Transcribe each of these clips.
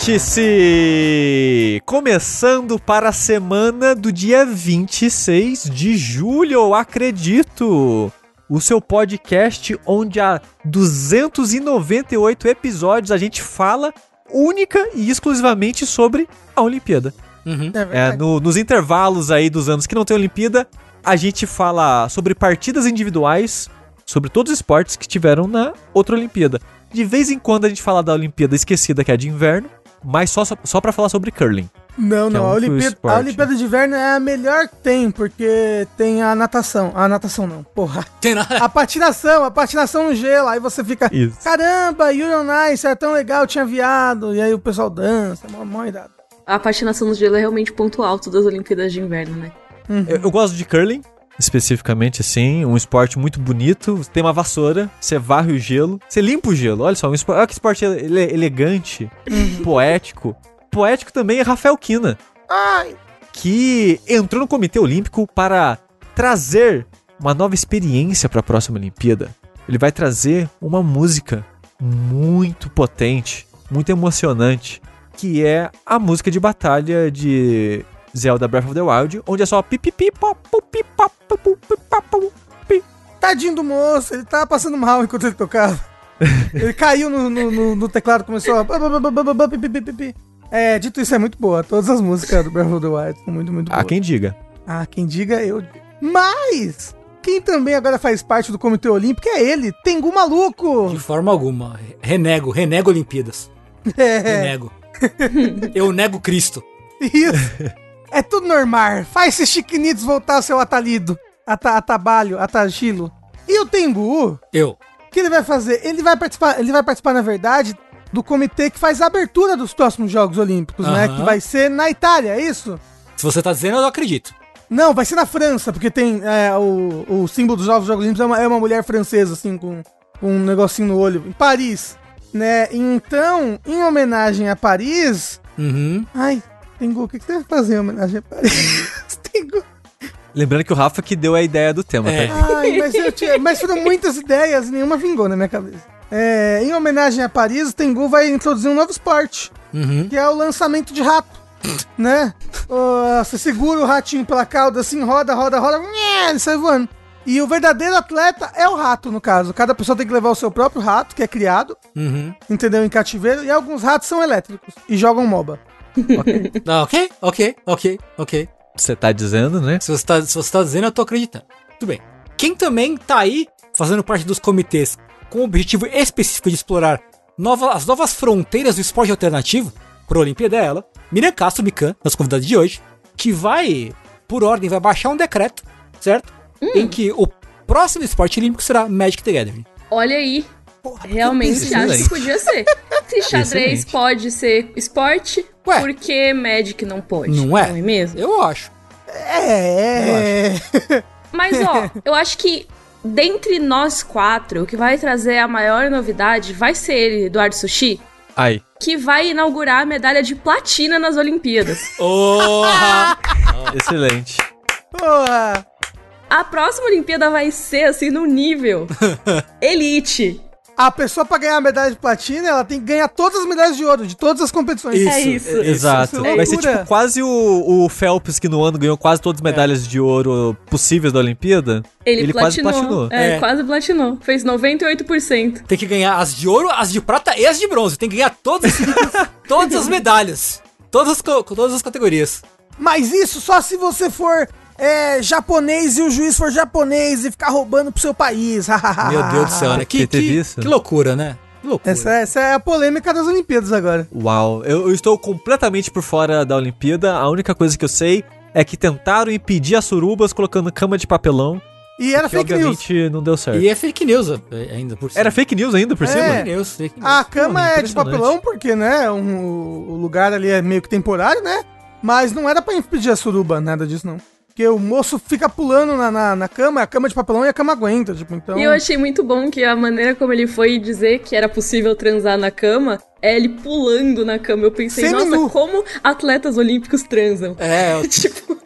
Vértice! Começando para a semana do dia 26 de julho, eu acredito! O seu podcast onde há 298 episódios a gente fala única e exclusivamente sobre a Olimpíada. Uhum. É, no- nos intervalos aí dos anos que não tem Olimpíada, a gente fala sobre partidas individuais, sobre todos os esportes que tiveram na outra Olimpíada. De vez em quando a gente fala da Olimpíada esquecida, que é a de inverno, mas só, só, só pra falar sobre curling. Não, é não. um a, Olimpíada, esporte. a Olimpíada de Inverno é a melhor que tem, porque tem a natação. A natação não, porra. Tem nada. A patinação, a patinação no gelo. Aí você fica, Isso. caramba, Yuri on Ice era tão legal, tinha viado. E aí o pessoal dança, mó, mó irado. A patinação no gelo é realmente o ponto alto das Olimpíadas de Inverno, né? Eu, eu gosto de curling, especificamente assim, um esporte muito bonito. Tem uma vassoura, você varre o gelo, você limpa o gelo. Olha só, um esporte, olha que esporte ele- elegante, poético. Poético também é Rafael Kina. Ai, que entrou no Comitê Olímpico para trazer uma nova experiência para a próxima Olimpíada. Ele vai trazer uma música muito potente, muito emocionante, que é a música de batalha de Zelda Breath of the Wild, onde é só pipipi papu pipapu pipapu pi. tadinho do moço, ele tava passando mal enquanto ele tocava. ele caiu no, no, no- no teclado, começou a... É, dito isso, é muito boa. Todas as músicas do Breath of the Wild são muito, muito boas. Há quem diga. Ah, quem diga eu. Mas, quem também agora faz parte do Comitê Olímpico é ele, Tengu Maluco. De forma alguma. Renego, renego Olimpíadas. É, Renego. Eu nego Cristo. isso. É tudo normal. Faz esses chiquinitos voltar ao seu atalido. Ata, atabalho, atagilo. E o Tengu, Eu. o que ele vai fazer? Ele vai participar, ele vai participar, na verdade, do comitê que faz a abertura dos próximos Jogos Olímpicos, né? Que vai ser na Itália, é isso? Se você tá dizendo, eu não acredito. Não, vai ser na França, porque tem é, o, o símbolo dos Jogos Olímpicos é uma, é uma mulher francesa, assim, com, com um negocinho no olho. Em Paris, né? Então, em homenagem a Paris... Uhum. Ai, Tengu, o que, que você vai fazer em homenagem a Paris? Tengu... Lembrando que o Rafa que deu a ideia do tema, É. tá? Ai, mas, eu tinha, mas foram muitas ideias e nenhuma vingou na minha cabeça. É, em homenagem a Paris, o Tengu vai introduzir um novo esporte, Uhum. que é o lançamento de rato. né? Você segura o ratinho pela cauda assim, roda, roda, roda, ele sai voando. E o verdadeiro atleta é o rato, no caso. Cada pessoa tem que levar o seu próprio rato, que é criado, Uhum. entendeu? Em cativeiro. E alguns ratos são elétricos e jogam MOBA. Ah, ok, ok, ok, ok. Você tá dizendo, né? Se você, tá, se você tá dizendo, eu tô acreditando. Tudo bem. Quem também tá aí fazendo parte dos comitês com o objetivo específico de explorar nova- as novas fronteiras do esporte alternativo para a Olimpíada é ela, Miriam Castro Mikan, nossa convidada de hoje, que vai, por ordem, vai baixar um decreto, certo? Em que o próximo esporte olímpico será Magic the Gathering. Olha aí. Realmente acho que podia ser. Se xadrez Excelente. pode ser esporte, Ué. por que Magic não pode? Não é? Não é mesmo? Eu acho. É. Mas, ó, eu acho que dentre nós quatro, o que vai trazer a maior novidade vai ser ele, Eduardo Sushi, Ai. que vai inaugurar a medalha de platina nas Olimpíadas. Porra! Excelente. Porra. A próxima Olimpíada vai ser, assim, no nível elite. A pessoa, pra ganhar a medalha de platina, ela tem que ganhar todas as medalhas de ouro, de todas as competições. Isso. É isso. Exato. isso é Vai ser tipo quase o, o Phelps que no ano ganhou quase todas as medalhas de ouro possíveis da Olimpíada. Ele, quase platinou. platinou. É, É. quase platinou. Fez 98%. Tem que ganhar as de ouro, as de prata e as de bronze. Tem que ganhar todas, todas as medalhas. Todas todas as categorias. Mas isso só se você for é, japonês e o juiz for japonês e ficar roubando pro seu país. Meu Deus do céu, né? Que, que, que loucura, né? Que loucura. Essa, essa é a polêmica das Olimpíadas agora. Uau, eu, eu estou completamente por fora da Olimpíada. A única coisa que eu sei é que tentaram impedir as surubas colocando cama de papelão. E era que fake news. não deu certo. E é fake news é, ainda por cima. Era fake news ainda por É. cima? fake news, fake news. A cama Porra, é de papelão porque, né, um- o lugar ali é meio que temporário, né? Mas não era pra impedir a suruba, nada disso não. Porque o moço fica pulando na, na, na cama, a cama de papelão e a cama aguenta, tipo, então... E eu achei muito bom que a maneira como ele foi dizer que era possível transar na cama é ele pulando na cama. Eu pensei, Seminu. nossa, como atletas olímpicos transam. É, tipo,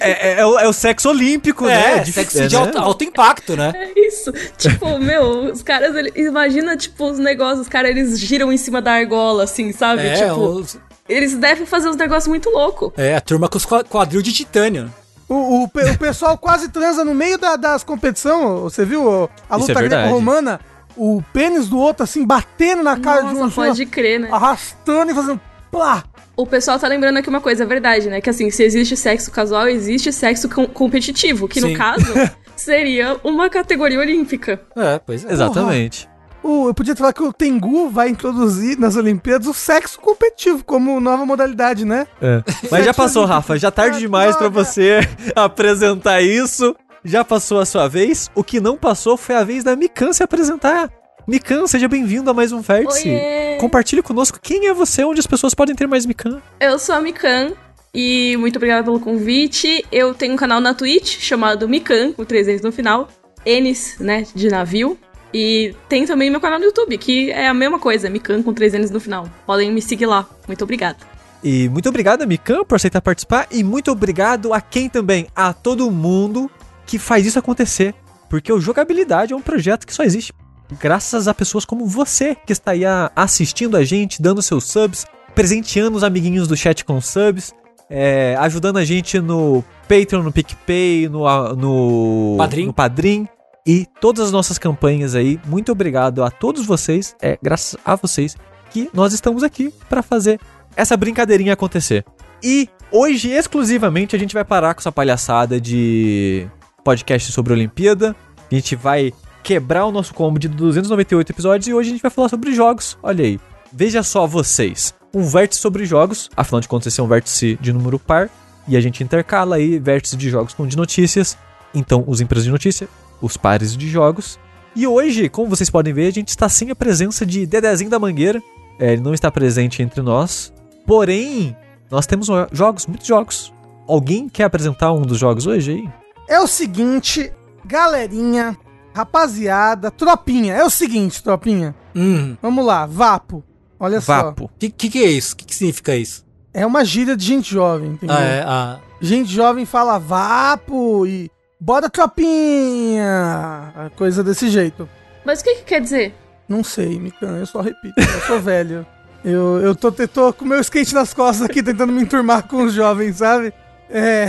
É, é- é o, é o sexo olímpico, né? é, De- sexo é, de né? alto, alto impacto, né? é isso. Tipo, meu, os caras, ele- imagina, tipo, os negócios, os caras, eles giram em cima da argola, assim, sabe? É, tipo, os- eles devem fazer uns negócios muito loucos. é, a turma com os qua- quadril de titânio. O, o, pe- o pessoal quase transa no meio da- das competições. Você viu a Isso luta é verdade. greco-romana? O pênis do outro, assim, batendo na cara de um Nossa, assim, ó, pode crer, né? arrastando e fazendo plá. O pessoal tá lembrando aqui uma coisa, é verdade, né? Que assim, se existe sexo casual, existe sexo com- competitivo, que Sim. no caso seria uma categoria olímpica. É, pois é. Exatamente. O, eu podia falar que o Tengu vai introduzir nas Olimpíadas o sexo competitivo como nova modalidade, né? É. Mas já passou, Rafa. Já tarde demais pra Droga. você apresentar isso. Já passou a sua vez. O que não passou foi a vez da Mikan se apresentar. Mikan, seja bem-vindo a mais um Vértice. Oiê. Compartilhe conosco quem é você, onde as pessoas podem ter mais Mikan. Eu sou a Mikan e muito obrigada pelo convite. Eu tenho um canal na Twitch chamado Mikan, com três N's no final. N's, né, de navio. E tem também meu canal no YouTube, que é a mesma coisa, Mikan com três N's no final. Podem me seguir lá. Muito obrigada. E muito obrigado, Mikan, por aceitar participar. E muito obrigado a quem também? A todo mundo que faz isso acontecer. Porque o Jogabilidade é um projeto que só existe graças a pessoas como você, que está aí a- assistindo a gente, dando seus subs, presenteando os amiguinhos do chat com subs, é, ajudando a gente no Patreon, no PicPay, no, no, Padrim. no Padrim. E todas as nossas campanhas aí. Muito obrigado a todos vocês. É graças a vocês que nós estamos aqui para fazer essa brincadeirinha acontecer. E hoje, exclusivamente, a gente vai parar com essa palhaçada de podcast sobre a Olimpíada. A gente vai quebrar o nosso combo de 298 episódios e hoje a gente vai falar sobre jogos. Olha aí. Veja só vocês. Um vértice sobre jogos, afinal de contas esse é um vértice de número par, e a gente intercala aí vértices de jogos com de notícias. Então, os empresas de notícia, os pares de jogos. E hoje, como vocês podem ver, a gente está sem a presença de Dedezinho da Mangueira. É, ele não está presente entre nós. Porém, nós temos jo- jogos, muitos jogos. Alguém quer apresentar um dos jogos hoje aí? É o seguinte, galerinha, rapaziada, tropinha. É o seguinte, tropinha. Hum, Vamos lá, Vapo. Olha só. Vapo. que, que que é isso? Que que significa isso? É uma gíria de gente jovem, entendeu? Ah, é, ah, Gente jovem fala Vapo e bora tropinha. Coisa desse jeito. Mas o que, que quer dizer? Não sei, Mikan, eu só repito. Eu sou velho. Eu, eu tô, tô com o meu skate nas costas aqui tentando me enturmar com os jovens, sabe? É.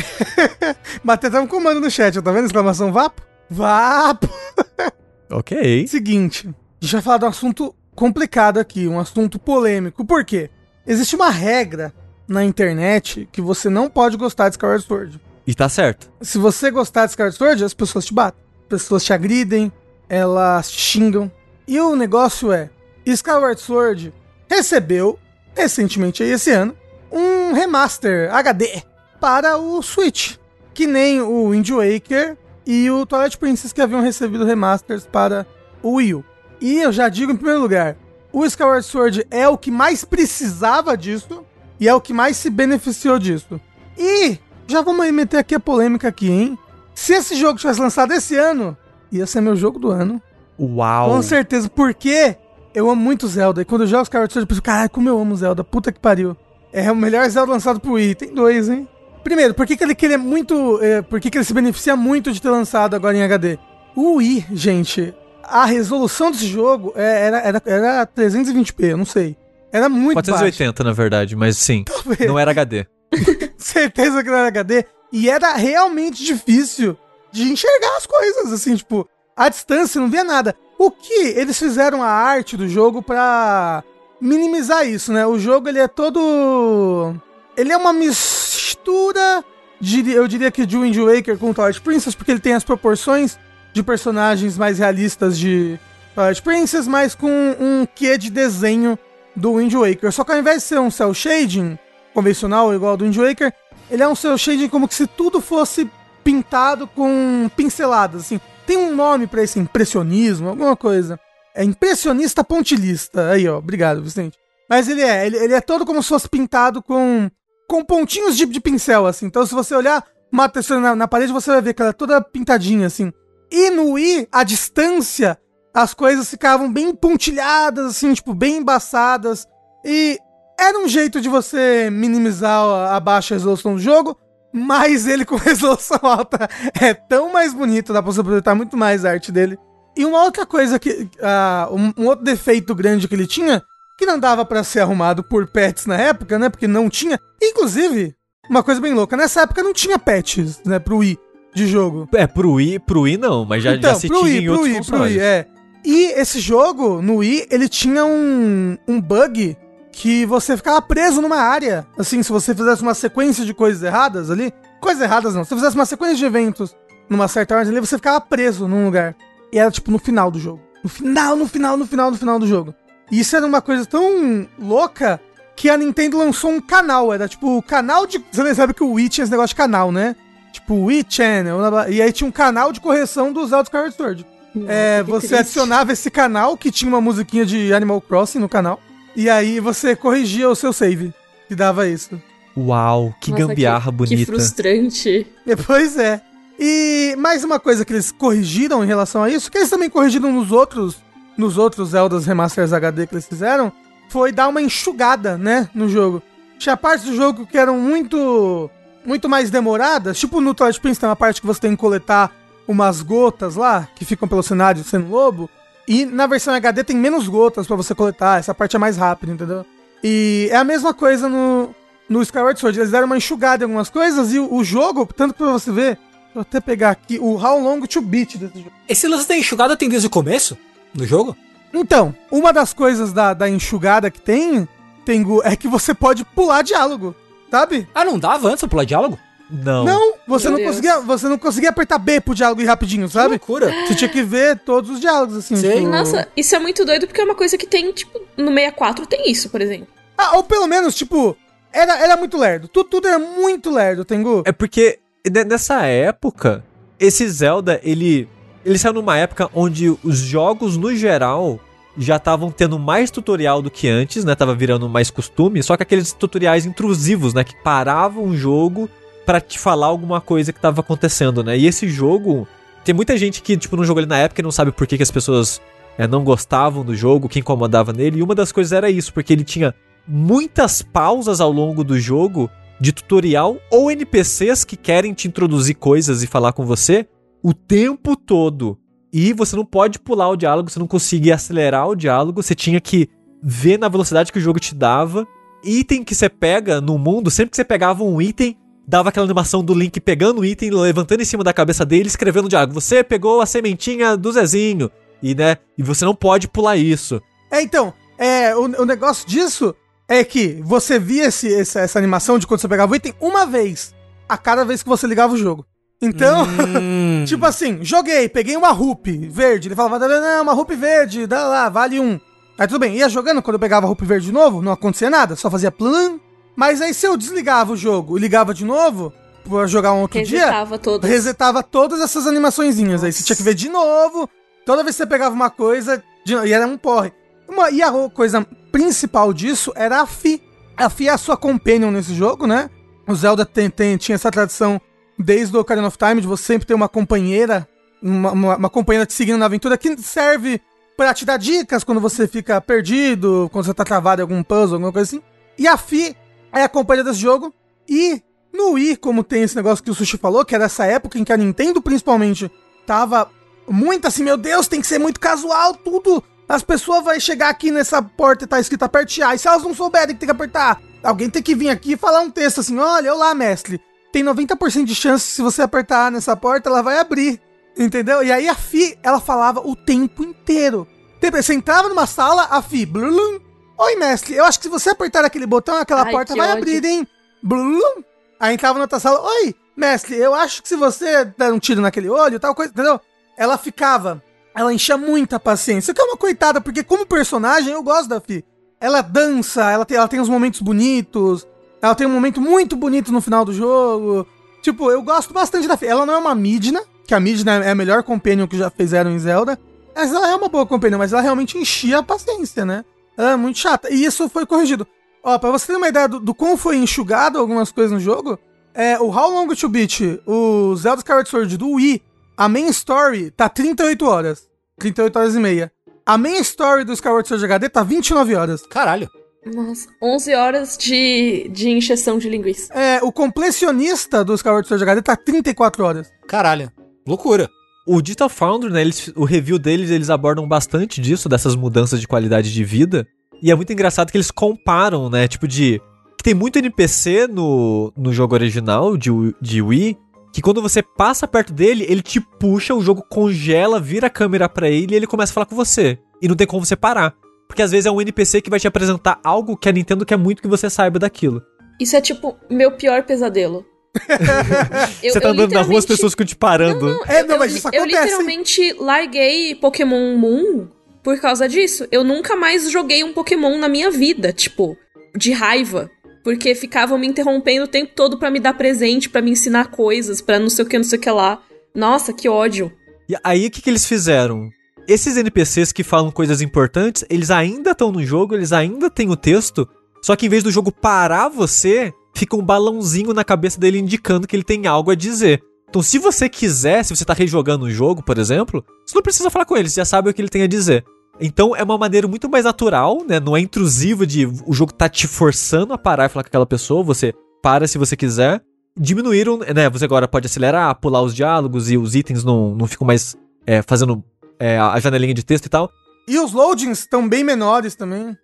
Bateu até um comando no chat, tá vendo? Exclamação Vapo? Vapo! Ok. Seguinte, a gente vai falar de um assunto complicado aqui, um assunto polêmico. Por quê? Existe uma regra na internet que você não pode gostar de Skyward Sword. E tá certo. Se você gostar de Skyward Sword, as pessoas te batem. As pessoas te agridem, elas te xingam. E o negócio é, Skyward Sword recebeu, recentemente aí esse ano, um remaster HD para o Switch. Que nem o Wind Waker e o Twilight Princess que haviam recebido remasters para o Wii U. E eu já digo em primeiro lugar, o Skyward Sword é o que mais precisava disso e é o que mais se beneficiou disso. E já vamos meter aqui a polêmica aqui, hein? Se esse jogo tivesse lançado esse ano, ia ser meu jogo do ano. Uau. Com certeza, porque eu amo muito Zelda. E quando eu jogo Skyward Sword, eu penso, caralho, como eu amo Zelda. Puta que pariu. É o melhor Zelda lançado pro Wii. Tem dois, hein? Primeiro, por que, que ele, que ele é muito. é, por que, que ele se beneficia muito de ter lançado agora em HD? O Wii, gente, a resolução desse jogo é- era, era, era 320p, eu não sei. Era muito baixa. 480, na verdade, mas sim. Não era HD. certeza que não era HD. E era realmente difícil de enxergar as coisas, assim, tipo, à distância, não via nada. O que eles fizeram a arte do jogo pra minimizar isso, né? O jogo, ele é todo... Ele é uma mistura, de, eu diria que de Wind Waker com Twilight Princess, porque ele tem as proporções de personagens mais realistas de Twilight Princess, mas com um quê de desenho do Wind Waker. Só que ao invés de ser um cel shading convencional igual ao do Wind Waker, ele é um cel shading como que se tudo fosse pintado com pinceladas, assim. Tem um nome pra esse impressionismo, alguma coisa. É impressionista pontilhista. Aí, ó. Obrigado, Vicente. Mas ele é, ele, ele é todo como se fosse pintado com com pontinhos de, de pincel, assim. Então, se você olhar uma textura na, na parede, você vai ver que ela é toda pintadinha, assim. E no Wii, a distância, as coisas ficavam bem pontilhadas, assim, tipo, bem embaçadas. E era um jeito de você minimizar a, baixa resolução do jogo, mas ele com resolução alta é tão mais bonito, dá pra você aproveitar muito mais a arte dele. E uma outra coisa que. Uh, um, um, outro defeito grande que ele tinha, que não dava para ser arrumado por pets na época, né? Porque não tinha. Inclusive, uma coisa bem louca, nessa época não tinha patches, né, pro Wii de jogo. É, pro Wii, pro Wii não, mas já, então, já se tinha Wii, em pro outros Wii, consoles. pro Wii, é. E esse jogo, no Wii, ele tinha um, um bug que você ficava preso numa área. Assim, se você fizesse uma sequência de coisas erradas ali. Coisas erradas não. Se você fizesse uma sequência de eventos numa certa ordem ali, você ficava preso num lugar. E era tipo no final do jogo. No final, no final, no final, no final do jogo. E isso era uma coisa tão louca que a Nintendo lançou um canal. Era tipo o canal de. Você sabe que o Wii tinha esse negócio de canal, né? Tipo Wii Channel. E aí tinha um canal de correção do Zelda Skyward Sword. Nossa, É, você triste. adicionava esse canal que tinha uma musiquinha de Animal Crossing no canal. E aí você corrigia o seu save. Que dava isso. Uau, que Nossa, gambiarra Que bonita. frustrante. E, Pois é. E mais uma coisa que eles corrigiram em relação a isso, que eles também corrigiram nos outros, nos outros Zeldas Remasters HD que eles fizeram, foi dar uma enxugada, né, no jogo. Tinha partes do jogo que eram muito muito mais demoradas, tipo no Twilight Princess tem uma parte que você tem que coletar umas gotas lá, que ficam pelo cenário sendo lobo, e na versão HD tem menos gotas pra você coletar, essa parte é mais rápida, entendeu? E é a mesma coisa no, no Skyward Sword, eles deram uma enxugada em algumas coisas e o, o jogo, tanto pra você ver, vou até pegar aqui o How Long to Beat desse jogo. Esse lance da enxugada tem desde o começo do jogo? Então, uma das coisas da, da enxugada que tem, Tengu, é que você pode pular diálogo, sabe? Ah, não dava antes pra pular diálogo? Não. Não, você Meu não Deus. conseguia, você não conseguia apertar B pro diálogo ir rapidinho, Que sabe? loucura. Você tinha que ver todos os diálogos assim. Sei. tipo- Nossa, isso é muito doido porque é uma coisa que tem, tipo, no 64 tem isso, por exemplo. Ah, ou pelo menos, tipo, era, era muito lerdo. Tudo, tudo era muito lerdo, Tengu. É porque ne- nessa época, esse Zelda, ele ele saiu numa época onde os jogos no geral já estavam tendo mais tutorial do que antes, né? Tava virando mais costume, só que aqueles tutoriais intrusivos, né, que paravam o jogo pra te falar alguma coisa que tava acontecendo, né? E esse jogo, tem muita gente que tipo não jogou ele na época e não sabe por que, que as pessoas é, não gostavam do jogo, que incomodava nele. E uma das coisas era isso, porque ele tinha muitas pausas ao longo do jogo de tutorial ou NPCs que querem te introduzir coisas e falar com você o tempo todo. E você não pode pular o diálogo, você não conseguia acelerar o diálogo, você tinha que ver na velocidade que o jogo te dava. Item que você pega no mundo, sempre que você pegava um item, dava aquela animação do Link pegando o item, levantando em cima da cabeça dele, escrevendo o diálogo. Você pegou a sementinha do Zezinho. E, né, e você não pode pular isso. É, então, é, o, o negócio disso é que você via esse, essa, essa animação de quando você pegava o item uma vez a cada vez que você ligava o jogo. Então, Hum. tipo assim, joguei, peguei uma rup verde. Ele falava, não, uma rup verde, dá lá, vale um. Aí tudo bem, ia jogando, quando eu pegava a rup verde de novo, não acontecia nada, só fazia plum. Mas aí se eu desligava o jogo e ligava de novo, pra jogar um outro dia, Resetava todas. resetava todas essas animaçõezinhas. Aí você tinha que ver de novo. Toda vez que você pegava uma coisa, e era um porre. Uma- e a coisa principal disso era a Fi. A Fi é a sua companion nesse jogo, né? O Zelda tem, tem- tinha essa tradição desde o Ocarina of Time de você sempre ter uma companheira, uma, uma, uma companheira te seguindo na aventura que serve pra te dar dicas quando você fica perdido, quando você tá travado em algum puzzle, alguma coisa assim. E a Fi é a companheira desse jogo. E no Wii, como tem esse negócio que o Sushi falou, que era essa época em que a Nintendo principalmente tava muito assim, meu Deus, tem que ser muito casual, tudo. As pessoas vão chegar aqui nessa porta e tá escrito aperte A. E se elas não souberem que tem que apertar, alguém tem que vir aqui e falar um texto assim: olha, olá, mestre. Tem 90% de chance se você apertar nessa porta, ela vai abrir. Entendeu? E aí a Fi, ela falava o tempo inteiro. Você entrava numa sala, a Fi, blulum. Oi, mestre, eu acho que se você apertar aquele botão, aquela Ai, porta vai ódio. abrir, hein? Blulum. Aí entrava na outra sala, oi, mestre, eu acho que se você der um tiro naquele olho, tal coisa, entendeu? Ela ficava, ela enchia muita paciência. Que é uma coitada, porque como personagem eu gosto da Fi. Ela dança, ela tem, ela tem uns momentos bonitos, ela tem um momento muito bonito no final do jogo. Tipo, eu gosto bastante da Fi. Ela não é uma Midna, que a Midna é a melhor companion que já fizeram em Zelda. Mas ela é uma boa companion, mas ela realmente enchia a paciência, né? É muito chata. E isso foi corrigido. Ó, pra você ter uma ideia do, do como foi enxugado algumas coisas no jogo, É, o How Long to Beat, o Zelda Skyward Sword do Wii, a main story tá 38 horas. 38 horas e meia. A main story do Skyward Sword HD tá 29 horas. Caralho. Nossa, 11 horas de, de encheção de linguiça. É, o completionista do Skyward Sword HD tá 34 horas. Caralho. Loucura. O Digital Foundry, né, eles, o review deles, eles abordam bastante disso, dessas mudanças de qualidade de vida. E é muito engraçado que eles comparam, né, tipo de... Que tem muito NPC no, no jogo original de, de Wii, que quando você passa perto dele, ele te puxa, o jogo congela, vira a câmera pra ele e ele começa a falar com você. E não tem como você parar. Porque às vezes é um NPC que vai te apresentar algo que a Nintendo quer muito que você saiba daquilo. Isso é tipo meu pior pesadelo. Eu- você tá eu andando na rua, as pessoas ficam te parando. Não, não, É, eu, não, eu mas isso eu acontece, hein? literalmente larguei Pokémon Moon por causa disso. Eu nunca mais joguei um Pokémon na minha vida, tipo, de raiva. Porque ficavam me interrompendo o tempo todo pra me dar presente, pra me ensinar coisas, pra não sei o que, não sei o que lá. Nossa, que ódio. E aí, o que, que eles fizeram? Esses NPCs que falam coisas importantes, eles ainda estão no jogo, eles ainda têm o texto, só que em vez do jogo parar você, fica um balãozinho na cabeça dele indicando que ele tem algo a dizer. Então, se você quiser, se você tá rejogando o jogo, por exemplo, você não precisa falar com ele, você já sabe o que ele tem a dizer. Então, é uma maneira muito mais natural, né? Não é intrusivo de o jogo tá te forçando a parar e falar com aquela pessoa, você para se você quiser. Diminuíram, né? Você agora pode acelerar, pular os diálogos e os itens não, não ficam mais é, fazendo é, a janelinha de texto e tal. E os loadings estão bem menores também.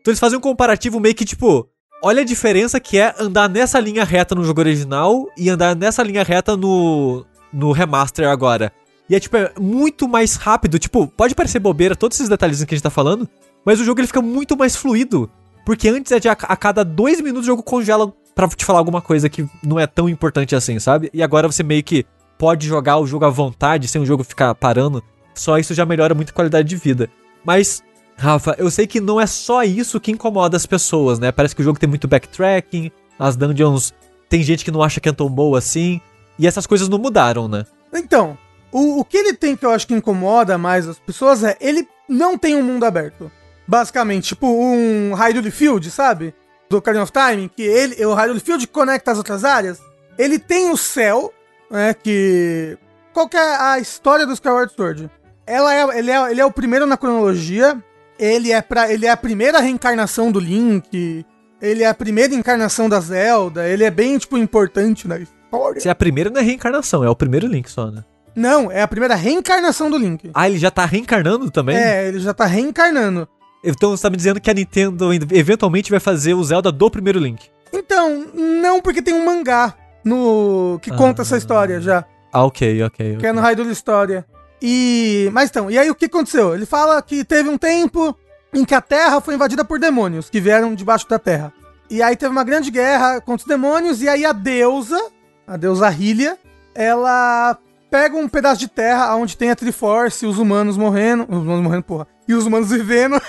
Então eles fazem um comparativo meio que tipo, olha a diferença que é andar nessa linha reta no jogo original e andar nessa linha reta no, no remaster agora. E é tipo, é muito mais rápido, tipo, pode parecer bobeira todos esses detalhes que a gente tá falando, mas o jogo ele fica muito mais fluido. Porque antes é de a, a cada dois minutos o jogo congela pra te falar alguma coisa que não é tão importante assim, sabe? E agora você meio que pode jogar o jogo à vontade, sem o jogo ficar parando. Só isso já melhora muito a qualidade de vida. Mas, Rafa, eu sei que não é só isso que incomoda as pessoas, né? Parece que o jogo tem muito backtracking, as dungeons. Tem gente que não acha que é tão boa assim. E essas coisas não mudaram, né? Então, o, o que ele tem que eu acho que incomoda mais as pessoas é ele não tem um mundo aberto. Basicamente, tipo um Hyrule Field, sabe? Do Ocarina of Time, que ele, o Hyrule Field conecta as outras áreas. Ele tem o céu, né, que... Qual que é a história do Skyward Sword? Ela é, ele, é, ele é o primeiro na cronologia, ele é, pra, ele é a primeira reencarnação do Link, ele é a primeira encarnação da Zelda, ele é bem, tipo, importante na história. Se é a primeira não é reencarnação, é o primeiro Link só, né? Não, é a primeira reencarnação do Link. Ah, ele já tá reencarnando também? É, ele já tá reencarnando. Então você tá me dizendo que a Nintendo eventualmente vai fazer o Zelda do primeiro Link. Então, não porque tem um mangá no que conta Ah. essa história já, Ah, ok, ok. que ok. é no Hyrule História. E, mas então, e aí o que aconteceu? Ele fala que teve um tempo em que a Terra foi invadida por demônios que vieram debaixo da Terra. E aí teve uma grande guerra contra os demônios e aí a deusa, a deusa Hylia, ela pega um pedaço de terra onde tem a Triforce, os humanos morrendo, os humanos morrendo, porra, e os humanos vivendo.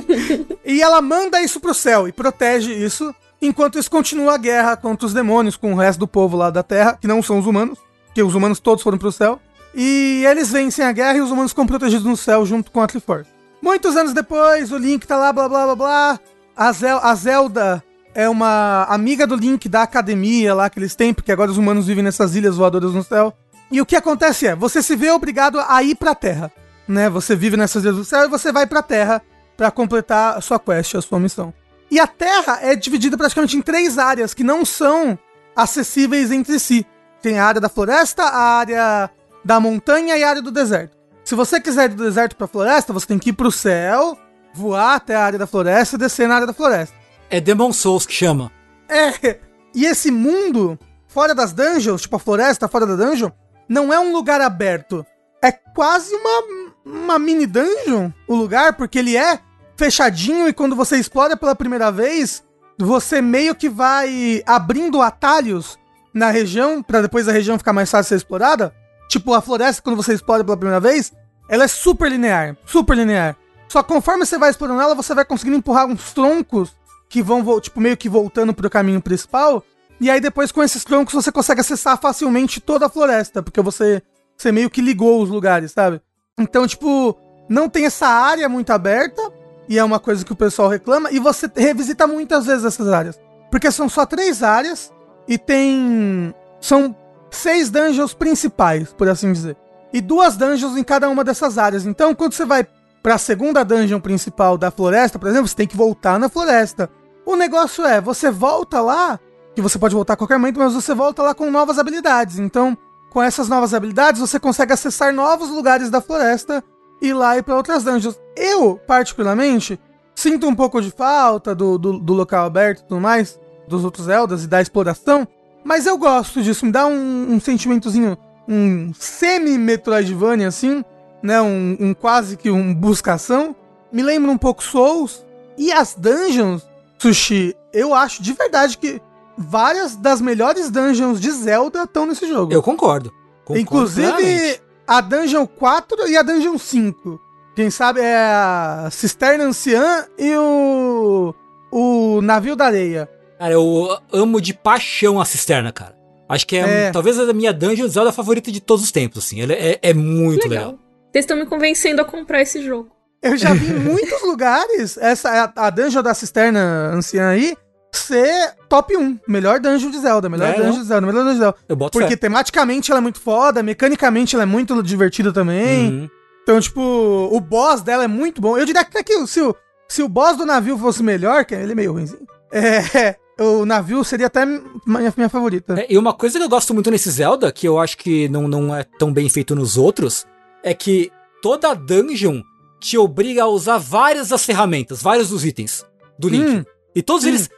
e ela manda isso pro céu e protege isso, enquanto isso continua a guerra contra os demônios com o resto do povo lá da Terra, que não são os humanos, que os humanos todos foram pro céu. E eles vencem a guerra e os humanos ficam protegidos no céu junto com a Triforce. Muitos anos depois, o Link tá lá, blá blá blá blá. A, Zel a Zelda é uma amiga do Link da academia lá que eles têm, porque agora os humanos vivem nessas ilhas voadoras no céu. E o que acontece é, você se vê obrigado a ir pra Terra, né? Você vive nessas ilhas do céu e você vai pra Terra pra completar a sua quest, a sua missão. E a Terra é dividida praticamente em três áreas que não são acessíveis entre si. Tem a área da floresta, a área da montanha e a área do deserto. Se você quiser ir do deserto pra floresta, você tem que ir pro céu, voar até a área da floresta e descer na área da floresta. É Demon Souls que chama. É, e esse mundo, fora das dungeons, tipo a floresta fora da dungeon, não é um lugar aberto. É quase uma, uma mini dungeon o lugar, porque ele é fechadinho e quando você explora pela primeira vez, você meio que vai abrindo atalhos na região, pra depois a região ficar mais fácil de ser explorada. Tipo, a floresta, quando você explora pela primeira vez, ela é super linear, super linear. Só conforme você vai explorando ela, você vai conseguindo empurrar uns troncos que vão, tipo, meio que voltando pro caminho principal. E aí depois com esses troncos você consegue acessar facilmente toda a floresta, porque você, você meio que ligou os lugares, sabe? Então, tipo, não tem essa área muito aberta, e é uma coisa que o pessoal reclama, e você revisita muitas vezes essas áreas. Porque são só três áreas, e tem. São seis dungeons principais, por assim dizer. E duas dungeons em cada uma dessas áreas. Então, quando você vai para a segunda dungeon principal da floresta, por exemplo, você tem que voltar na floresta. O negócio é, você volta lá, que você pode voltar a qualquer momento, mas você volta lá com novas habilidades. Então, com essas novas habilidades, você consegue acessar novos lugares da floresta e ir lá e para outras dungeons. Eu, particularmente, sinto um pouco de falta do, do, do, local aberto e tudo mais, dos outros Zeldas e da exploração, mas eu gosto disso, me dá um, um sentimentozinho, um semi-Metroidvania assim, né, um, um, quase que um buscação. Me lembra um pouco Souls. E as dungeons, Sushi, eu acho de verdade que várias das melhores dungeons de Zelda estão nesse jogo. Eu concordo. concordo Inclusive claramente. a Dungeon 4 e a Dungeon 5. Quem sabe é a Cisterna Anciã e o. O Navio da Areia. Cara, eu amo de paixão a Cisterna, cara. Acho que é, é. talvez a minha Dungeon Zelda favorita de todos os tempos, assim. Ela é, é muito legal. legal. Vocês estão me convencendo a comprar esse jogo. Eu já vi em muitos lugares essa a, a Dungeon da Cisterna Anciã aí ser top 1. Melhor dungeon de Zelda, melhor é, dungeon não? de Zelda, melhor dungeon de Zelda. Eu boto Porque fé. tematicamente ela é muito foda, mecanicamente ela é muito divertida também. Uhum. Então, tipo, o boss dela é muito bom. Eu diria que aqui, se o, se o boss do navio fosse melhor, que ele é meio ruimzinho, é, o navio seria até minha, minha favorita. É, e uma coisa que eu gosto muito nesse Zelda, que eu acho que não, não é tão bem feito nos outros, é que toda dungeon te obriga a usar várias das ferramentas, vários dos itens do Link. Hum. E todos hum. eles.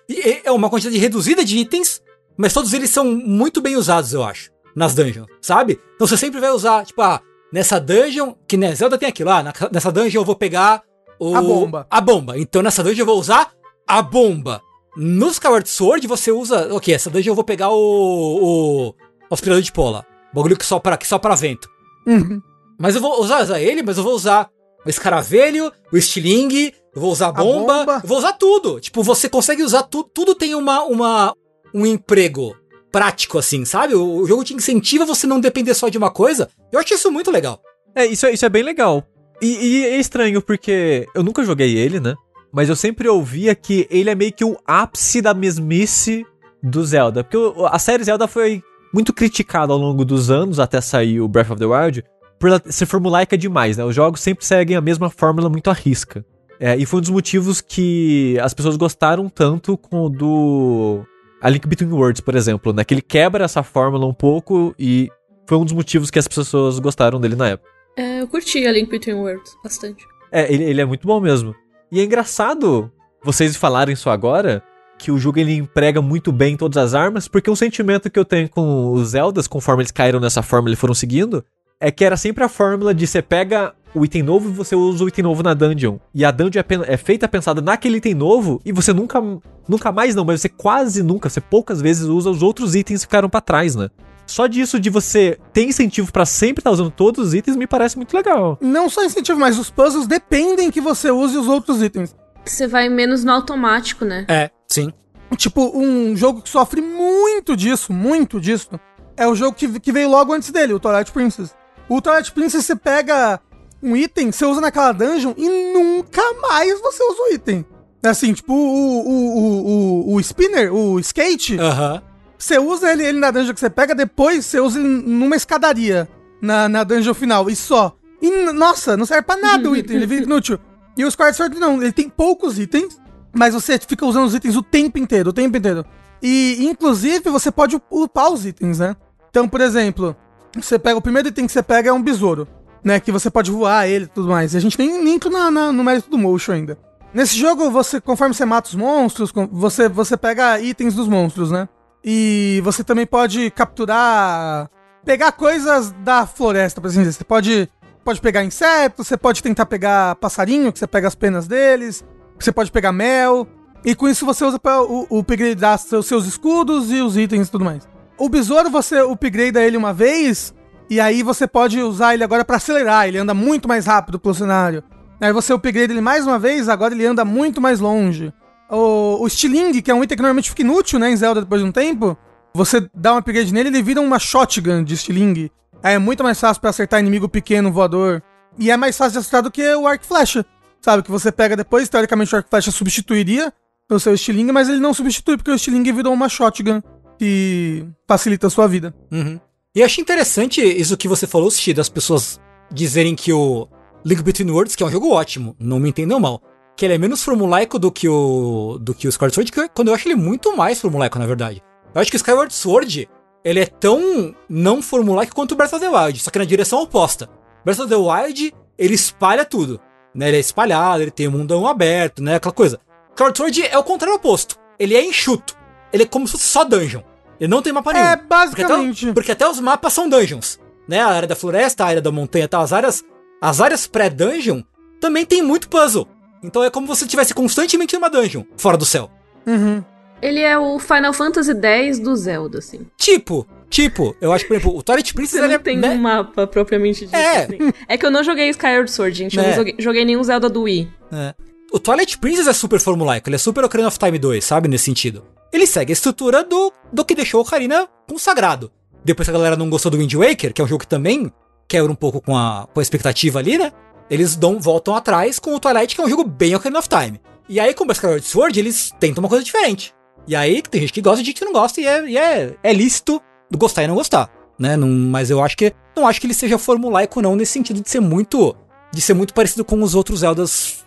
É uma quantidade reduzida de itens, mas todos eles são muito bem usados, eu acho. Nas dungeons, sabe? Então você sempre vai usar, tipo, ah, nessa dungeon, que né, Zelda tem aquilo, ah, nessa dungeon eu vou pegar o, a bomba. A bomba. Então nessa dungeon eu vou usar a bomba. No Skyward Sword você usa. Ok, essa dungeon eu vou pegar o. O, o aspirador de pola. Bagulho que só para que só para vento. Uhum. Mas eu vou usar, usar ele, mas eu vou usar o escaravelho, o estilingue, eu vou usar a bomba, a bomba. eu vou usar tudo. Tipo, você consegue usar tudo, tudo tem uma, uma, um emprego prático, assim, sabe? O, o, jogo te incentiva você não depender só de uma coisa. Eu acho isso muito legal. É, isso, é, isso é bem legal. E, e é estranho, porque eu nunca joguei ele, né? Mas eu sempre ouvia que ele é meio que o ápice da mesmice do Zelda. Porque a série Zelda foi muito criticada ao longo dos anos, até sair o Breath of the Wild, por ser formulaica demais, né? Os jogos sempre seguem a mesma fórmula muito à risca. É, e foi um dos motivos que as pessoas gostaram tanto com o do A Link Between Worlds, por exemplo, né? Que ele quebra essa fórmula um pouco e foi um dos motivos que as pessoas gostaram dele na época. É, eu curti A Link Between Worlds bastante. É, ele, ele é muito bom mesmo. E é engraçado vocês falarem isso agora, que o jogo ele emprega muito bem todas as armas, porque um sentimento que eu tenho com os Zeldas, conforme eles caíram nessa fórmula e foram seguindo, é que era sempre a fórmula de você pega o item novo e você usa o item novo na dungeon. E a dungeon é, é, feita pensada naquele item novo e você nunca, nunca mais não, mas você quase nunca, você poucas vezes usa os outros itens que ficaram para trás, né? Só disso de você ter incentivo para sempre estar tá usando todos os itens me parece muito legal. Não só incentivo, mas os puzzles dependem que você use os outros itens. Você vai menos no automático, né? É, sim. Tipo, um jogo que sofre muito disso, muito disso, é o jogo que, que veio logo antes dele, o Twilight Princess. O Twilight Princess você pega um item, você usa naquela dungeon e nunca mais você usa o item. Assim, tipo, o, o, o, o, o spinner, o skate, uhum. Você usa ele, ele na dungeon que você pega, depois você usa ele numa escadaria na, na dungeon final, e só. E, nossa, não serve pra nada o item, ele fica inútil. E o Skyward Sword não, ele tem poucos itens, mas você fica usando os itens o tempo inteiro, o tempo inteiro. E, inclusive, você pode upar os itens, né? Então, por exemplo, você pega o primeiro item que você pega é um besouro né? Que você pode voar ele e tudo mais. E a gente nem, nem entra na, na, no mérito do motion ainda. Nesse jogo, você, conforme você mata os monstros, você, você pega itens dos monstros, né? E você também pode capturar. pegar coisas da floresta, por assim dizer. Você pode, pode pegar insetos, você pode tentar pegar passarinho, que você pega as penas deles. Você pode pegar mel. E com isso você usa para o, o upgradear seus, seus escudos e os itens e tudo mais. O besouro, você upgrade ele uma vez e aí você pode usar ele agora para acelerar, ele anda muito mais rápido pelo cenário. Aí você upgrade ele mais uma vez, agora ele anda muito mais longe. O, o Stiling, que é um item que normalmente fica inútil, né, em Zelda depois de um tempo, você dá um upgrade nele, ele vira uma shotgun de Stiling. Aí é muito mais fácil para acertar inimigo pequeno, voador. E é mais fácil de acertar do que o arco flecha. Sabe, que você pega depois, teoricamente o arco flecha substituiria o seu Stiling, mas ele não substitui porque o Stiling virou uma shotgun. que facilita a sua vida. Uhum. E achei interessante isso que você falou, Sushi, das pessoas dizerem que o Link Between Worlds, que é um jogo ótimo, não me entendam mal, que ele é menos formulaico do que o do que o Skyward Sword, que, quando eu acho ele muito mais formulaico, na verdade. Eu acho que o Skyward Sword, ele é tão não formulaico quanto o Breath of the Wild, só que na direção oposta. Breath of the Wild, ele espalha tudo, né? Ele é espalhado, ele tem um mundão aberto, né? Aquela coisa. Skyward Sword é o contrário oposto. Ele é enxuto. Ele é como se fosse só dungeon. Ele não tem mapa nenhum. É, Porque basicamente. até, porque até os mapas são dungeons. Né? A área da floresta, a área da montanha, tá? As áreas, as áreas pré-dungeon também tem muito puzzle. Então é como se você estivesse constantemente numa dungeon, fora do céu. Uhum. Ele é o Final Fantasy X do Zelda, assim. Tipo, tipo, eu acho, por exemplo, o Twilight Princess Você não é, tem né? um mapa propriamente dito. É. assim. É que eu não joguei Skyward Sword, gente. Eu É. não joguei, joguei nenhum Zelda do Wii. É. O Twilight Princess é super formulaico, ele é super Ocarina of Time 2, sabe? Nesse sentido. Ele segue a estrutura do, do que deixou o Ocarina consagrado. Depois que a galera não gostou do Wind Waker, que é um jogo que também quebra um pouco com a, com a expectativa ali, né? Eles dão, voltam atrás com o Twilight, que é um jogo bem Ocarina of Time. E aí, com o Skyward Sword, eles tentam uma coisa diferente. E aí, tem gente que gosta e gente que não gosta, e é, e é, é lícito gostar e não gostar, né? Não, mas eu acho que, não acho que ele seja formulaico não, nesse sentido de ser muito, de ser muito parecido com os outros Zeldas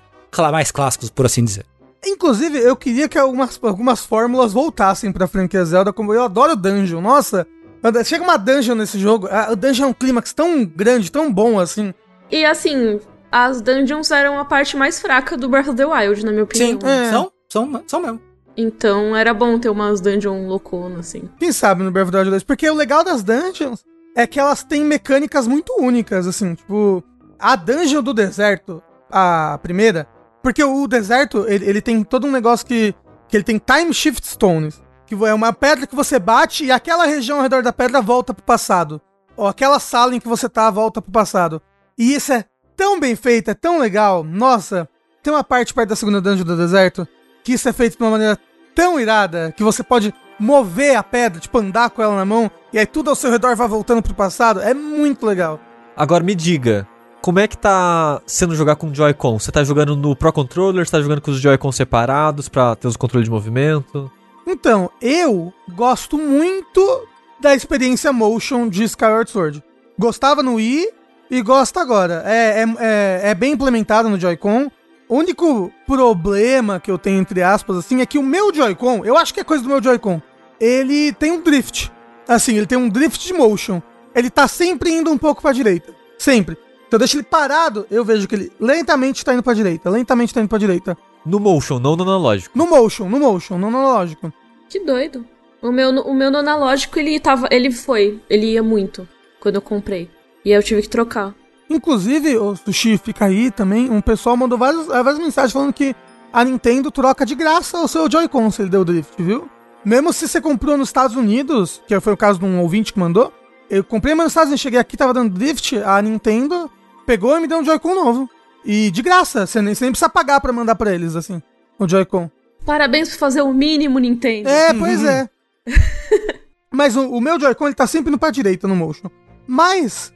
mais clássicos, por assim dizer. Inclusive, eu queria que algumas, algumas fórmulas voltassem pra franquia Zelda, como eu adoro dungeon. Nossa, chega uma dungeon nesse jogo, a- o dungeon é um clímax tão grande, tão bom assim. E assim, as dungeons eram a parte mais fraca do Breath of the Wild, na minha opinião. É. São, são, são mesmo. Então era bom ter umas dungeon louconas, assim. Quem sabe no Breath of the Wild 2? Porque o legal das dungeons é que elas têm mecânicas muito únicas, assim, tipo, a dungeon do deserto, a primeira, porque o deserto, ele, ele tem todo um negócio que, que ele tem time shift stones, que é uma pedra que você bate e aquela região ao redor da pedra volta pro passado. Ou aquela sala em que você tá volta pro passado. E isso é tão bem feito, é tão legal. Nossa, tem uma parte perto da segunda dungeon do deserto que isso é feito de uma maneira tão irada que você pode mover a pedra, tipo andar com ela na mão, e aí tudo ao seu redor vai voltando pro passado. É muito legal. Agora me diga, como é que tá sendo jogar com Joy-Con? Você tá jogando no Pro Controller, você tá jogando com os Joy-Con separados pra ter os controles de movimento? Então, eu gosto muito da experiência motion de Skyward Sword. Gostava no Wii e gosto agora. É, é, é, é bem implementado no Joy-Con. O único problema que eu tenho, entre aspas, assim, é que o meu Joy-Con, eu acho que é coisa do meu Joy-Con, ele tem um drift. Assim, ele tem um drift de motion. Ele tá sempre indo um pouco pra direita. Sempre. Então eu deixo ele parado, eu vejo que ele lentamente tá indo pra direita, lentamente tá indo pra direita. No motion, não no analógico. No motion, no motion, no analógico. Que doido. O meu, o meu no analógico, ele tava. Ele foi. Ele ia muito quando eu comprei. E aí eu tive que trocar. Inclusive, o Sushi fica aí também, um pessoal mandou várias, várias mensagens falando que a Nintendo troca de graça o seu Joy-Con se ele deu drift, viu? Mesmo se você comprou nos Estados Unidos, que foi o caso de um ouvinte que mandou, eu comprei mas nos Estados Unidos, cheguei aqui, tava dando drift, a Nintendo pegou e me deu um Joy-Con novo. E de graça, você nem, você nem precisa pagar pra mandar pra eles, assim, o Joy-Con. Parabéns por fazer o mínimo, Nintendo. É, pois é. Mas o, o meu Joy-Con, ele tá sempre indo pra direita no motion. Mas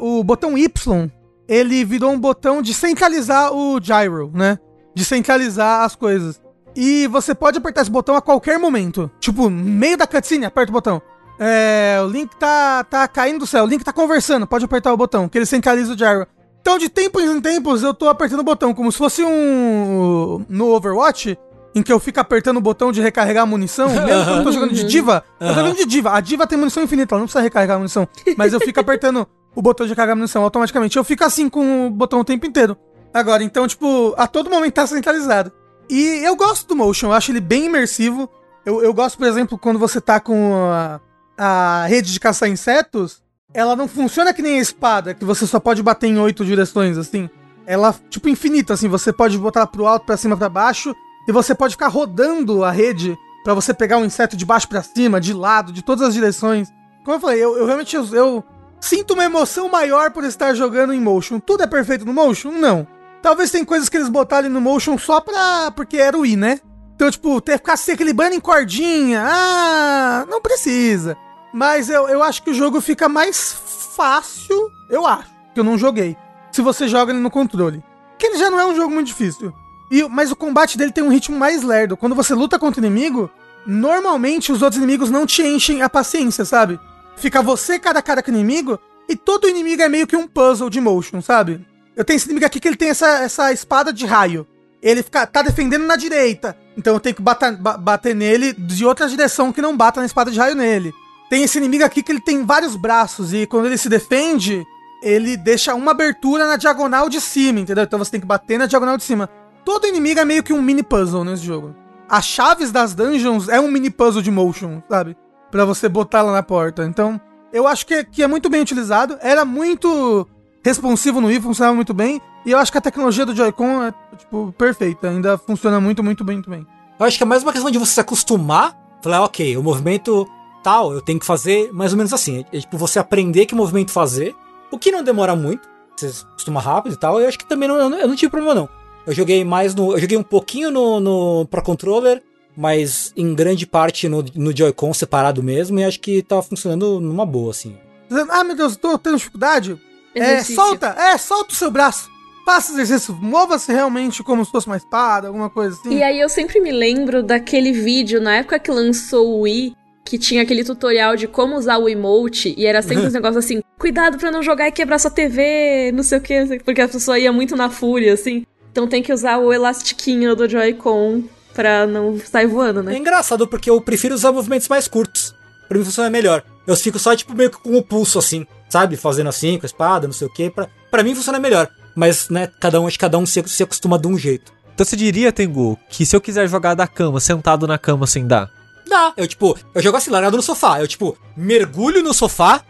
o botão Y, ele virou um botão de centralizar o gyro, né? De centralizar as coisas. E você pode apertar esse botão a qualquer momento. Tipo, no meio da cutscene, aperta o botão. É, o Link tá, tá caindo do céu, o Link tá conversando, pode apertar o botão, que ele centraliza o gyro. Então, de tempos em tempos, eu tô apertando o botão, como se fosse um. No Overwatch, em que eu fico apertando o botão de recarregar a munição, mesmo quando eu tô jogando de diva. Eu tô jogando de diva. A diva tem munição infinita, ela não precisa recarregar a munição. Mas eu fico apertando o botão de recarregar a munição automaticamente. Eu fico assim com o botão o tempo inteiro. Agora, então, tipo, a todo momento tá centralizado. E eu gosto do motion, eu acho ele bem imersivo. Eu, eu gosto, por exemplo, quando você tá com a, a rede de caçar insetos, ela não funciona que nem a espada, que você só pode bater em oito direções, assim. Ela, tipo, infinita, assim, você pode botar pro alto, pra cima, pra baixo, e você pode ficar rodando a rede pra você pegar um inseto de baixo pra cima, de lado, de todas as direções. Como eu falei, eu, eu realmente eu, eu sinto uma emoção maior por estar jogando em motion. Tudo é perfeito no motion? Não. Talvez tem coisas que eles botaram no motion só pra. porque era o Wii, né? Então, tipo, ter que ficar se equilibrando em cordinha. Ah, não precisa. Mas eu, eu acho que o jogo fica mais fácil. Eu acho, que eu não joguei. Se você joga ele no controle. Que ele já não é um jogo muito difícil. E, mas o combate dele tem um ritmo mais lerdo. Quando você luta contra o inimigo, normalmente os outros inimigos não te enchem a paciência, sabe? Fica você cara a cara com o inimigo e todo inimigo é meio que um puzzle de motion, sabe? Eu tenho esse inimigo aqui que ele tem essa, essa espada de raio. Ele fica, tá defendendo na direita, então eu tenho que bater, ba bater nele de outra direção que não bata na espada de raio nele. Tem esse inimigo aqui que ele tem vários braços e quando ele se defende, ele deixa uma abertura na diagonal de cima, entendeu? Então você tem que bater na diagonal de cima. Todo inimigo é meio que um mini puzzle nesse jogo. As chaves das dungeons é um mini puzzle de motion, sabe? Pra você botar lá na porta. Então, eu acho que, que é muito bem utilizado. Era muito responsivo no Wii, funcionava muito bem. E eu acho que a tecnologia do Joy-Con é, tipo, perfeita. Ainda funciona muito, muito bem, muito bem. Eu acho que é mais uma questão de você se acostumar. Falar, ok, o movimento tal, eu tenho que fazer mais ou menos assim. É, tipo, você aprender que movimento fazer. O que não demora muito. Você se acostuma rápido e tal. Eu acho que também não, eu não, eu não tive problema, não. Eu joguei mais no. Eu joguei um pouquinho no, no Pro Controller, mas em grande parte no, no Joy-Con separado mesmo. E acho que tava funcionando numa boa, assim. Dizendo, ah, meu Deus, tô tendo dificuldade. É, solta, é, solta o seu braço. Faça exercício, mova-se realmente como se fosse uma espada, alguma coisa assim. E aí eu sempre me lembro daquele vídeo, na época que lançou o Wii, que tinha aquele tutorial de como usar o emote, e era sempre uns negócios assim, cuidado pra não jogar e quebrar sua TV, não sei o que, porque a pessoa ia muito na fúria, assim. Então tem que usar o elastiquinho do Joy-Con pra não sair voando, É né? engraçado porque eu prefiro usar movimentos mais curtos. Pra mim funciona melhor. Eu fico só, tipo, meio que com o pulso, assim, sabe? Fazendo assim, com a espada, não sei o quê. Pra, pra mim funciona melhor. Mas, né, cada um, acho que cada um se, se acostuma de um jeito. Então você diria, Tengu, que se eu quiser jogar da cama, sentado na cama sem dar, Dá. Eu, tipo, eu jogo assim, largado no sofá. Eu, tipo, mergulho no sofá,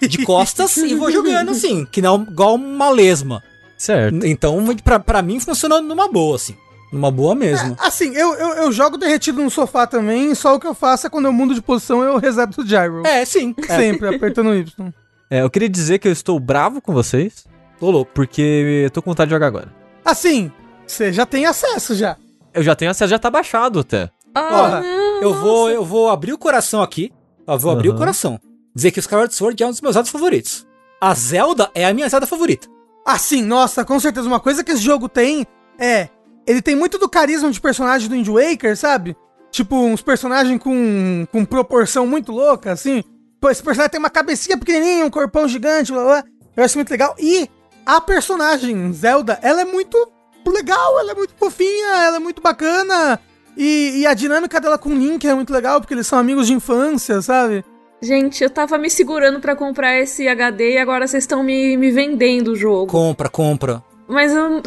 de costas, e vou jogando assim, que não igual uma lesma. Certo? Então, pra, pra mim funciona numa boa, assim. Numa boa mesmo. Assim, eu, eu, eu jogo derretido no sofá também, só o que eu faço é quando eu mudo de posição eu reseto o gyro. É, sim. É, Sempre, apertando o Y. É, eu queria dizer que eu estou bravo com vocês, tô louco. porque eu tô com vontade de jogar agora. Assim, você já tem acesso já. Eu já tenho acesso, já tá baixado até. Ah, Eu vou, eu vou abrir o coração aqui. Ó, vou abrir o coração. Dizer que o Skyward Sword é um dos meus Zeldas favoritos. A Zelda é a minha Zelda favorita. Assim, nossa, com certeza. Uma coisa que esse jogo tem é. Ele tem muito do carisma de personagem do Wind Waker, sabe? Tipo, uns personagens com, com proporção muito louca, assim. Pô, esse personagem tem uma cabecinha pequenininha, um corpão gigante, blá blá. Eu acho muito legal. E a personagem Zelda, ela é muito legal, ela é muito fofinha, ela é muito bacana. E, e a dinâmica dela com o Link é muito legal, porque eles são amigos de infância, sabe? Gente, eu tava me segurando pra comprar esse HD e agora vocês estão me, me vendendo o jogo. Compra, compra. Mas eu.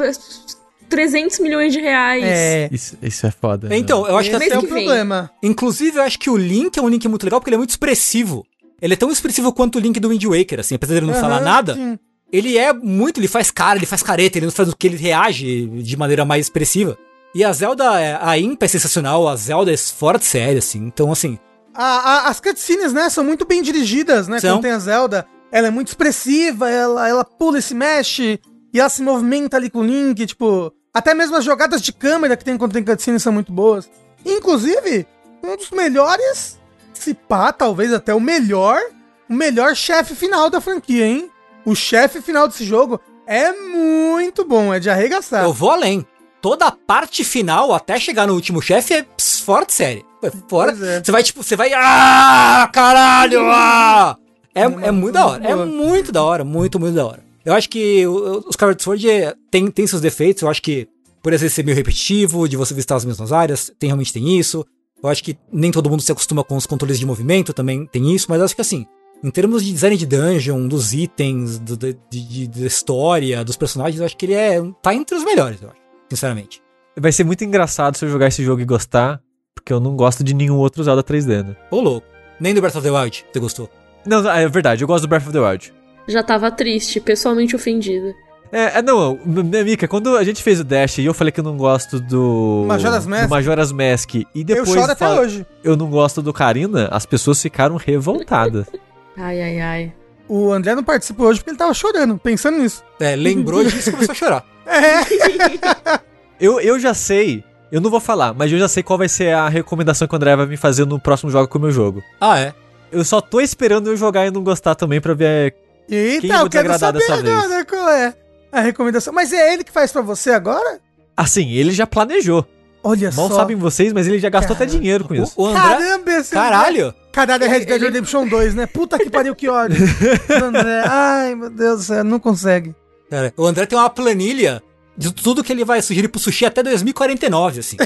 300 milhões de reais. É. Isso, isso é foda. né? Então, eu acho que Esse é o problema. Inclusive, eu acho que o Link é um Link muito legal porque ele é muito expressivo. Ele é tão expressivo quanto o Link do Wind Waker, assim, apesar dele não falar Aham, nada. sim. Ele é muito, ele faz cara, ele faz careta, ele não faz o que ele reage de maneira mais expressiva. E a Zelda, é- a Impa é sensacional, a Zelda é fora de série, assim. Então, assim, A- a- as cutscenes, né, são muito bem dirigidas, né? São. Quando tem a Zelda, ela é muito expressiva, ela, ela pula e se mexe, e ela se movimenta ali com o Link, tipo... Até mesmo as jogadas de câmera que tem quando tem cutscenes são muito boas. Inclusive, um dos melhores, se pá, talvez até o melhor, o melhor chefe final da franquia, hein? O chefe final desse jogo é muito bom, é de arregaçar. eu vou além. Toda a parte final, até chegar no último chefe, é ps, fora de série. É fora. É. Você vai, tipo, você vai. Ah, caralho! Ah! É, é muito da hora. É muito da hora, muito, muito da hora. Eu acho que o- o Skyward Sword é- tem, tem seus defeitos. Eu acho que, por exemplo, ser meio repetitivo, de você visitar as mesmas áreas, tem, realmente tem isso. Eu acho que nem todo mundo se acostuma com os controles de movimento, também tem isso, mas eu acho que assim, em termos de design de dungeon, dos itens, do, de, de- de história, dos personagens, eu acho que ele é. tá entre os melhores, eu acho, sinceramente. Vai ser muito engraçado se eu jogar esse jogo e gostar, porque eu não gosto de nenhum outro Zelda 3D, né? Ô louco. Nem do Breath of the Wild, você gostou? Não, é verdade, eu gosto do Breath of the Wild. Já tava triste, pessoalmente ofendida. É, é, não, M- Mika, quando a gente fez o Dash e eu falei que eu não gosto do. Majora's Mask? Do Majora's Mask. E Eu depois choro até hoje. eu não gosto do Karina, as pessoas ficaram revoltadas. Ai, ai, ai. O André não participou hoje porque ele tava chorando, pensando nisso. É, lembrou disso e começou a chorar. eu, eu já sei, eu não vou falar, mas eu já sei qual vai ser a recomendação que o André vai me fazer no próximo jogo com o meu jogo. Ah, é? Eu só tô esperando eu jogar e não gostar também pra ver. Eita, Quem eu vou quero saber dessa agora qual é a recomendação. Mas é ele que faz pra você agora? Assim, ele já planejou. Olha Mal só. sabem vocês, mas ele já gastou até Caramba. dinheiro com isso. O, o André. Caramba, esse Caralho! Caralho, é Red Dead Redemption 2, né? Puta que pariu, que ódio. André. Ai, meu Deus do céu, não consegue. Cara, o André tem uma planilha de tudo que ele vai sugerir pro sushi até 2049, assim.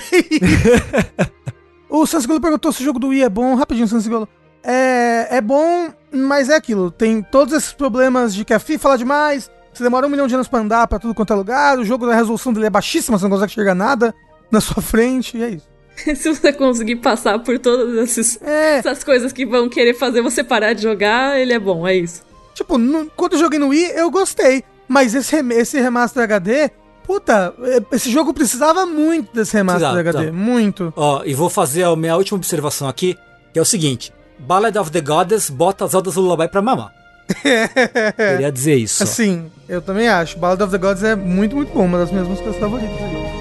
O Sansigolo perguntou se o jogo do Wii é bom. Rapidinho, Sansigolo. É, é bom, mas é aquilo. Tem todos esses problemas de que a FIFA fala demais. Você demora um milhão de anos pra andar pra tudo quanto é lugar. O jogo da resolução dele é baixíssima, você não consegue enxergar nada na sua frente. E é isso. Se você conseguir passar por todas esses- É, essas coisas que vão querer fazer você parar de jogar, ele é bom, é isso. tipo, no- quando eu joguei no Wii, eu gostei. Mas esse, esse remaster HD, puta, é, esse jogo precisava muito desse remaster Precisava, HD. Muito. Ó, e vou fazer a minha última observação aqui, que é o seguinte: Ballad of the Goddess bota as Zeldas do Lullaby pra mamar. Queria dizer isso. ó. Assim, eu também acho. Ballad of the Gods é muito, muito bom. Uma das minhas músicas favoritas.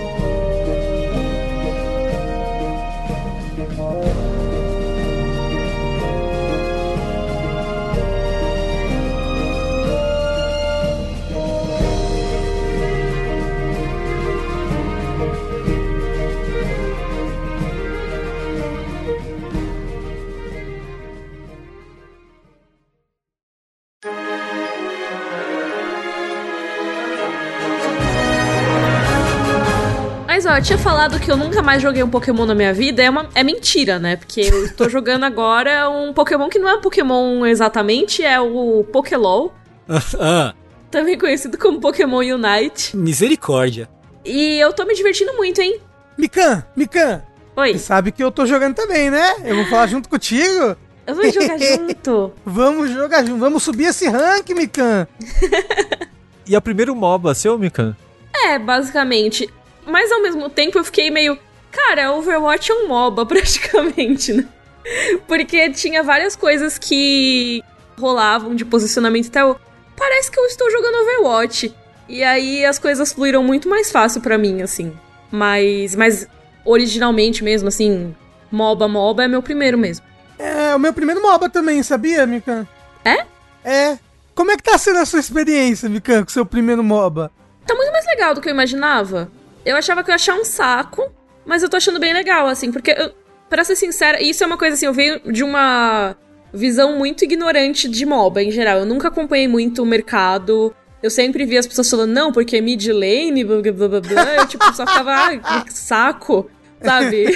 Eu tinha falado que eu nunca mais joguei um Pokémon na minha vida, é, uma, é mentira, né? Porque eu tô jogando agora um Pokémon que não é um Pokémon exatamente, é o Pokélol, Ah, também conhecido como Pokémon Unite. misericórdia. E eu tô me divertindo muito, hein? Mikan, Mikan, Oi, você sabe que eu tô jogando também, né? Eu vou falar junto contigo. eu vou jogar junto. Vamos jogar junto. Vamos subir esse rank, Mikan. E é o primeiro MOBA seu, Mikan? É, basicamente. Mas ao mesmo tempo eu fiquei meio. Cara, Overwatch é um MOBA, praticamente, né? Porque tinha várias coisas que rolavam de posicionamento e tal. Parece que eu estou jogando Overwatch. E aí as coisas fluíram muito mais fácil pra mim, assim. Mas, mas originalmente mesmo, assim, MOBA, MOBA é meu primeiro mesmo. É o meu primeiro MOBA também, sabia, Mikan? É? É. Como é que tá sendo a sua experiência, Mikan, com o seu primeiro MOBA? Tá muito mais legal do que eu imaginava. Eu achava que eu ia achar um saco, mas eu tô achando bem legal, assim, porque, eu, pra ser sincera, isso é uma coisa assim, eu venho de uma visão muito ignorante de MOBA em geral. Eu nunca acompanhei muito o mercado. Eu sempre vi as pessoas falando, não, porque é mid lane, blá blá blá blá. blá. Eu, tipo, só ficava, ai, que saco, sabe?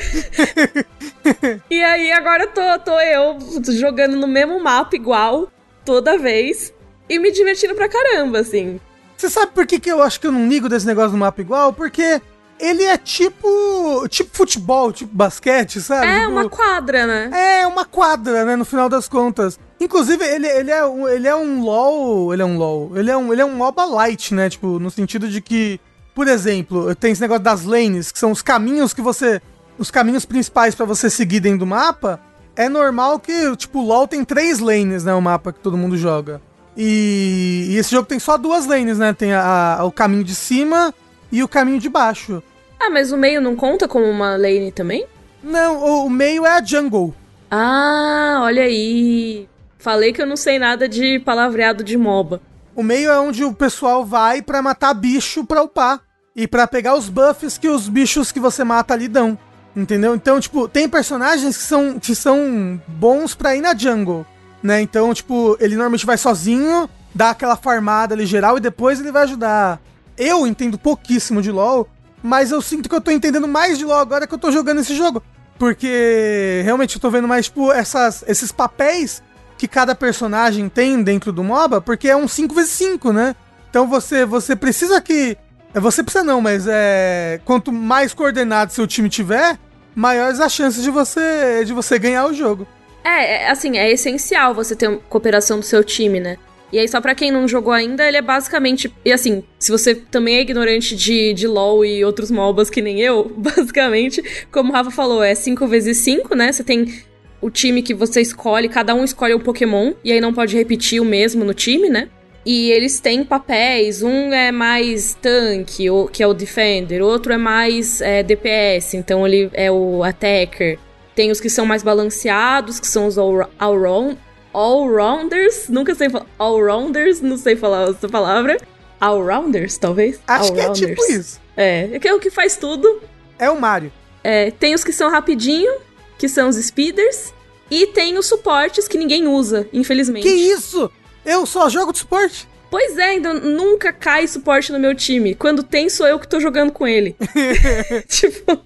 e aí agora tô, tô eu jogando no mesmo mapa igual, toda vez, e me divertindo pra caramba, assim. Você sabe por que, que eu acho que eu não ligo desse negócio do mapa igual? Porque ele é tipo. tipo futebol, tipo basquete, sabe? É Tipo, uma quadra, né? É uma quadra, né? No final das contas. Inclusive, ele, ele, é, um, ele é um LOL. Ele é um LOL. Ele é um, ele é um MOBA light, né? Tipo, no sentido de que, por exemplo, tem esse negócio das lanes, que são os caminhos que você. Os caminhos principais pra você seguir dentro do mapa. É normal que, tipo, o LOL tem três lanes, né? O mapa que todo mundo joga. E, e esse jogo tem só duas lanes, né? Tem a- a- o caminho de cima e o caminho de baixo. Ah, mas o meio não conta como uma lane também? Não, o, o meio é a jungle. Ah, olha aí. Falei que eu não sei nada de palavreado de MOBA. O meio é onde o pessoal vai pra matar bicho pra upar. E pra pegar os buffs que os bichos que você mata ali dão. Entendeu? Então, tipo, tem personagens que são, que são bons pra ir na jungle. Né? Então, tipo, ele normalmente vai sozinho, dá aquela farmada ali geral e depois ele vai ajudar. Eu entendo pouquíssimo de LoL, mas eu sinto que eu tô entendendo mais de LoL agora que eu tô jogando esse jogo. Porque realmente eu tô vendo mais, tipo, essas, esses papéis que cada personagem tem dentro do MOBA, porque é um 5x5, né? Então você, você precisa que. é, Você precisa não, mas é. Quanto mais coordenado seu time tiver, maiores as chances de você, de você ganhar o jogo. É, é, assim, é essencial você ter cooperação do seu time, né? E aí, só pra quem não jogou ainda, ele é basicamente. E assim, se você também é ignorante de, de LoL e outros MOBAs que nem eu, basicamente, como o Rafa falou, é 5 vezes 5 né? Você tem o time que você escolhe, cada um escolhe um Pokémon, e aí não pode repetir o mesmo no time, né? E eles têm papéis, um é mais tanque, que é o Defender, outro é mais é, DPS, então ele é o Attacker. Tem os que são mais balanceados, que são os all- all-round- all-rounders, nunca sei falar, all-rounders, não sei falar essa palavra. All-rounders, talvez? Acho que é tipo isso. É, é que é o que faz tudo. É o Mario. É, tem os que são rapidinho, que são os speeders, e tem os suportes que ninguém usa, infelizmente. Que isso? Eu só jogo de suporte? Pois é, então nunca cai suporte no meu time. Quando tem, sou eu que tô jogando com ele. tipo.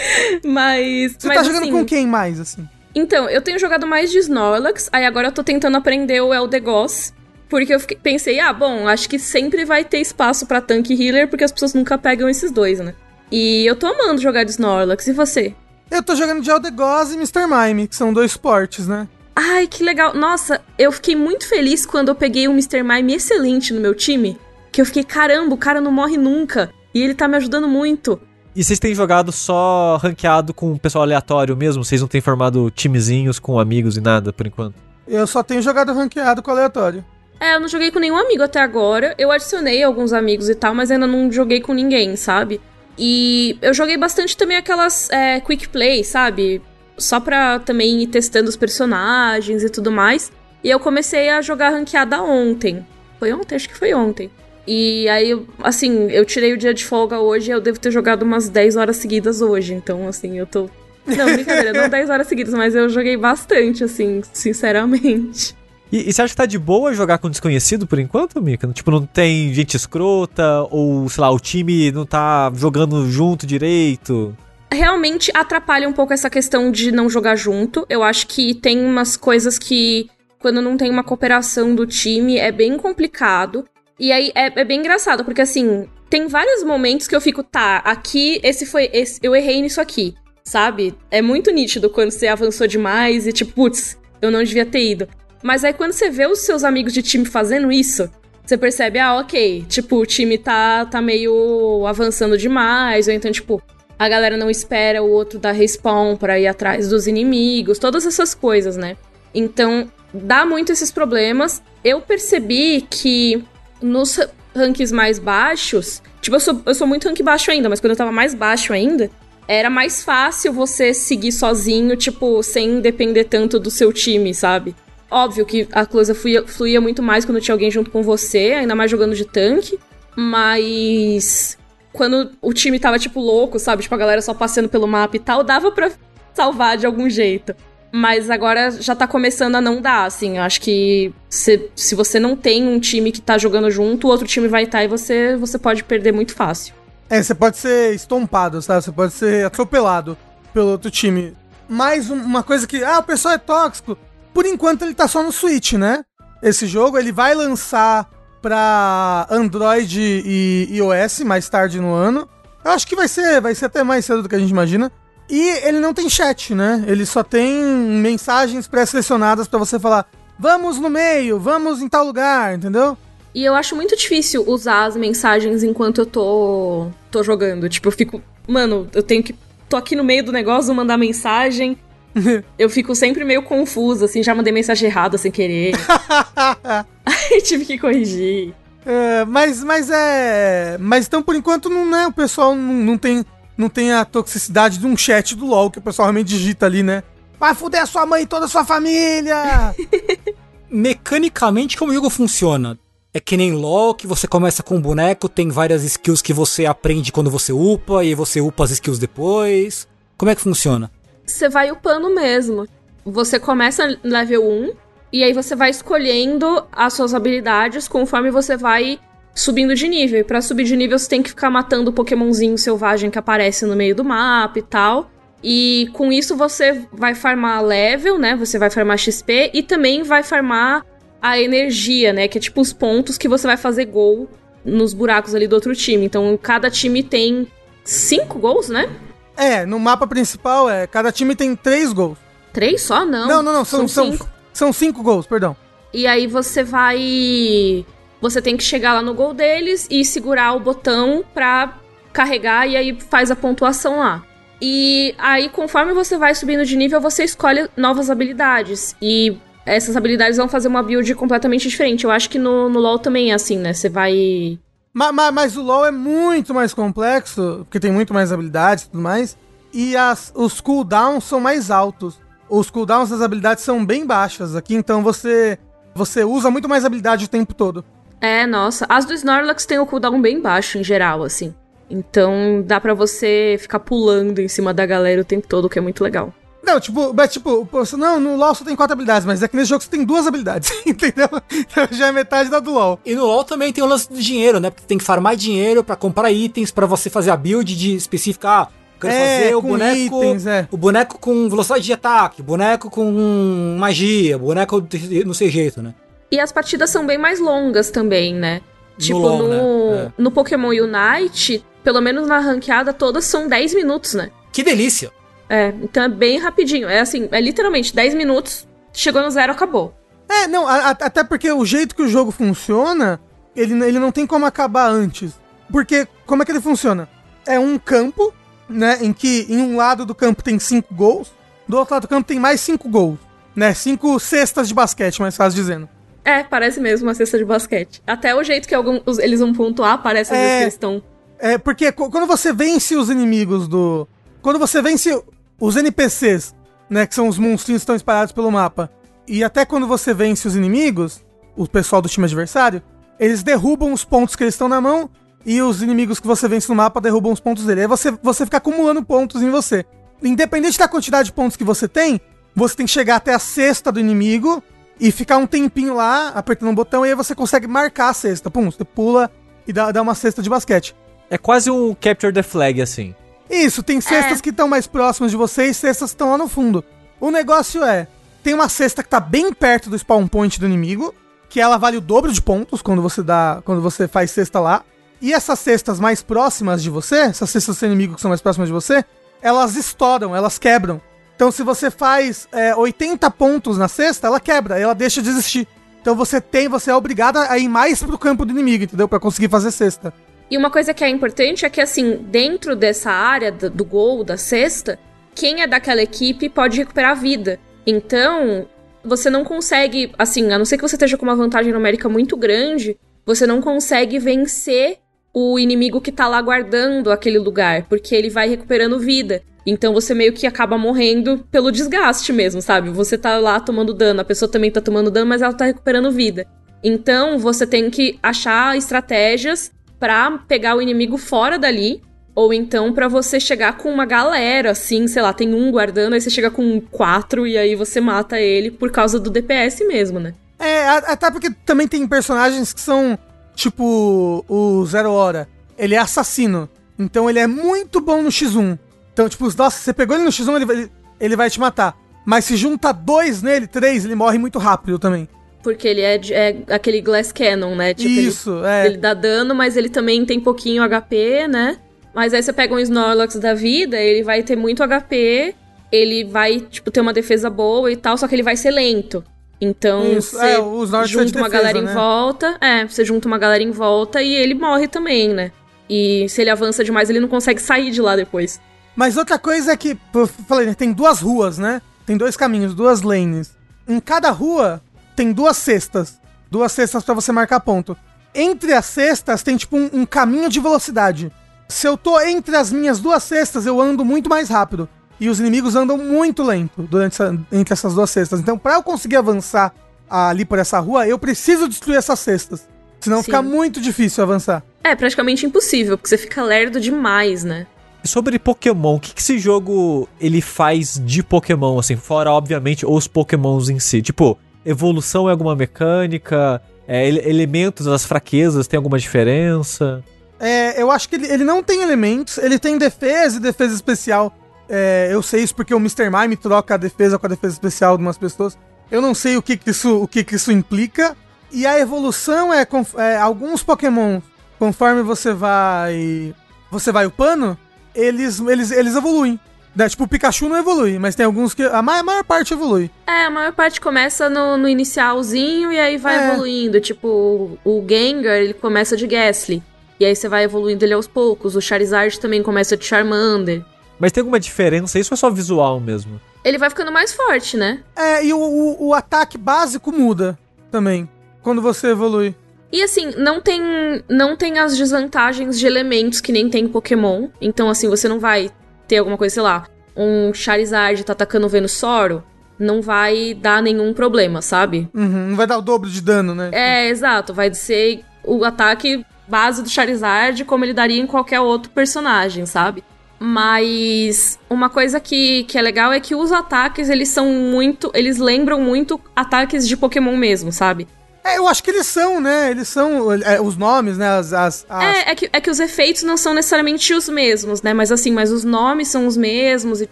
Mas. Você mas, tá jogando assim, com quem mais, assim? Então, eu tenho jogado mais de Snorlax, aí agora eu tô tentando aprender o Eldegoss. Porque eu fiquei- pensei, ah, bom, acho que sempre vai ter espaço pra tanque e healer, porque as pessoas nunca pegam esses dois, né? E eu tô amando jogar de Snorlax, e você? Eu tô jogando de Eldegoss e Mr. Mime, que são dois suportes, né? Ai, que legal. Nossa, eu fiquei muito feliz quando eu peguei um Mr. Mime excelente no meu time. Que eu fiquei, caramba, o cara não morre nunca. E ele tá me ajudando muito. E vocês têm jogado só ranqueado com o pessoal aleatório mesmo? Vocês não têm formado timezinhos com amigos e nada por enquanto? Eu só tenho jogado ranqueado com aleatório. É, eu não joguei com nenhum amigo até agora. Eu adicionei alguns amigos e tal, mas ainda não joguei com ninguém, sabe? E eu joguei bastante também aquelas é, quick play, sabe? Só pra também ir testando os personagens e tudo mais. E eu comecei a jogar ranqueada ontem. Foi ontem? Acho que foi ontem. E aí, assim, eu tirei o dia de folga hoje e eu devo ter jogado umas 10 horas seguidas hoje. Então, assim, eu tô. Não, brincadeira, não 10 horas seguidas, mas eu joguei bastante, assim, sinceramente. E, e você acha que tá de boa jogar com desconhecido por enquanto, Mika? Tipo, não tem gente escrota? Ou, sei lá, o time não tá jogando junto direito? realmente atrapalha um pouco essa questão de não jogar junto. Eu acho que tem umas coisas que, quando não tem uma cooperação do time, é bem complicado. E aí é, é bem engraçado, porque assim, tem vários momentos que eu fico, tá, aqui, esse foi. Esse, eu errei nisso aqui, sabe? É muito nítido quando você avançou demais e tipo, putz, eu não devia ter ido. Mas aí quando você vê os seus amigos de time fazendo isso, você percebe, ah, ok, tipo, o time tá, tá meio avançando demais, ou então, tipo, a galera não espera o outro dar respawn pra ir atrás dos inimigos, todas essas coisas, né? Então, dá muito esses problemas. Eu percebi que nos ra- ranks mais baixos, tipo, eu sou, eu sou muito rank baixo ainda, mas quando eu tava mais baixo ainda, era mais fácil você seguir sozinho, tipo, sem depender tanto do seu time, sabe? Óbvio que a coisa fluía, fluía muito mais quando tinha alguém junto com você, ainda mais jogando de tanque, mas quando o time tava, tipo, louco, sabe? Tipo, a galera só passeando pelo mapa e tal, dava pra salvar de algum jeito. Mas agora já tá começando a não dar, assim. Eu acho que se, se você não tem um time que tá jogando junto, o outro time vai estar e você, você pode perder muito fácil. É, você pode ser estompado, sabe? Você pode ser atropelado pelo outro time. Mais um- uma coisa que, ah, o pessoal é tóxico. Por enquanto ele tá só no Switch, né? Esse jogo ele vai lançar pra Android e iOS mais tarde no ano. Eu acho que vai ser, vai ser até mais cedo do que a gente imagina. E ele não tem chat, né? Ele só tem mensagens pré-selecionadas pra você falar: "Vamos no meio, vamos em tal lugar", entendeu? E eu acho muito difícil usar as mensagens enquanto eu tô, tô jogando. Tipo, eu fico. Mano, eu tenho que. Tô aqui no meio do negócio, mandar mensagem. eu fico sempre meio confusa, assim, já mandei mensagem errada sem querer. Aí tive que corrigir. É, mas, mas é. Mas então, por enquanto, não, né? O pessoal não, não tem, não tem a toxicidade de um chat do LOL que o pessoal realmente digita ali, né? Vai fuder a sua mãe e toda a sua família! Mecanicamente, como o jogo funciona? É que nem LoL, que você começa com um boneco, tem várias skills que você aprende quando você upa, e aí você upa as skills depois. Como é que funciona? Você vai upando mesmo. Você começa no level 1, e aí você vai escolhendo as suas habilidades conforme você vai subindo de nível. E pra subir de nível, você tem que ficar matando o Pokémonzinho selvagem que aparece no meio do mapa e tal. E com isso você vai farmar level, né? Você vai farmar XP e também vai farmar a energia, né? Que é tipo os pontos que você vai fazer gol nos buracos ali do outro time. Então cada time tem cinco gols, né? é, no mapa principal, é. Cada time tem três gols. Três só? Não. Não, não, não. São, são, cinco. são cinco gols, perdão. E aí você vai. Você tem que chegar lá no gol deles e segurar o botão pra carregar e aí faz a pontuação lá. E aí, conforme você vai subindo de nível, você escolhe novas habilidades. E essas habilidades vão fazer uma build completamente diferente. Eu acho que no, no LoL também é assim, né? Você vai. Ma- ma- mas o LoL é muito mais complexo, porque tem muito mais habilidades e tudo mais. E as, os cooldowns são mais altos. Os cooldowns das habilidades são bem baixas aqui, então você você usa muito mais habilidade o tempo todo. É, nossa. As do Snorlax tem o cooldown bem baixo em geral, assim. Então dá pra você ficar pulando em cima da galera o tempo todo, o que é muito legal. Não, tipo, mas tipo, não, no LoL só tem quatro habilidades, mas é que nesse jogo você tem duas habilidades, entendeu? Então já é metade da do LoL. E no LoL também tem o lance do dinheiro, né? Porque tem que farmar dinheiro pra comprar itens, pra você fazer a build de específica. Ah, quero É, fazer o com boneco. itens, é. O boneco com velocidade de ataque, boneco com magia, boneco de- não sei jeito, né? E as partidas são bem mais longas também, né? Tipo, LoL, no, né? no Pokémon Unite, pelo menos na ranqueada, todas são 10 minutos, né? Que delícia! É, então é bem rapidinho. É assim, é literalmente 10 minutos, chegou no zero, acabou. É, não, a- a- até porque o jeito que o jogo funciona, ele, ele não tem como acabar antes. Porque, como é que ele funciona? É um campo, né, em que em um lado do campo tem cinco gols, do outro lado do campo tem mais cinco gols, né, cinco cestas de basquete, mais fácil dizendo. É, parece mesmo uma cesta de basquete. Até o jeito que eles vão pontuar, parece às É. vezes que eles estão. É, porque quando você vence os inimigos do... Quando você vence os NPCs, né, que são os monstrinhos que estão espalhados pelo mapa, e até quando você vence os inimigos, o pessoal do time adversário, eles derrubam os pontos que eles estão na mão, e os inimigos que você vence no mapa derrubam os pontos dele. Aí você, você fica acumulando pontos em você. Independente da quantidade de pontos que você tem, você tem que chegar até a cesta do inimigo e ficar um tempinho lá, apertando um botão, e aí você consegue marcar a cesta. Pum, você pula e dá, dá uma cesta de basquete. É quase um Capture the Flag, assim. Isso, tem cestas que estão mais próximas de você e cestas que estão lá no fundo. O negócio é, tem uma cesta que tá bem perto do spawn point do inimigo, que ela vale o dobro de pontos quando você dá, quando você faz cesta lá. E essas cestas mais próximas de você, essas cestas do inimigo que são mais próximas de você, elas estouram, elas quebram. Então se você faz é, 80 pontos na cesta, ela quebra, ela deixa de existir. Então você tem, você é obrigado a ir mais pro campo do inimigo, entendeu? Pra conseguir fazer cesta. E uma coisa que é importante é que, assim, dentro dessa área do, do gol, da cesta, quem é daquela equipe pode recuperar a vida. Então, você não consegue, assim, a não ser que você esteja com uma vantagem numérica muito grande, você não consegue vencer o inimigo que tá lá guardando aquele lugar, porque ele vai recuperando vida. Então você meio que acaba morrendo pelo desgaste mesmo, sabe? Você tá lá tomando dano, a pessoa também tá tomando dano, mas ela tá recuperando vida. Então você tem que achar estratégias pra pegar o inimigo fora dali, ou então pra você chegar com uma galera, assim, sei lá, tem um guardando, aí você chega com quatro e aí você mata ele por causa do DPS mesmo, né? É, até porque também tem personagens que são, tipo, o Zero Hora. Ele é assassino. Então ele é muito bom no X1. Então, tipo, nossa, você pegou ele no X1, ele vai, ele vai te matar. Mas se junta dois nele, três, ele morre muito rápido também. Porque ele é, de- é aquele Glass Cannon, né? Tipo, ele- Isso, é. Ele dá dano, mas ele também tem pouquinho HP, né? Mas aí você pega um Snorlax da vida, ele vai ter muito HP, ele vai, tipo, ter uma defesa boa e tal, só que ele vai ser lento. Então, Isso, você é, é de junta uma defesa, galera né? em volta. É, você junta uma galera em volta e ele morre também, né? E se ele avança demais, ele não consegue sair de lá depois. Mas outra coisa é que, eu falei, né, tem duas ruas, né? Tem dois caminhos, duas lanes. Em cada rua tem duas cestas. Duas cestas pra você marcar ponto. Entre as cestas tem tipo um, um caminho de velocidade. Se eu tô entre as minhas duas cestas, eu ando muito mais rápido. E os inimigos andam muito lento durante essa- entre essas duas cestas. Então, pra eu conseguir avançar ali por essa rua, eu preciso destruir essas cestas. Senão Sim. fica muito difícil avançar. É praticamente impossível, porque você fica lerdo demais, né? Sobre Pokémon, o que, que esse jogo ele faz de Pokémon, assim, fora, obviamente, os Pokémons em si? Tipo, evolução é alguma mecânica? É, ele- elementos das fraquezas tem alguma diferença? É, eu acho que ele, ele não tem elementos, ele tem defesa e defesa especial. É, eu sei isso porque o Mr. Mime troca a defesa com a defesa especial de umas pessoas. Eu não sei o que, que isso, o que, que isso implica. E a evolução é, é, alguns Pokémon, conforme você vai. Você vai upando, eles, eles, eles evoluem. Né, Tipo, o Pikachu não evolui, mas tem alguns que. A ma- a maior parte evolui. É, a maior parte começa no, no inicialzinho e aí vai É. evoluindo. Tipo, o, o Gengar, ele começa de Gastly. E aí você vai evoluindo ele aos poucos. O Charizard também começa de Charmander. Mas tem alguma diferença? Isso é só visual mesmo. Ele vai ficando mais forte, né? É, e o, o, o ataque básico muda também. Quando você evolui. E assim, não tem, não tem as desvantagens de elementos que nem tem em Pokémon. Então, assim, você não vai ter alguma coisa, sei lá, um Charizard tá atacando o Venusaur, não vai dar nenhum problema, sabe? Uhum, não vai dar o dobro de dano, né? É, exato. Vai ser o ataque base do Charizard como ele daria em qualquer outro personagem, sabe? Mas uma coisa que, que é legal é que os ataques, eles são muito. Eles lembram muito ataques de Pokémon mesmo, sabe? É, eu acho que eles são, né? Eles são é, os nomes, né? As, as, as... É, é que, é que os efeitos não são necessariamente os mesmos, né? Mas assim, mas os nomes são os mesmos. E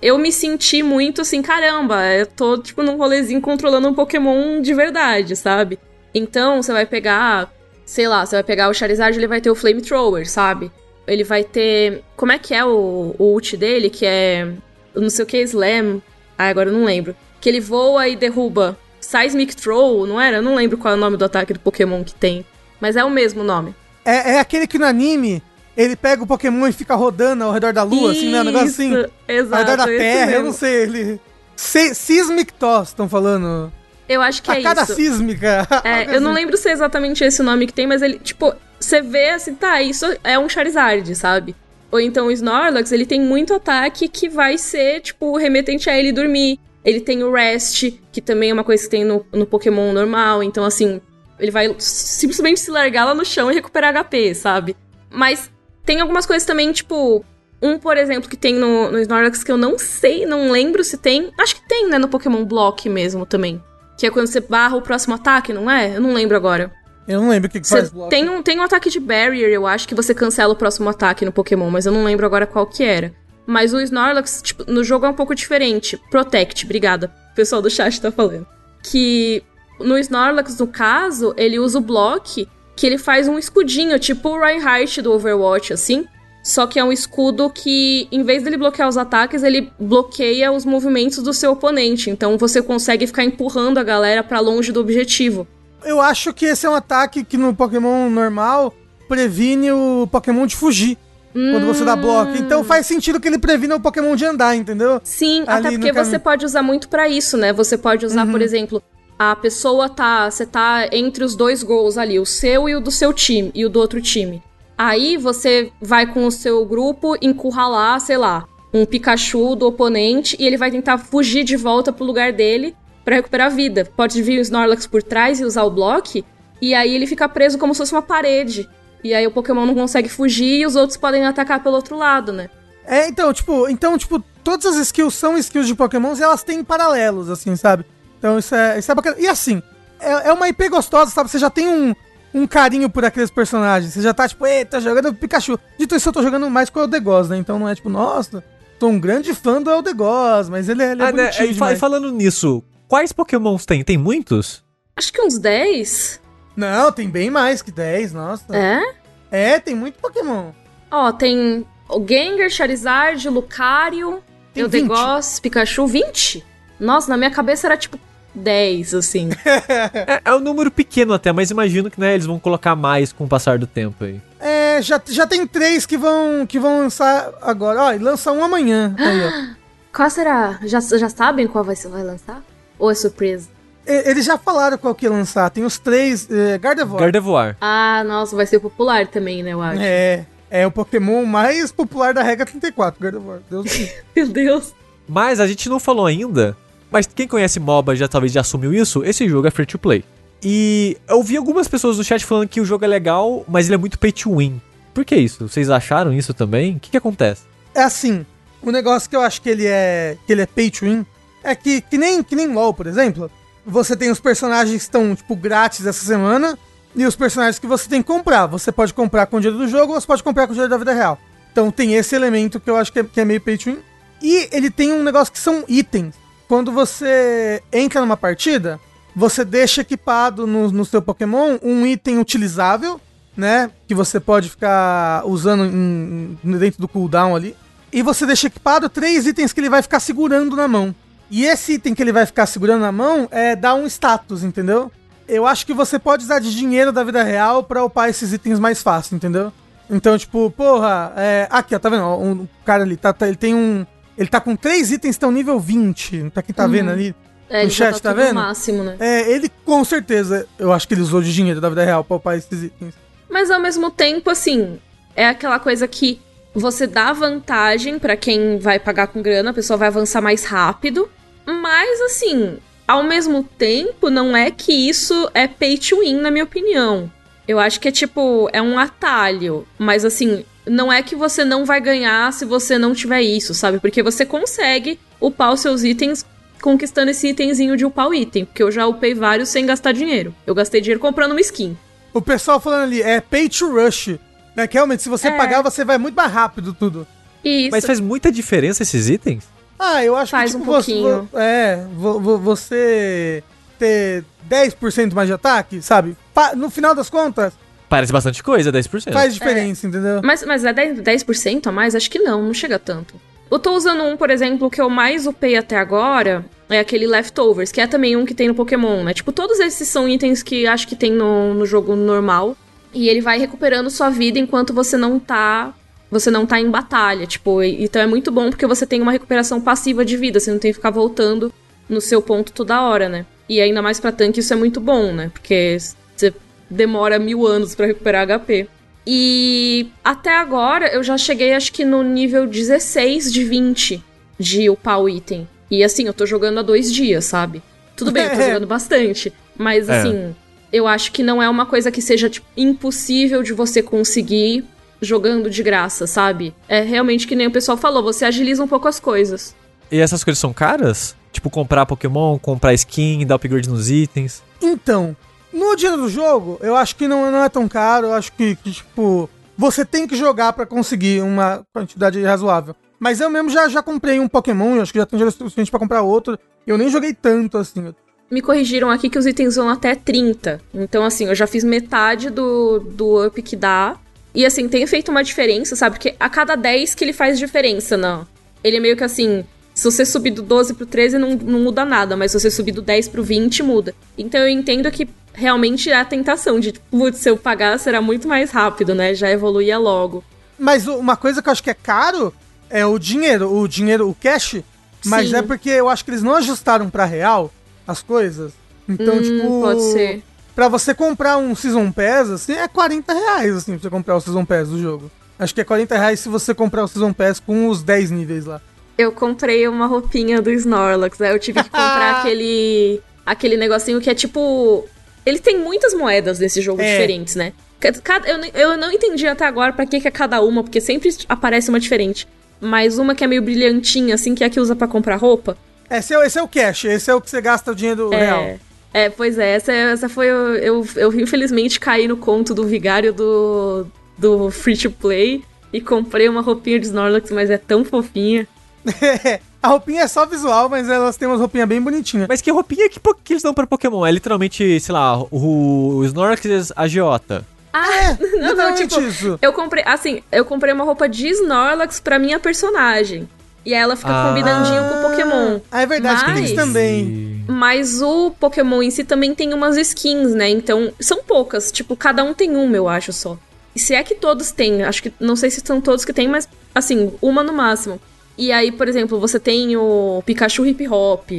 eu me senti muito assim, caramba, eu tô, tipo, num rolezinho controlando um Pokémon de verdade, sabe? Então, você vai pegar, sei lá, você vai pegar o Charizard, ele vai ter o Flamethrower, sabe? Ele vai ter. Como é que é o, o ult dele? Que é. Não sei o que, Slam. Ah, agora eu não lembro. Que ele voa e derruba. Seismic Throw, não era? Eu não lembro qual é o nome do ataque do Pokémon que tem. Mas é o mesmo nome. É, é aquele que no anime ele pega o Pokémon e fica rodando ao redor da lua, assim, né? Um negócio assim. Exato. Ao redor da Terra, eu mesmo. não sei. Ele. Se, Seismic Toss, estão falando. Eu acho que a é cada isso. sísmica. É, eu não lembro se é exatamente esse nome que tem, mas ele, tipo, você vê assim, tá, isso é um Charizard, sabe? Ou então o Snorlax, ele tem muito ataque que vai ser, tipo, remetente a ele dormir. Ele tem o Rest, que também é uma coisa que tem no, no Pokémon normal. Então, assim, ele vai simplesmente se largar lá no chão e recuperar HP, sabe? Mas tem algumas coisas também, tipo. Um, por exemplo, que tem no, no Snorlax que eu não sei, não lembro se tem. Acho que tem, né, no Pokémon Block mesmo também. Que é quando você barra o próximo ataque, não é? Eu não lembro agora. Eu não lembro o que, que Você faz bloco. tem um, tem um ataque de Barrier, eu acho, que você cancela o próximo ataque no Pokémon, mas eu não lembro agora qual que era. Mas o Snorlax, tipo, no jogo é um pouco diferente. Protect, obrigada. O pessoal do chat tá falando. Que no Snorlax, no caso, ele usa o Block, que ele faz um escudinho, tipo o Reinhardt do Overwatch, assim. Só que é um escudo que, em vez dele bloquear os ataques, ele bloqueia os movimentos do seu oponente. Então você consegue ficar empurrando a galera pra longe do objetivo. Eu acho que esse é um ataque que no Pokémon normal previne o Pokémon de fugir. Quando você dá bloco. Então faz sentido que ele previna o Pokémon de andar, entendeu? Sim, ali até porque você pode usar muito pra isso, né? Você pode usar, por exemplo, a pessoa tá, você tá entre os dois gols ali, o seu e o do seu time e o do outro time. Aí você vai com o seu grupo encurralar, sei lá, um Pikachu do oponente e ele vai tentar fugir de volta pro lugar dele pra recuperar a vida. Pode vir o Snorlax por trás e usar o bloco, e aí ele fica preso como se fosse uma parede. E aí o Pokémon não consegue fugir e os outros podem atacar pelo outro lado, né? É, então, tipo, então, tipo, todas as skills são skills de Pokémon e elas têm paralelos, assim, sabe? Então isso é, isso é bacana. E assim, é, é uma IP gostosa, sabe? Você já tem um, um carinho por aqueles personagens. Você já tá, tipo, eita, jogando Pikachu. Dito isso, eu tô jogando mais com o Eldegoss, né? Então não é tipo, nossa, tô um grande fã do Eldegoss, mas ele, é- ele é Ah, né, bonitinho e, fa- e falando nisso, quais Pokémons tem? Tem muitos? Acho que uns 10. Não, tem bem mais que 10, nossa. É? É, tem muito Pokémon. Ó, tem o Gengar, Charizard, Lucario, Tem Eldegoss, Pikachu, 20? Nossa, na minha cabeça era tipo 10, assim. É, é um número pequeno até, mas imagino que né, eles vão colocar mais com o passar do tempo aí. É, já, já tem três que vão, que vão lançar agora. Ó, e lança um amanhã. Aí, ó. Qual será? Já, já sabem qual vai, vai lançar? Ou é surpresa? E- Eles já falaram qual que ia lançar. Tem os três. É, Gardevoir. Gardevoir. Ah, nossa, vai ser popular também, né, eu acho. É, é o Pokémon mais popular da regra 34, Gardevoir. Deus. Meu Deus. Mas a gente não falou ainda, mas quem conhece MOBA já talvez já assumiu isso, esse jogo é free to play. E eu vi algumas pessoas no chat falando que o jogo é legal, mas ele é muito pay to win. Por que isso? Vocês acharam isso também? O que, que acontece? É assim, o negócio que eu acho que ele é que ele é pay to win é que, que, nem, que nem LoL, por exemplo, você tem os personagens que estão, tipo, grátis essa semana e os personagens que você tem que comprar. Você pode comprar com o dinheiro do jogo ou você pode comprar com o dinheiro da vida real. Então tem esse elemento que eu acho que é, que é meio pay to win. E ele tem um negócio que são itens. Quando você entra numa partida, você deixa equipado no, no seu Pokémon um item utilizável, né? Que você pode ficar usando em- dentro do cooldown ali. E você deixa equipado três itens que ele vai ficar segurando na mão. E esse item que ele vai ficar segurando na mão é dar um status, entendeu? Eu acho que você pode usar de dinheiro da vida real pra upar esses itens mais fácil, entendeu? Então, tipo, porra, é... aqui, ó, tá vendo? Um cara ali, tá, tá- ele tem um. Ele tá com três itens estão nível 20, pra quem tá vendo ali. É, No chat, tá no vendo? máximo, né? É, ele com certeza, eu acho que ele usou de dinheiro da vida real pra upar esses itens. Mas ao mesmo tempo, assim, é aquela coisa que você dá vantagem pra quem vai pagar com grana, a pessoa vai avançar mais rápido. Mas, assim, ao mesmo tempo, não é que isso é pay to win, na minha opinião. Eu acho que é tipo, é um atalho, mas assim, não é que você não vai ganhar se você não tiver isso, sabe? Porque você consegue upar os seus itens conquistando esse itemzinho de upar o item, porque eu já upei vários sem gastar dinheiro. Eu gastei dinheiro comprando uma skin. O pessoal falando ali, é pay to rush. Né? Que realmente, se você É. pagar, você vai muito mais rápido tudo. Isso. Mas faz muita diferença esses itens? Ah, eu acho Faz que um tipo, você- pouquinho. vo- é, vo- vo- você ter 10% mais de ataque, sabe? No final das contas, Parece bastante coisa, 10%. faz diferença, entendeu? Mas, mas é 10%, 10% a mais? Acho que não, não chega tanto. Eu tô usando um, por exemplo, que eu mais upei até agora, é aquele Leftovers, que é também um que tem no Pokémon, né? Tipo, todos esses são itens que acho que tem no, no jogo normal. E ele vai recuperando sua vida enquanto você não tá. Você não tá em batalha. Tipo, e- então é muito bom porque você tem uma recuperação passiva de vida. Você não tem que ficar voltando no seu ponto toda hora, né? E ainda mais pra tanque isso é muito bom, né? Porque você demora mil anos pra recuperar HP. E até agora eu já cheguei, acho que no nível 16 de 20 de upar o item. E assim, eu tô jogando há dois dias, sabe? Tudo bem, eu tô jogando bastante. Mas É. assim, eu acho que não é uma coisa que seja tipo, impossível de você conseguir jogando de graça, sabe? É realmente que nem o pessoal falou, você agiliza um pouco as coisas. E essas coisas são caras? Tipo, comprar Pokémon, comprar skin, dar upgrade nos itens. Então, no dia do jogo, eu acho que não, não é tão caro. Eu acho que, que, tipo, você tem que jogar pra conseguir uma quantidade razoável. Mas eu mesmo já, já comprei um Pokémon, eu acho que já tem dinheiro suficiente pra comprar outro. Eu nem joguei tanto assim. Me corrigiram aqui que os itens vão até 30. Então, assim, eu já fiz metade do, do up que dá. E, assim, tem feito uma diferença, sabe? Porque a cada 10 que ele faz diferença, não. Ele é meio que assim. Se você subir do 12 pro 13, não, não muda nada. Mas se você subir do 10 pro 20, muda. Então eu entendo que realmente é a tentação de, putz, se eu pagar, será muito mais rápido, né? Já evoluía logo. Mas uma coisa que eu acho que é caro é o dinheiro, o dinheiro, o cash. Mas Sim. é porque eu acho que eles não ajustaram pra real as coisas. Então, Hum, tipo. pode ser. Pra você comprar um Season Pass, assim, é 40 reais, assim, pra você comprar o Season Pass do jogo. Acho que é 40 reais se você comprar o Season Pass com os 10 níveis lá. Eu comprei uma roupinha do Snorlax, aí eu tive que comprar aquele aquele negocinho que é tipo, ele tem muitas moedas desse jogo É. diferentes, né? Ca- Cada, eu, eu não entendi até agora pra que que é cada uma, porque sempre aparece uma diferente. Mas uma que é meio brilhantinha, assim, que é a que usa pra comprar roupa. Esse é, esse é o cash, esse é o que você gasta o dinheiro real. É, é, pois é, essa, essa foi. Eu, eu, eu infelizmente caí no conto do vigário do, do Free to Play e comprei uma roupinha de Snorlax, mas é tão fofinha. a roupinha é só visual, mas elas têm umas roupinhas bem bonitinhas. Mas que roupinha que, que eles dão pra Pokémon? É literalmente, sei lá, o, o Snorlax agiota. Ah, não, não, Literalmente tipo, isso. eu comprei, assim, eu comprei uma roupa de Snorlax pra minha personagem. E aí ela fica Ah. combinandinho com o Pokémon. Ah, é verdade, tem isso Mas- também. Mas o Pokémon em si também tem umas skins, né? Então, são poucas. Tipo, cada um tem uma, eu acho só. E se é que todos têm, acho que. Não sei se são todos que tem, mas assim, uma no máximo. E aí, por exemplo, você tem o Pikachu Hip Hop.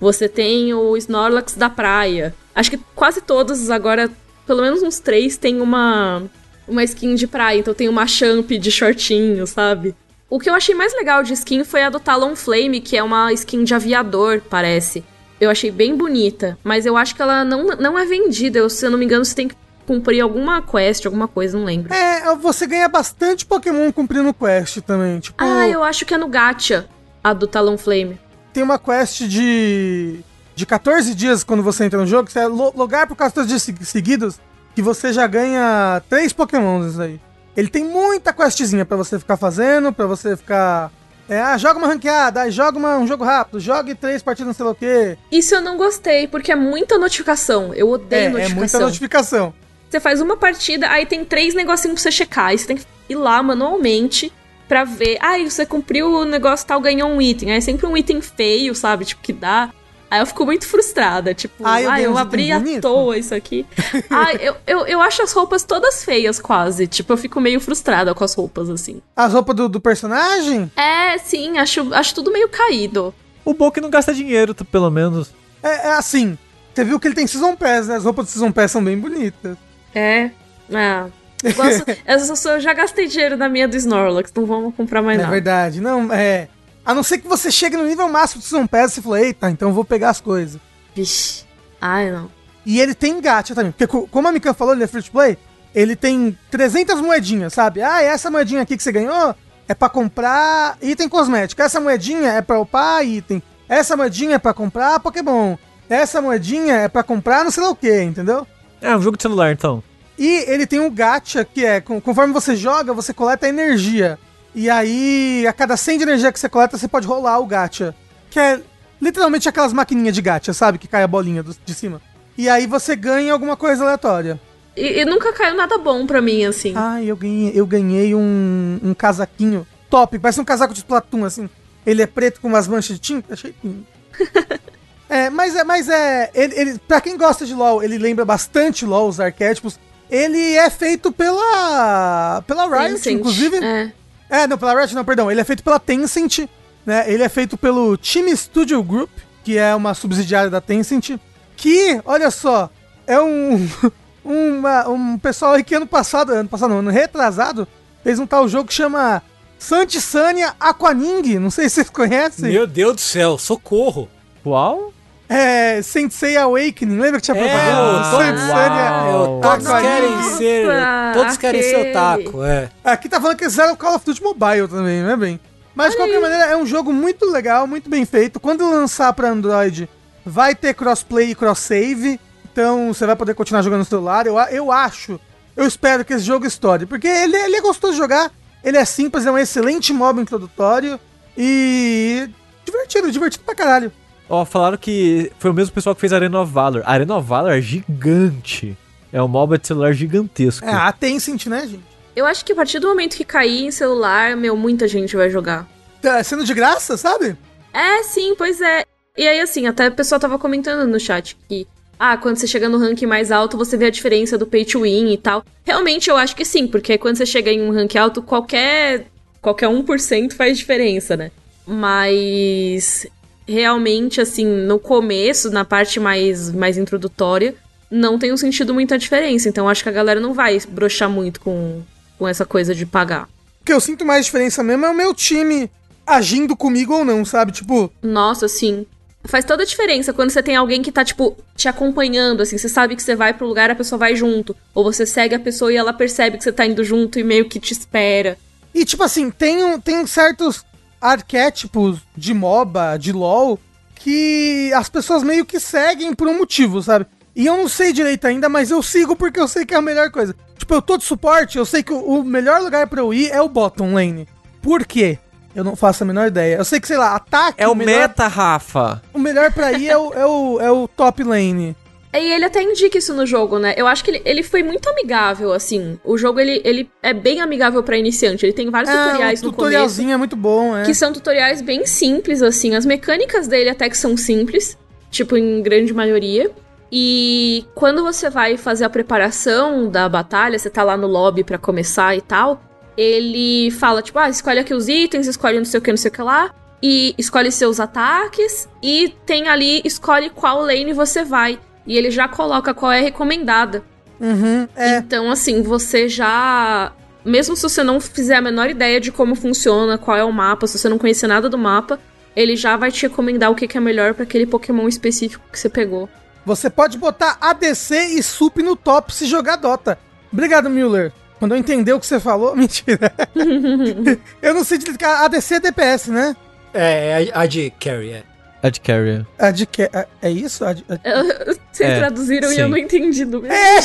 Você tem o Snorlax da praia. Acho que quase todos agora, pelo menos uns três, tem uma. Uma skin de praia. Então tem uma Champ de shortinho, sabe? O que eu achei mais legal de skin foi a do Talonflame, que é uma skin de aviador, parece. Eu achei bem bonita, mas eu acho que ela não, não é vendida. Eu, se eu não me engano, você tem que cumprir alguma quest, alguma coisa, não lembro. É, você ganha bastante Pokémon cumprindo quest também. Tipo, Ah, eu acho que é no Gacha, a do Talonflame. tem uma quest de. de 14 dias quando você entra no jogo, que você é lo- logar por 14 dias segui- seguidos, que você já ganha 3 Pokémons aí. Ele tem muita questzinha pra você ficar fazendo, pra você ficar. É, ah, joga uma ranqueada, aí joga uma- um jogo rápido, jogue três partidas não sei lá o quê. Isso eu não gostei, porque é muita notificação. Eu odeio É, é notificação. muita notificação. Você faz uma partida, aí tem três negocinhos pra você checar. Aí você tem que ir lá manualmente pra ver. Ah, você cumpriu o negócio tal, ganhou um item. Aí é sempre um item feio, sabe? Tipo, que dá. Aí eu fico muito frustrada. Tipo, Ah, eu ah, eu uns abri à toa isso aqui. ah, eu, eu, eu acho as roupas todas feias, quase. Tipo, eu fico meio frustrada com as roupas, assim. As roupas do, do personagem? É, sim, acho, acho tudo meio caído. O bom é que não gasta dinheiro, pelo menos. É, é assim. Você viu que ele tem Season Pass, né? As roupas do Season Pass são bem bonitas. É. Ah. Eu, gosto, eu, só- eu já gastei dinheiro na minha do Snorlax, não vamos comprar mais É nada. verdade. Não, é. A não ser que você chegue no nível máximo do Season Pass e você falou, eita, então eu vou pegar as coisas. Vixe. Ai, não. E ele tem gacha também. Porque co- como a Mikan falou, ele é free to play. ele tem 300 moedinhas, sabe? Ah, essa moedinha aqui que você ganhou é pra comprar item cosmético. Essa moedinha é pra upar item. Essa moedinha é pra comprar Pokémon. Essa moedinha é pra comprar não sei lá o que, entendeu? É um jogo de celular, então. E ele tem um gacha, que é, conforme você joga, você coleta energia. E aí, a cada 100 de energia que você coleta, você pode rolar o gacha. Que é literalmente aquelas maquininhas de gacha, sabe? Que cai a bolinha do- de cima. E aí você ganha alguma coisa aleatória. E, e nunca caiu nada bom pra mim, assim. Ah, eu ganhei, eu ganhei um, um casaquinho top, parece um casaco de Splatoon, assim. Ele é preto com umas manchas de tinta, achei lindo. é, mas é, mas é, ele, ele, pra quem gosta de LoL, ele lembra bastante LoL, os arquétipos. Ele é feito pela, pela Riot, inclusive. É. É, não, pela Riot não, perdão. Ele é feito pela Tencent, né? Ele é feito pelo Team Studio Group, que é uma subsidiária da Tencent, que, olha só, é um uma- um pessoal aí que ano passado, ano passado não, ano retrasado, fez um tal jogo que chama Santisania Aquaning, não sei se vocês conhecem. Meu Deus do céu, socorro. Qual? É, Sensei Awakening, lembra que tinha É, propaganda? o Santisania Uau. Todos querem ser. Todos querem ser otaku, é. Aqui tá falando que eles fizeram o Call of Duty Mobile também, não é bem? Mas de qualquer maneira, é um jogo muito legal, muito bem feito. Quando lançar pra Android, vai ter crossplay e cross-save. Então você vai poder continuar jogando no celular. Eu, eu acho, eu espero que esse jogo estoure. Porque ele, ele é gostoso de jogar, ele é simples, é um excelente mob introdutório. E. divertido, divertido pra caralho. Ó, falaram que foi o mesmo pessoal que fez Arena of Valor. A Arena of Valor é gigante. É um MOBA de celular gigantesco. É, a Tencent, né, gente? Eu acho que a partir do momento que cair em celular, meu, muita gente vai jogar. Tá sendo de graça, sabe? É, sim, pois é. E aí, assim, até o pessoal tava comentando no chat que, ah, quando você chega no ranking mais alto, você vê a diferença do pay to win e tal. Realmente, eu acho que sim, porque quando você chega em um ranking alto, qualquer, qualquer 1% faz diferença, né? Mas, realmente, assim, no começo, na parte mais, mais introdutória, não tem um sentido muita diferença. Então, acho que a galera não vai broxar muito com, com essa coisa de pagar. O que eu sinto mais diferença mesmo é o meu time agindo comigo ou não, sabe? Tipo, Nossa, sim. Faz toda a diferença quando você tem alguém que tá, tipo, te acompanhando, assim. Você sabe que você vai pro lugar, a pessoa vai junto. Ou você segue a pessoa e ela percebe que você tá indo junto e meio que te espera. E, tipo assim, tem, tem certos arquétipos de MOBA, de LoL, que as pessoas meio que seguem por um motivo, sabe? E eu não sei direito ainda, mas eu sigo porque eu sei que é a melhor coisa. Tipo, eu tô de suporte, eu sei que o, melhor lugar pra eu ir é o bottom lane. Por quê? Eu não faço a menor ideia. Eu sei que, sei lá, ataque... É o melhor, meta, Rafa. O melhor pra ir é o, é, o, é o top lane. E ele até indica isso no jogo, né? Eu acho que ele, ele foi muito amigável, assim. O jogo, ele, ele é bem amigável pra iniciante. Ele tem vários tutoriais o no começo. tutorialzinho é muito bom, é. Que são tutoriais bem simples, assim. As mecânicas dele até que são simples, tipo, em grande maioria. E quando você vai fazer a preparação da batalha, você tá lá no lobby pra começar e tal, ele fala, tipo, ah, escolhe aqui os itens, escolhe não sei o que, não sei o que lá, e escolhe seus ataques, e tem ali, escolhe qual lane você vai. E ele já coloca qual é a recomendada. Uhum, é. Então, assim, você já. Mesmo se você não fizer a menor ideia de como funciona, qual é o mapa, se você não conhecer nada do mapa, ele já vai te recomendar o que que é melhor pra aquele Pokémon específico que você pegou. Você pode botar ADC e SUP no top se jogar Dota. Obrigado, Müller. Quando eu entender o que você falou, mentira. eu não sei de ADC é DPS, né? É, é a, a de Carrie, é. Ed Carrier. A de que é, é isso? A de- a- Vocês É, traduziram e sim. eu não entendi do mesmo. É,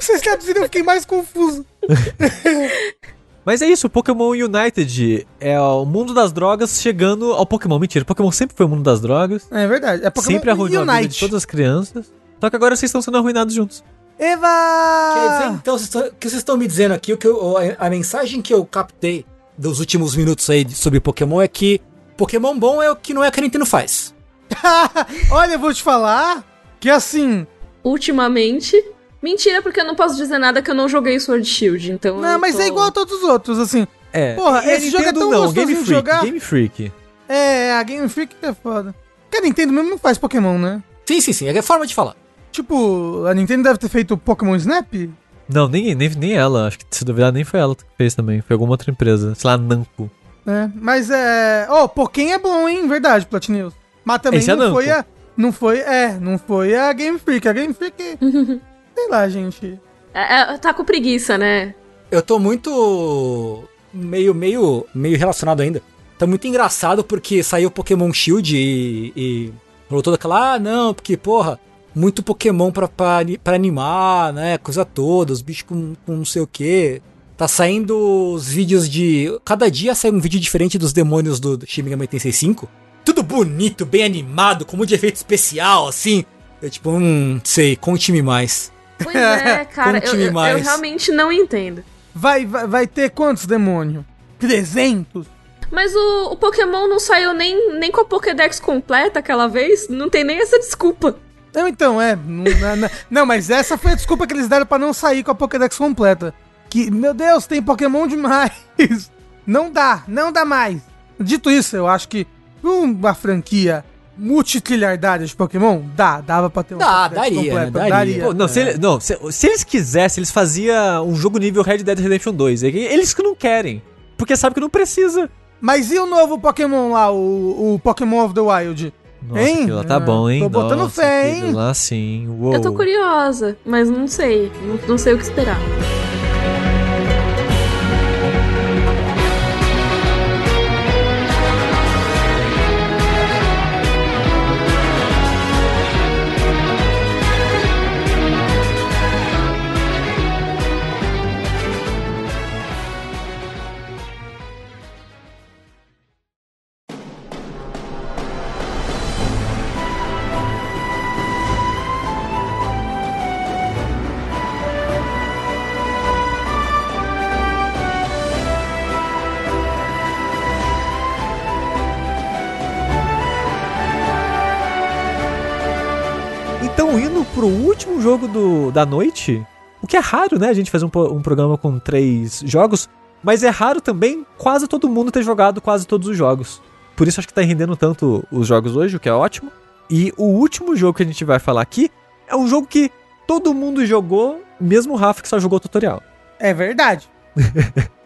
vocês traduziram, eu fiquei mais confuso. Mas é isso, o Pokémon United é o mundo das drogas chegando ao Pokémon. Mentira, Pokémon sempre foi o mundo das drogas. É verdade. É Pokémon sempre arruinou a vida de todas as crianças. Só que agora vocês estão sendo arruinados juntos. Eva! Quer dizer, então, o que vocês estão me dizendo aqui, o que eu- a, a mensagem que eu captei dos últimos minutos aí sobre Pokémon é que Pokémon bom é o que não é que a Nintendo faz. Olha, eu vou te falar que assim. Ultimamente. Mentira, porque eu não posso dizer nada que eu não joguei Sword Shield, então. Não, mas tô- é igual a todos os outros, assim. É. Porra, E a esse jogo é tão não, gostosinho Game de Freak, jogar. Game Freak. É, a Game Freak é foda. Porque a Nintendo mesmo não faz Pokémon, né? Sim, sim, sim, é a forma de falar. Tipo, a Nintendo deve ter feito Pokémon Snap? Não, nem, nem, nem ela. Acho que se duvidar, nem foi ela que fez também. Foi alguma outra empresa. Sei lá, Namco. É, mas é. Ó, oh, Pokémon é bom, hein? Verdade, Platinils. Mas também Esse é não Namco. foi a. Não foi. É, não foi a Game Freak. A Game Freak. sei lá, gente. É, é, tá com preguiça, né? Eu tô muito. meio, meio, meio relacionado ainda. Tá muito engraçado porque saiu Pokémon Shield e. e falou toda aquela. Ah, não, porque, porra, muito Pokémon pra, pra, pra animar, né? Coisa toda, os bichos com, com não sei o que. Tá saindo os vídeos de. Cada dia sai um vídeo diferente dos demônios do, do Shin Megami Tensei 5. Tudo bonito, bem animado, com muito de efeito especial, assim. Eu tipo, hum, sei, conte-me mais. Pois é, cara, eu, eu, eu realmente não entendo. Vai, vai, vai ter quantos demônios? 300? Mas o, o Pokémon não saiu nem, nem com a Pokédex completa aquela vez, não tem nem essa desculpa. Não, então, é. Não, não, não, mas essa foi a desculpa que eles deram pra não sair com a Pokédex completa. Que, meu Deus, tem Pokémon demais. Não dá, não dá mais. Dito isso, eu acho que uma franquia multitrilhardária de Pokémon, dá, dava pra ter uma Dá, daria, né? Daria. Pô, não, se, ele- não se, se eles quisessem, eles faziam um jogo nível Red Dead Redemption 2. É que Eles que não querem. Porque sabe que não precisa. Mas e o novo Pokémon lá, o, o Pokémon of the Wild? Nossa, Hein? aquilo lá tá Ah, bom, hein? tô botando Nossa, fé, hein? lá sim. Uou. Eu tô curiosa, mas não sei. Não, não sei o que esperar. Jogo do, da noite, o que é raro, né? A gente fazer um, um programa com três jogos, mas é raro também quase todo mundo ter jogado quase todos os jogos. Por isso acho que tá rendendo tanto os jogos hoje, o que é ótimo. E o último jogo que a gente vai falar aqui é um jogo que todo mundo jogou, mesmo o Rafa que só jogou o tutorial. É verdade.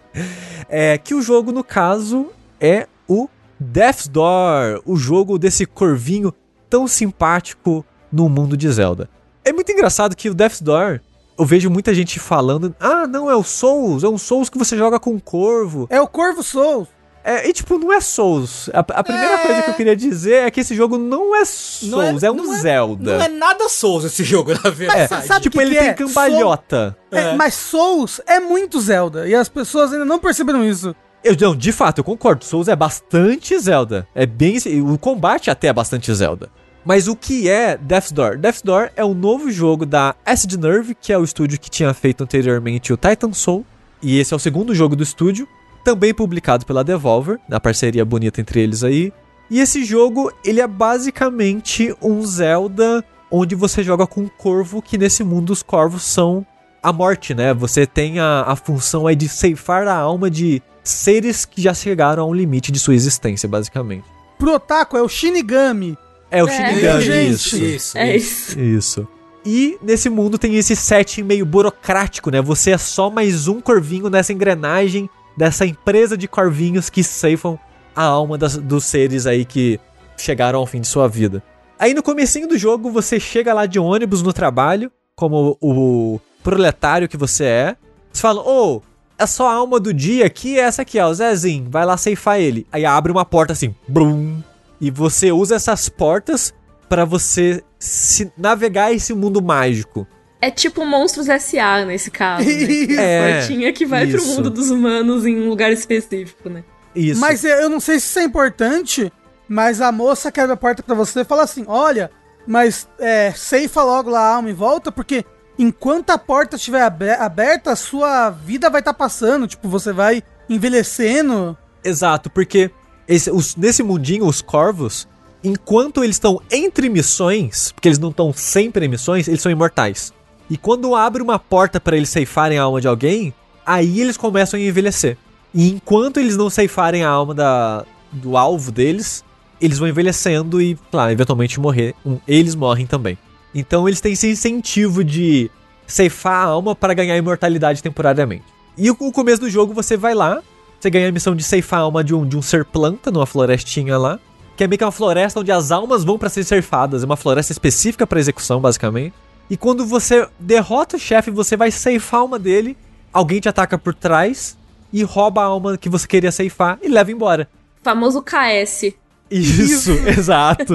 É que o jogo, no caso, é o Death's Door, o jogo desse corvinho tão simpático no mundo de Zelda. É muito engraçado que o Death's Door, eu vejo muita gente falando, ah, não, é o Souls, é um Souls que você joga com um corvo. É o Corvo Souls. É, e tipo, não é Souls. A, a primeira É. coisa que eu queria dizer é que esse jogo não é Souls, é, um não Zelda. Não é nada Souls esse jogo, na É, verdade. sabe tipo, que ele que tem é? cambalhota. É, É. mas Souls é muito Zelda. E as pessoas ainda não perceberam isso. Eu, não, de fato, eu concordo. Souls é bastante Zelda. É bem. O combate até é bastante Zelda. Mas o que é Death's Door? Death's Door é um novo jogo da Acid Nerve, que é o estúdio que tinha feito anteriormente o Titan Soul. E esse é o segundo jogo do estúdio. Também publicado pela Devolver, na parceria bonita entre eles aí. E esse jogo, ele é basicamente um Zelda onde você joga com um corvo, que nesse mundo os corvos são a morte, né? Você tem a, a função aí de ceifar a alma de seres que já chegaram a um limite de sua existência, basicamente. Pro Otaku é o Shinigami. É o É. Shinigami, Gente. isso. Isso, É isso. isso. E nesse mundo tem esse setting meio burocrático, né? Você é só mais um corvinho nessa engrenagem dessa empresa de corvinhos que ceifam a alma das- dos seres aí que chegaram ao fim de sua vida. Aí no comecinho do jogo você chega lá de ônibus no trabalho, como o proletário que você é. Você fala, ô, é só a alma do dia aqui, é essa aqui, ó, o Zezinho, vai lá ceifar ele. Aí abre uma porta assim, brum, e você usa essas portas pra você se navegar esse mundo mágico. É tipo Monstros S.A. nesse caso. Né? Isso. É, Portinha que vai pro isso. mundo dos humanos em um lugar específico, né? Isso. Mas é, eu não sei se isso é importante, mas a moça quebra a porta pra você e fala assim: olha, mas é, ceifa logo lá a alma e volta, porque enquanto a porta estiver abe- aberta, a sua vida vai estar passando. Tipo, você vai envelhecendo. Exato, porque esse- os- nesse mundinho, os corvos, enquanto eles estão entre missões, porque eles não estão sempre em missões, eles são imortais. E quando abre uma porta pra eles ceifarem a alma de alguém, aí eles começam a envelhecer. E enquanto eles não ceifarem a alma da, do alvo deles, eles vão envelhecendo e, claro, eventualmente morrer. Eles morrem também. Então eles têm esse incentivo de ceifar a alma para ganhar imortalidade temporariamente. E o começo do jogo você vai lá, você ganha a missão de ceifar a alma de um, de um ser planta numa florestinha lá. Que é meio que uma floresta onde as almas vão para ser ceifadas. É uma floresta específica para execução, basicamente. E quando você derrota o chefe, você vai ceifar uma dele, alguém te ataca por trás e rouba a alma que você queria ceifar e leva embora. Famoso KS. Isso, exato.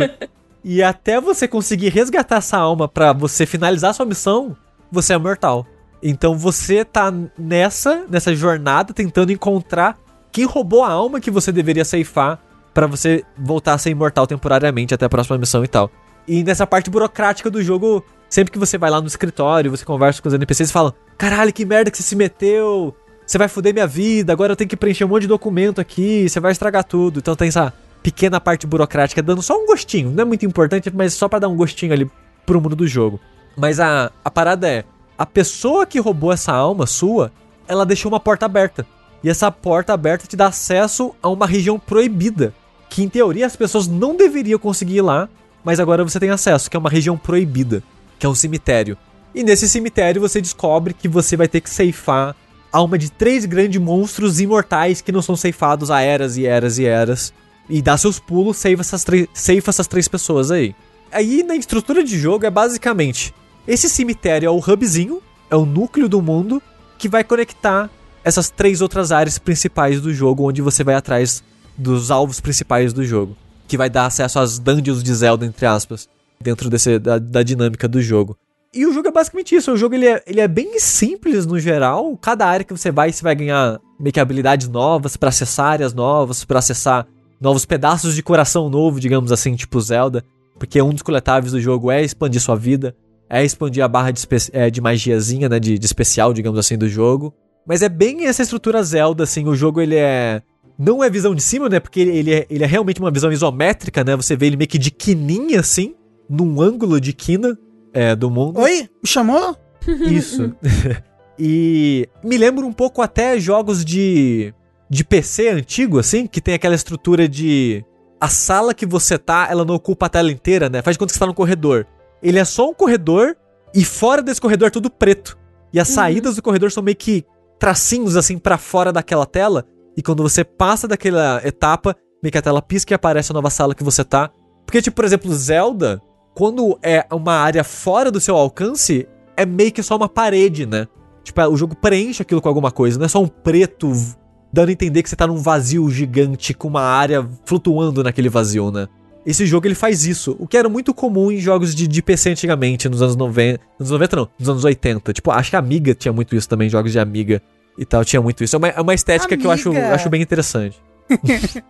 E até você conseguir resgatar essa alma para você finalizar sua missão, você é mortal. Então você tá nessa, nessa jornada tentando encontrar quem roubou a alma que você deveria ceifar para você voltar a ser imortal temporariamente até a próxima missão e tal. E nessa parte burocrática do jogo, sempre que você vai lá no escritório, você conversa com os NPCs e fala: "Caralho, que merda que você se meteu! Você vai foder minha vida, agora eu tenho que preencher um monte de documento aqui, você vai estragar tudo". Então tem essa pequena parte burocrática dando só um gostinho, não é muito importante, mas só para dar um gostinho ali pro mundo do jogo. Mas a, a parada é, a pessoa que roubou essa alma sua, ela deixou uma porta aberta. E essa porta aberta te dá acesso a uma região proibida, que em teoria as pessoas não deveriam conseguir ir lá, mas agora você tem acesso, que é uma região proibida, que é um cemitério. E nesse cemitério você descobre que você vai ter que ceifar a alma de três grandes monstros imortais que não são ceifados há eras e eras e eras e dá seus pulos, save essas, save essas três pessoas aí. Aí na estrutura de jogo é basicamente: esse cemitério é o hubzinho, é o núcleo do mundo que vai conectar essas três outras áreas principais do jogo, onde você vai atrás dos alvos principais do jogo, que vai dar acesso às dungeons de Zelda, entre aspas, dentro desse, da, da dinâmica do jogo. E o jogo é basicamente isso. O jogo ele é, ele é bem simples no geral. Cada área que você vai, você vai ganhar meio que habilidades novas para acessar áreas novas, para acessar novos pedaços de coração novo, digamos assim, tipo Zelda, porque um dos coletáveis do jogo é expandir sua vida, é expandir a barra de, é, de magiazinha, né, de, de especial, digamos assim, do jogo. Mas é bem essa estrutura Zelda, assim, o jogo ele é... Não é visão de cima, né, porque ele, ele, é, ele é realmente uma visão isométrica, né, você vê ele meio que de quininha, assim, num ângulo de quina é, do mundo. Oi? Me chamou? Isso. e me lembra um pouco até jogos de de PC antigo, assim, que tem aquela estrutura de. A sala que você tá, ela não ocupa a tela inteira, né? Faz de conta que você tá no corredor. Ele é só um corredor e fora desse corredor é tudo preto. E as uhum. saídas do corredor são meio que tracinhos, assim, para fora daquela tela. E quando você passa daquela etapa, meio que a tela pisca e aparece a nova sala que você tá. Porque, tipo, por exemplo, Zelda, quando é uma área fora do seu alcance, é meio que só uma parede, né? Tipo, o jogo preenche aquilo com alguma coisa, não é só um preto dando a entender que você tá num vazio gigante com uma área flutuando naquele vazio, né? Esse jogo ele faz isso, o que era muito comum em jogos de, de PC antigamente, nos anos 90. Nos 90 não, nos anos 80. Tipo, acho que a Amiga tinha muito isso também, jogos de Amiga e tal, tinha muito isso. É uma, é uma estética amiga. que eu acho, acho bem interessante.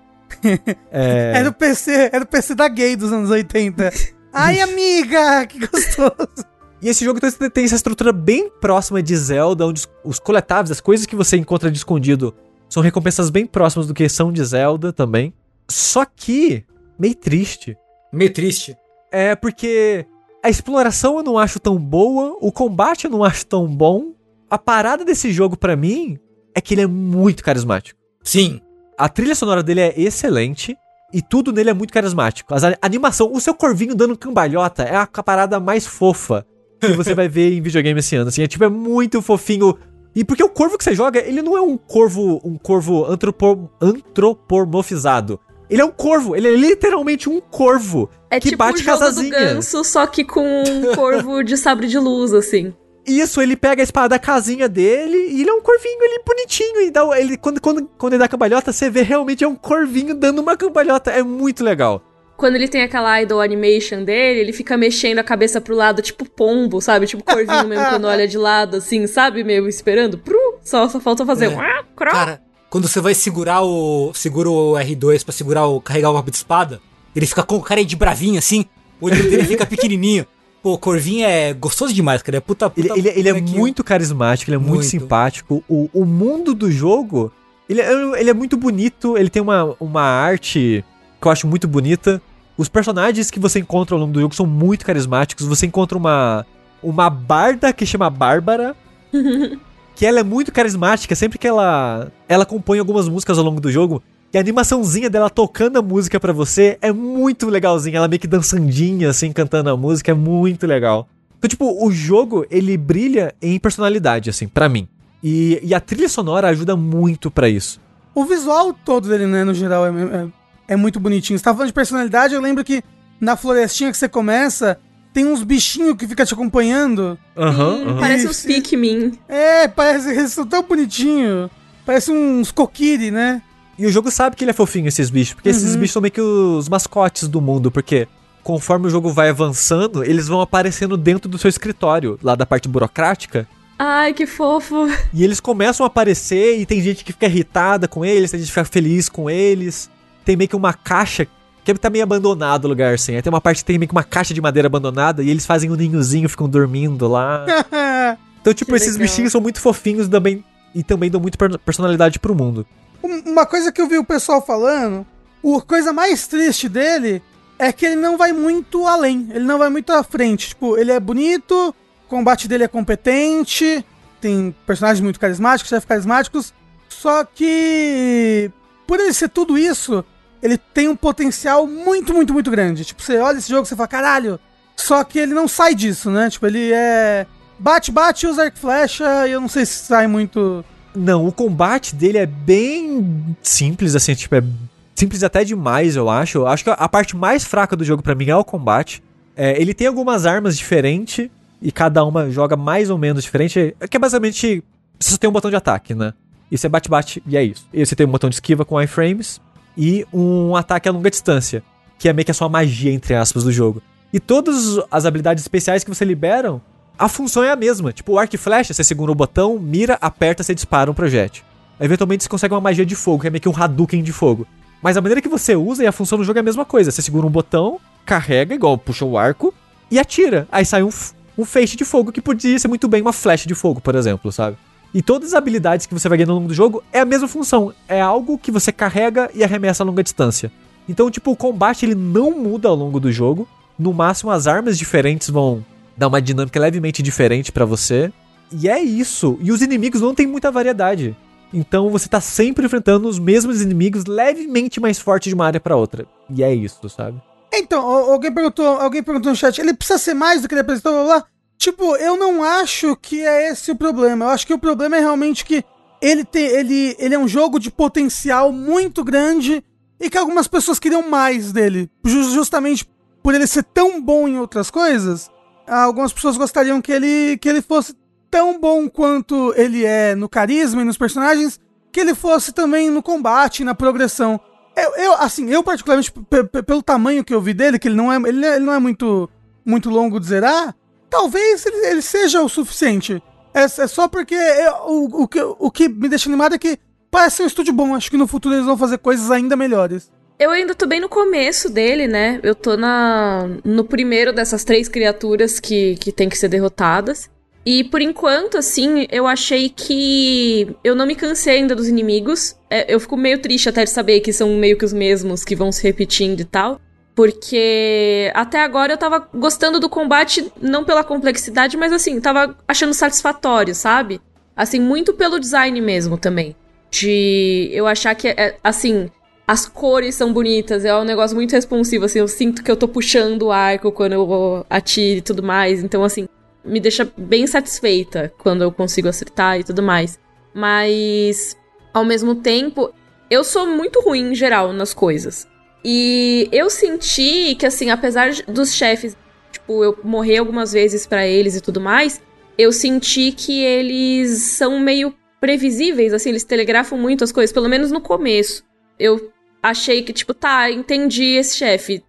é... do PC, é do PC da gay dos anos 80. Ai, amiga, que gostoso. E esse jogo tem essa estrutura bem próxima de Zelda, onde os coletáveis, as coisas que você encontra de escondido, são recompensas bem próximas do que são de Zelda também. Só que, meio triste. Meio triste. É porque a exploração eu não acho tão boa, o combate eu não acho tão bom. A parada desse jogo para mim é que ele é muito carismático. Sim. A trilha sonora dele é excelente e tudo nele é muito carismático. A animação, o seu corvinho dando cambalhota é a parada mais fofa que você vai ver em videogame esse ano. Assim, é tipo, é muito fofinho e porque o corvo que você joga, ele não é um corvo, um corvo antropor, antropomorfizado. Ele é um corvo, ele é literalmente um corvo é que tipo bate o jogo casazinha. do ganso, só que com um corvo de sabre de luz, assim. Isso, ele pega a espada da casinha dele e ele é um corvinho, ele bonitinho. E dá, ele, quando, quando, quando ele dá cambalhota, você vê realmente é um corvinho dando uma cambalhota. É muito legal quando ele tem aquela idol animation dele, ele fica mexendo a cabeça pro lado, tipo pombo, sabe? Tipo corvinho mesmo quando olha de lado, assim, sabe? Meio esperando. Pru, só, só falta fazer é. um. Cara, quando você vai segurar o. Segura o R2 pra segurar o. carregar o golpe de espada, ele fica com o cara de bravinho assim, o olho dele fica pequenininho. Pô, o Corvinho é gostoso demais, cara. É puta, puta Ele, ele, ele é muito carismático, ele é muito, muito simpático. O, o mundo do jogo, ele, é, ele é muito bonito, ele tem uma, uma arte que eu acho muito bonita. Os personagens que você encontra ao longo do jogo são muito carismáticos. Você encontra uma uma barda que chama Bárbara, que ela é muito carismática, sempre que ela ela compõe algumas músicas ao longo do jogo. E a animaçãozinha dela tocando a música para você é muito legalzinha. Ela meio que dançandinha, assim, cantando a música, é muito legal. Então, tipo, o jogo, ele brilha em personalidade, assim, para mim. E, e, a trilha sonora ajuda muito para isso. O visual todo dele, né, no geral, é, é, é muito bonitinho. Você tava falando de personalidade, eu lembro que na florestinha que você começa, tem uns bichinhos que ficam te acompanhando. Aham, Sim, aham. Parece uns Pikmin. É, parece eles são tão bonitinhos. Parece uns coquiri, né? E o jogo sabe que ele é fofinho, esses bichos, porque esses Uhum. bichos são meio que os mascotes do mundo, porque conforme o jogo vai avançando, eles vão aparecendo dentro do seu escritório, lá da parte burocrática, Ai, que fofo. e eles começam a aparecer e tem gente que fica irritada com eles, tem gente que fica feliz com eles. Tem meio que uma caixa que tá meio abandonado o lugar, assim. Aí tem uma parte que tem meio que uma caixa de madeira abandonada e eles fazem um ninhozinho, ficam dormindo lá. Então, tipo, Que esses legal. bichinhos são muito fofinhos também, e também dão muito per- personalidade pro mundo. Um- Uma coisa que eu vi o pessoal falando, a coisa mais triste dele é que ele não vai muito além, ele não vai muito à frente. Tipo, ele é bonito, o combate dele é competente, tem personagens muito carismáticos, chefes carismáticos, só que por ele ser tudo isso, ele tem um potencial muito, muito, muito grande. Tipo, você olha esse jogo e você fala, caralho, só que ele não sai disso, né? Tipo, ele é bate, bate, usa arco flecha, e eu não sei se sai muito... Não, o combate dele é bem simples, assim, tipo, é simples até demais, eu acho. Acho que a parte mais fraca do jogo pra mim é o combate. É, ele tem algumas armas diferentes e cada uma joga mais ou menos diferente. Que é basicamente. Você só tem um botão de ataque, né? E você bate-bate e é isso. E você tem um botão de esquiva com iframes e um ataque a longa distância, que é meio que a sua magia, entre aspas, do jogo. E todas as habilidades especiais que você liberam, a função é a mesma. Tipo, o arco e flecha, você segura o botão, mira, aperta, você dispara um projétil. Eventualmente você consegue uma magia de fogo, que é meio que um Hadouken de fogo. Mas a maneira que você usa e a função do jogo é a mesma coisa. Você segura um botão, carrega, igual puxa o arco, e atira. Aí sai um, um feixe de fogo, que podia ser muito bem uma flecha de fogo, por exemplo, sabe? E todas as habilidades que você vai ganhando ao longo do jogo é a mesma função. É algo que você carrega e arremessa a longa distância. Então, tipo, o combate ele não muda ao longo do jogo. No máximo, as armas diferentes vão dar uma dinâmica levemente diferente pra você. E é isso. E os inimigos não tem muita variedade. Então você tá sempre enfrentando os mesmos inimigos levemente mais fortes de uma área pra outra. E é isso, sabe? Então, al- alguém perguntou, alguém perguntou no chat, ele precisa ser mais do que ele apresentou, blá, blá. Tipo, eu não acho que é esse o problema. Eu acho que o problema é realmente que ele, tem, ele, ele é um jogo de potencial muito grande e que algumas pessoas queriam mais dele. Ju- justamente por ele ser tão bom em outras coisas, algumas pessoas gostariam que ele, que ele fosse tão bom quanto ele é no carisma e nos personagens, que ele fosse também no combate, na progressão. Eu, eu, assim, eu particularmente, pe- pe- pelo tamanho que eu vi dele, que ele não é, ele, não é muito, muito longo de zerar, talvez ele, ele seja o suficiente. É, é só porque eu- o, o, que, o que me deixa animado é que parece ser um estúdio bom. Acho que no futuro eles vão fazer coisas ainda melhores. Eu ainda tô bem no começo dele, né? Eu tô na no primeiro dessas três criaturas que, que tem que ser derrotadas. E por enquanto, assim, eu achei que eu não me cansei ainda dos inimigos. É, eu fico meio triste até de saber que são meio que os mesmos que vão se repetindo e tal. Porque até agora eu tava gostando do combate, não pela complexidade, mas assim, tava achando satisfatório, sabe? Assim, muito pelo design mesmo também. De eu achar que, é, assim, as cores são bonitas, é um negócio muito responsivo, assim, eu sinto que eu tô puxando o arco quando eu atiro e tudo mais, então, assim, me deixa bem satisfeita quando eu consigo acertar e tudo mais. Mas, ao mesmo tempo, eu sou muito ruim em geral nas coisas. E eu senti que, assim, apesar dos chefes, tipo, eu morrer algumas vezes pra eles e tudo mais, eu senti que eles são meio previsíveis, assim, eles telegrafam muito as coisas, pelo menos no começo. Eu achei que, tipo, tá, entendi esse chefe.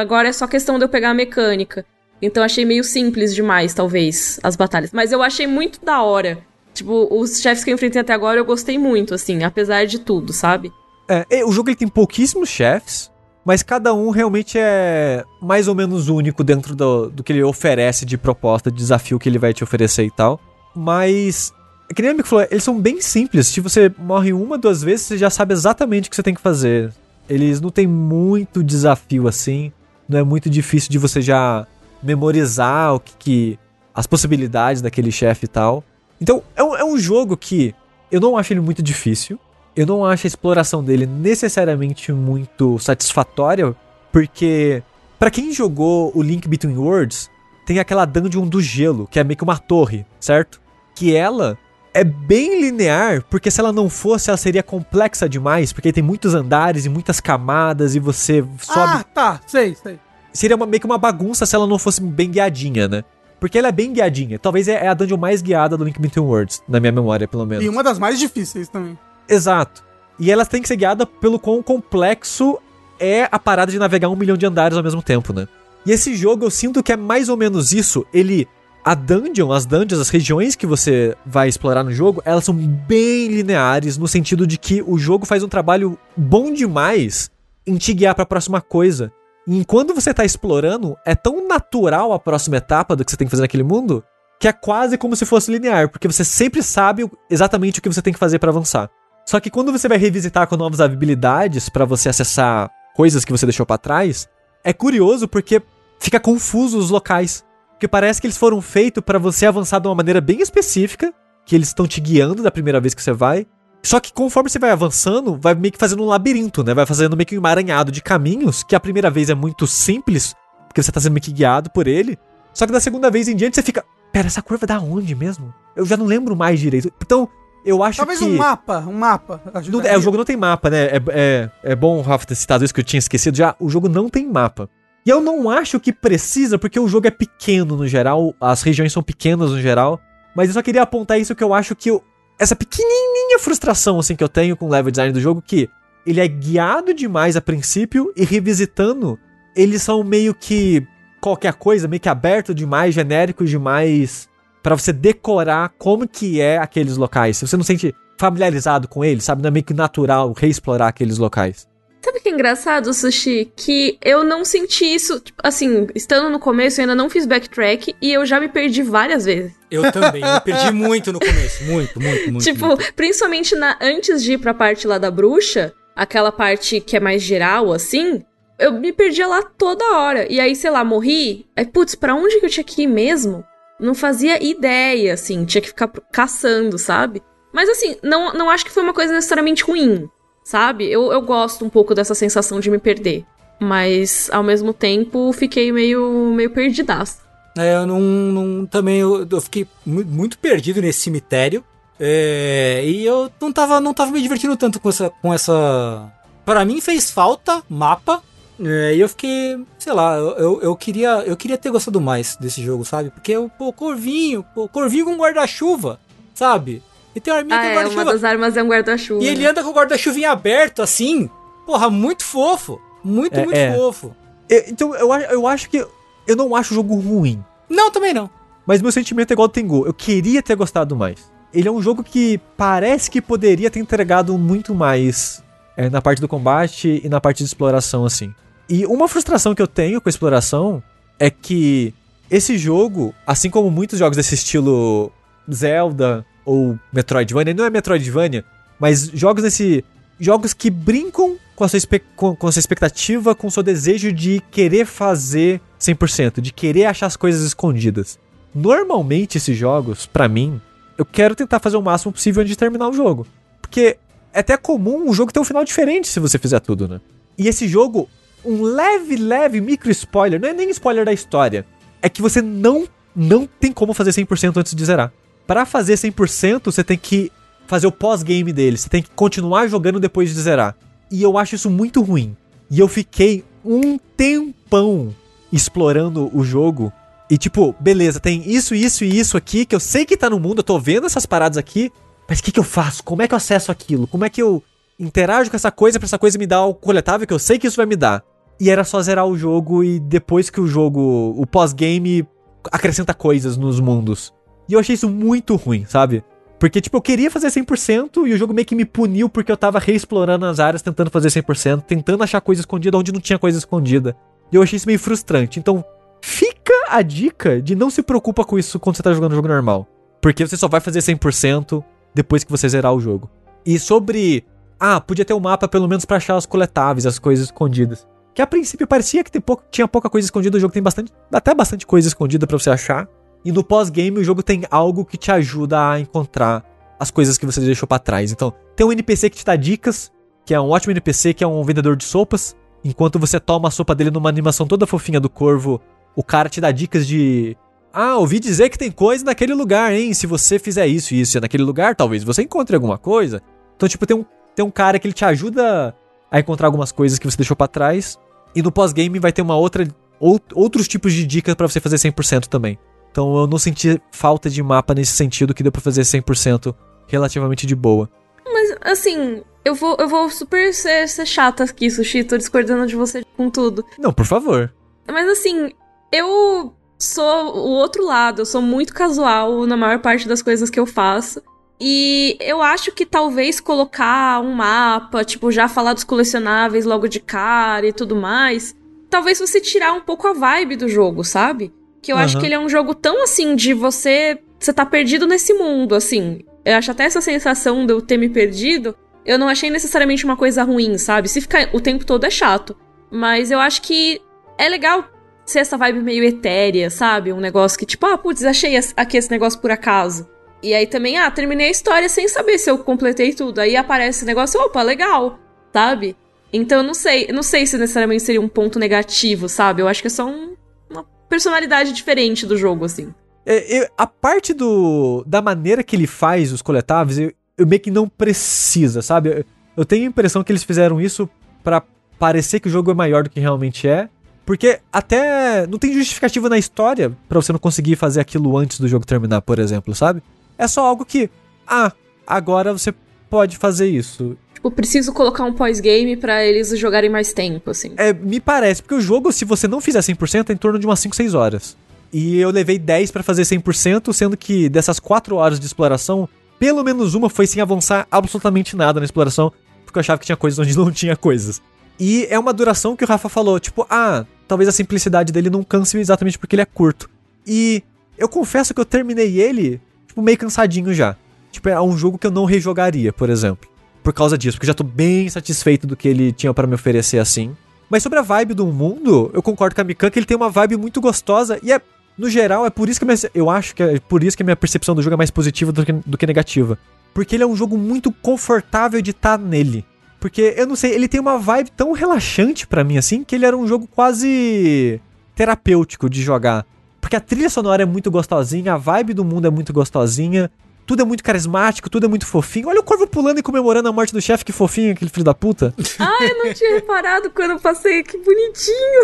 Agora é só questão de eu pegar a mecânica. Então achei meio simples demais, talvez, as batalhas. Mas eu achei muito da hora. Tipo, os chefes que eu enfrentei até agora eu gostei muito, assim, apesar de tudo, sabe? É, o jogo ele tem pouquíssimos chefes, mas cada um realmente é mais ou menos único dentro do, do que ele oferece de proposta, de desafio que ele vai te oferecer e tal. Mas, que nem o amigo falou, eles são bem simples. Se você morre uma, duas vezes, você já sabe exatamente o que você tem que fazer. Eles não têm muito desafio assim. Não é muito difícil de você já memorizar o que, que as possibilidades daquele chefe e tal. Então, é um, é um jogo que eu não acho ele muito difícil. Eu não acho a exploração dele necessariamente muito satisfatória, porque pra quem jogou o Link Between Worlds, tem aquela dungeon do gelo, que é meio que uma torre, certo? Que ela é bem linear, porque se ela não fosse, ela seria complexa demais, porque tem muitos andares e muitas camadas e você sobe Ah, tá, sei, sei. seria uma, meio que uma bagunça se ela não fosse bem guiadinha, né? Porque ela é bem guiadinha. Talvez é é a dungeon mais guiada do Link Between Worlds, na minha memória, pelo menos. E uma das mais difíceis também. Exato. E elas têm que ser guiadas pelo quão complexo é a parada de navegar um milhão de andares ao mesmo tempo, né? E esse jogo eu sinto que é mais ou menos isso. Ele. A dungeon, as dungeons, as regiões que você vai explorar no jogo, elas são bem lineares, no sentido de que o jogo faz um trabalho bom demais em te guiar pra próxima coisa. E enquanto você tá explorando, é tão natural a próxima etapa do que você tem que fazer naquele mundo, que é quase como se fosse linear, porque você sempre sabe exatamente o que você tem que fazer pra avançar. Só que quando você vai revisitar com novas habilidades pra você acessar coisas que você deixou pra trás, é curioso porque fica confuso os locais. Porque parece que eles foram feitos pra você avançar de uma maneira bem específica, que eles estão te guiando da primeira vez que você vai. Só que conforme você vai avançando, vai meio que fazendo um labirinto, né? Vai fazendo meio que um emaranhado de caminhos, que a primeira vez é muito simples, porque você tá sendo meio que guiado por ele. Só que da segunda vez em diante você fica, pera, essa curva é da onde mesmo? Eu já não lembro mais direito. Então, eu acho Talvez que... um mapa, um mapa. Não- é, o jogo não tem mapa, né? É, é, é bom o Rafa ter citado isso que eu tinha esquecido já. O jogo não tem mapa. E eu não acho que precisa, porque o jogo é pequeno no geral, as regiões são pequenas no geral. Mas eu só queria apontar isso que eu acho que eu- essa pequenininha frustração assim que eu tenho com o level design do jogo, que ele é guiado demais a princípio e revisitando, eles são meio que qualquer coisa, meio que aberto demais, genérico demais, Pra você decorar como que é aqueles locais. Se você não se sente familiarizado com eles, sabe? Não é meio que natural reexplorar aqueles locais. Sabe o que é engraçado, Sushi? Que eu não senti isso, tipo, assim, estando no começo, eu ainda não fiz backtrack e eu já me perdi várias vezes. Eu também, eu me perdi muito no começo. Muito, muito, muito. tipo, muito. principalmente na, antes de ir pra parte lá da bruxa, aquela parte que é mais geral, assim, eu me perdia lá toda hora. E aí, sei lá, morri. Aí, putz, pra onde que eu tinha que ir mesmo? Não fazia ideia, assim, tinha que ficar caçando, sabe? Mas assim, não, não acho que foi uma coisa necessariamente ruim, sabe? Eu, eu gosto um pouco dessa sensação de me perder. Mas, ao mesmo tempo, fiquei meio, meio perdidaço. É, eu não, não- também eu, eu fiquei mu- muito perdido nesse cemitério. É, e eu não tava, não tava me divertindo tanto com essa, com essa. Para mim fez falta mapa. É, e eu fiquei, sei lá, eu, eu, eu queria, eu queria ter gostado mais desse jogo, sabe? Porque o pô, Corvinho, pô, Corvinho com guarda-chuva, sabe? E tem uma arminha Ah, com é, uma guarda-chuva. das armas é um guarda-chuva. E ele anda com o guarda-chuvinha aberto, assim. Porra, muito fofo. Muito, É, muito é. fofo. Eu- então, eu, eu acho que. Eu não acho o jogo ruim. Não, também não. Mas meu sentimento é igual ao Tengu. Eu queria ter gostado mais. Ele é um jogo que parece que poderia ter entregado muito mais é, na parte do combate e na parte de exploração, assim. E uma frustração que eu tenho com a exploração é que esse jogo, assim como muitos jogos desse estilo Zelda ou Metroidvania, não é Metroidvania, mas jogos nesse. Jogos que brincam com a sua, com, com a sua expectativa, com o seu desejo de querer fazer 100%, de querer achar as coisas escondidas. Normalmente esses jogos, pra mim, eu quero tentar fazer o máximo possível antes de terminar o jogo. Porque é até comum o jogo ter um final diferente se você fizer tudo, né? E esse jogo, um leve, leve micro spoiler, não é nem spoiler da história, é que você não não tem como fazer 100% antes de zerar. Pra fazer 100%, você tem que fazer o pós-game dele, você tem que continuar jogando depois de zerar. E eu acho isso muito ruim. E eu fiquei um tempão explorando o jogo e tipo, beleza, tem isso, isso e isso aqui que eu sei que tá no mundo, eu tô vendo essas paradas aqui, mas o que que eu faço? Como é que eu acesso aquilo? Como é que eu interajo com essa coisa pra essa coisa me dar o coletável que eu sei que isso vai me dar? E era só zerar o jogo e depois que o jogo, o pós-game acrescenta coisas nos mundos. E eu achei isso muito ruim, sabe? Porque, tipo, eu queria fazer 100% e o jogo meio que me puniu porque eu tava reexplorando as áreas, tentando fazer 100%, tentando achar coisa escondida onde não tinha coisa escondida. E eu achei isso meio frustrante. Então, fica a dica de não se preocupa com isso quando você tá jogando um jogo normal. Porque você só vai fazer 100% depois que você zerar o jogo. E sobre. Ah, podia ter um mapa pelo menos pra achar os coletáveis, as coisas escondidas. Que a princípio parecia que pouco, tinha pouca coisa escondida, o jogo tem bastante. Até bastante coisa escondida pra você achar. E no pós-game o jogo tem algo que te ajuda a encontrar as coisas que você deixou pra trás. Então, tem um NPC que te dá dicas, que é um ótimo NPC, que é um vendedor de sopas. Enquanto você toma a sopa dele numa animação toda fofinha do corvo, o cara te dá dicas de. Ah, ouvi dizer que tem coisa naquele lugar, hein? Se você fizer isso e isso e naquele lugar, talvez você encontre alguma coisa. Então, tipo, tem um, tem um cara que ele te ajuda a encontrar algumas coisas que você deixou pra trás. E no pós-game vai ter uma outra ou, outros tipos de dicas pra você fazer 100% também. Então eu não senti falta de mapa nesse sentido que deu pra fazer 100% relativamente de boa. Mas, assim, eu vou, eu vou super ser, ser chata aqui, Sushi. Tô discordando de você com tudo. Não, por favor. Mas, assim, eu sou o outro lado. Eu sou muito casual na maior parte das coisas que eu faço. E eu acho que talvez colocar um mapa, tipo, já falar dos colecionáveis logo de cara e tudo mais, talvez você tirar um pouco a vibe do jogo, sabe? Que eu acho Aham. que ele é um jogo tão assim de você. Você tá perdido nesse mundo, assim. Eu acho até essa sensação de eu ter me perdido. Eu não achei necessariamente uma coisa ruim, sabe? Se ficar o tempo todo é chato. Mas eu acho que é legal ser essa vibe meio etérea, sabe? Um negócio que, tipo, ah, putz, achei aqui esse negócio por acaso. E aí também, ah, terminei a história sem saber se eu completei tudo. Aí aparece esse negócio, opa, legal, sabe? Então não sei, não sei se necessariamente seria um ponto negativo, sabe? Eu acho que é só um- uma personalidade diferente do jogo, assim. É, eu- a parte do da maneira que ele faz os coletáveis, eu, eu meio que não precisa, sabe? Eu, eu tenho a impressão que eles fizeram isso pra parecer que o jogo é maior do que realmente é. Porque até não tem justificativa na história pra você não conseguir fazer aquilo antes do jogo terminar, por exemplo, sabe? É só algo que, ah, agora você pode fazer isso. Tipo, preciso colocar um pós-game pra eles jogarem mais tempo, assim. É, me parece, porque o jogo, se você não fizer 100%, é em torno de umas 5, 6 horas. E eu levei 10 pra fazer 100%, sendo que dessas 4 horas de exploração, pelo menos uma foi sem avançar absolutamente nada na exploração, porque eu achava que tinha coisas onde não tinha coisas. E é uma duração que o Rafa falou, tipo, ah, talvez a simplicidade dele não canse exatamente porque ele é curto. E eu confesso que eu terminei ele, tipo, meio cansadinho já. Tipo, é um jogo que eu não rejogaria, por exemplo. Por causa disso, porque eu já tô bem satisfeito do que ele tinha pra me oferecer assim. Mas sobre a vibe do mundo, eu concordo com a Mikan que ele tem uma vibe muito gostosa e é, no geral, é por isso que minha- eu acho que é por isso que a minha percepção do jogo é mais positiva do que, do que negativa. Porque ele é um jogo muito confortável de estar nele. Porque, eu não sei, ele tem uma vibe tão relaxante pra mim assim, que ele era um jogo quase terapêutico de jogar. Porque a trilha sonora é muito gostosinha, a vibe do mundo é muito gostosinha, tudo é muito carismático, tudo é muito fofinho. Olha o corvo pulando e comemorando a morte do chefe, que fofinho, aquele filho da puta. Ah, eu não tinha reparado quando eu passei, que bonitinho.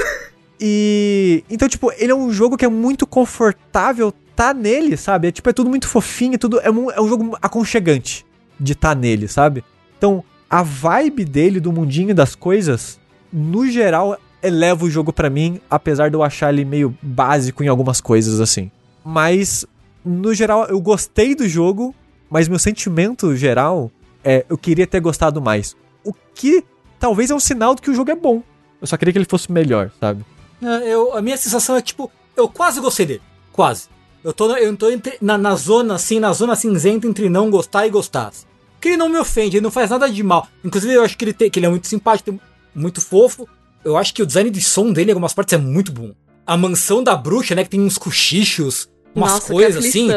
E. Então, tipo, ele é um jogo que é muito confortável tá nele, sabe? É tipo, é tudo muito fofinho, tudo. É um, é um jogo aconchegante de tá nele, sabe? Então, a vibe dele, do mundinho das coisas, no geral, eleva o jogo pra mim, apesar de eu achar ele meio básico em algumas coisas, assim. Mas, no geral, eu gostei do jogo, mas meu sentimento geral é eu queria ter gostado mais. O que talvez é um sinal de que o jogo é bom. Eu só queria que ele fosse melhor, sabe? É, Eu, a minha sensação é tipo, eu quase gostei dele. Quase. Eu tô, eu tô entre- na, na zona, assim, na zona cinzenta entre não gostar e gostar. Porque ele não me ofende, ele não faz nada de mal. Inclusive, eu acho que ele, tem, que ele é muito simpático, muito fofo. Eu acho que o design de som dele em algumas partes é muito bom. A mansão da bruxa, né, que tem uns cochichos, umas Nossa, coisas assim.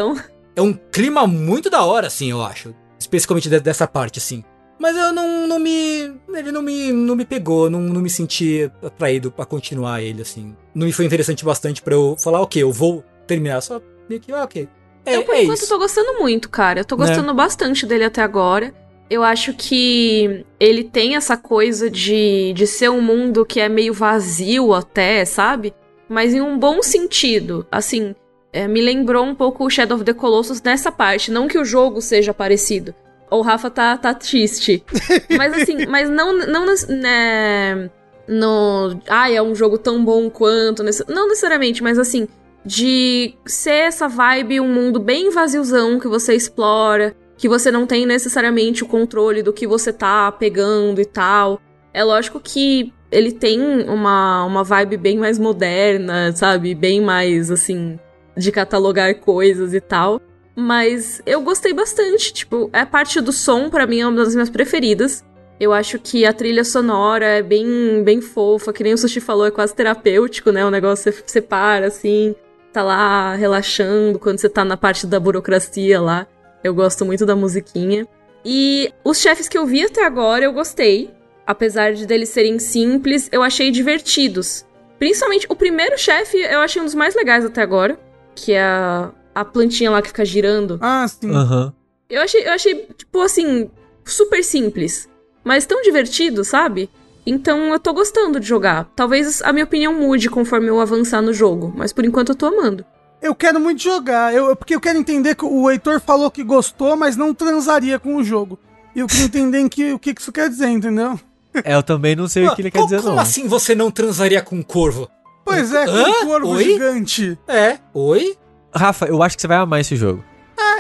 É um clima muito da hora, assim, eu acho. Especificamente de- dessa parte, assim. Mas eu não, não me. Ele não me, não me pegou, não, não me senti atraído pra continuar ele, assim. Não me foi interessante bastante pra eu falar, ok, eu vou terminar. Só meio que, ah, ok. É, eu, por é enquanto, isso. tô gostando muito, cara. Eu tô Né? gostando bastante dele até agora. Eu acho que ele tem essa coisa de, de ser um mundo que é meio vazio até, sabe? Mas em um bom sentido. Assim, é, me lembrou um pouco o Shadow of the Colossus nessa parte. Não que o jogo seja parecido. O Rafa tá, tá triste. Mas assim, mas não, não né, no. Ah, é um jogo tão bom quanto. Não necessariamente, mas assim, de ser essa vibe, um mundo bem vaziozão que você explora, que você não tem necessariamente o controle do que você tá pegando e tal. É lógico que ele tem uma, uma vibe bem mais moderna, sabe? Bem mais, assim, de catalogar coisas e tal. Mas eu gostei bastante. Tipo, a parte do som, pra mim, é uma das minhas preferidas. Eu acho que a trilha sonora é bem, bem fofa, que nem o Sushi falou, é quase terapêutico, né? O negócio você, você para, assim, tá lá relaxando quando você tá na parte da burocracia lá. Eu gosto muito da musiquinha. E os chefes que eu vi até agora eu gostei. Apesar de deles serem simples, eu achei divertidos. Principalmente o primeiro chefe eu achei um dos mais legais até agora. Que é a, a plantinha lá que fica girando. Ah, sim. Aham. Eu achei, eu achei, tipo assim, super simples. Mas tão divertido, sabe? Então eu tô gostando de jogar. Talvez a minha opinião mude conforme eu avançar no jogo, mas por enquanto eu tô amando. Eu quero muito jogar, eu, porque eu quero entender que o Heitor falou que gostou, mas não transaria com o jogo. E eu queria entender em que, o que isso quer dizer, entendeu? É, eu também não sei o que ele quer como, dizer, como não. assim você não transaria com um corvo? Pois é, com Hã? um corvo Oi? gigante. É, oi? Rafa, eu acho que você vai amar esse jogo.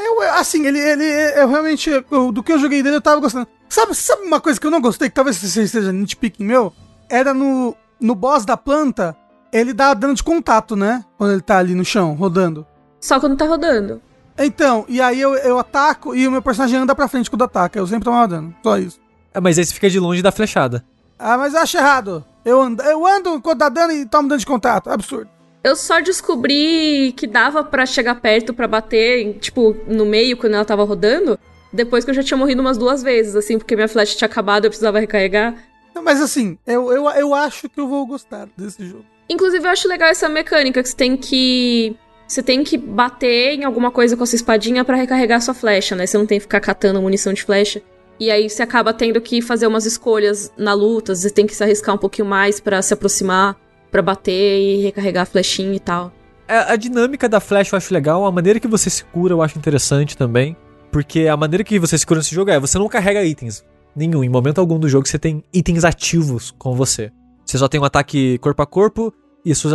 Eu, assim, ele, ele, eu realmente, eu- do que eu joguei dele, eu tava gostando. Sabe, sabe uma coisa que eu não gostei, que talvez você esteja nitpicking meu? Era no, no boss da planta, ele dá dano de contato, né? Quando ele tá ali no chão, rodando. Só quando tá rodando. Então, e aí eu, eu ataco e o meu personagem anda pra frente quando ataca. Eu sempre tomava dano. Só isso. É, mas aí você fica de longe da flechada. Ah, mas eu acho errado. Eu ando, eu ando quando dá dano e tomo dano de contato. Absurdo. Eu só descobri que dava pra chegar perto pra bater, tipo, no meio quando ela tava rodando, depois que eu já tinha morrido umas duas vezes, assim, porque minha flecha tinha acabado, eu precisava recarregar. Mas assim, eu, eu, eu acho que eu vou gostar desse jogo. Inclusive, eu acho legal essa mecânica que você tem que. Você tem que bater em alguma coisa com a sua espadinha pra recarregar sua flecha, né? Você não tem que ficar catando munição de flecha. E aí você acaba tendo que fazer umas escolhas na luta, você tem que se arriscar um pouquinho mais pra se aproximar, pra bater e recarregar a flechinha e tal. É, A dinâmica da flecha eu acho legal, a maneira que você se cura eu acho interessante também. Porque a maneira que você se cura nesse jogo é, você não carrega itens nenhum. Em momento algum do jogo você tem itens ativos com você. Você só tem um ataque corpo a corpo e os seus,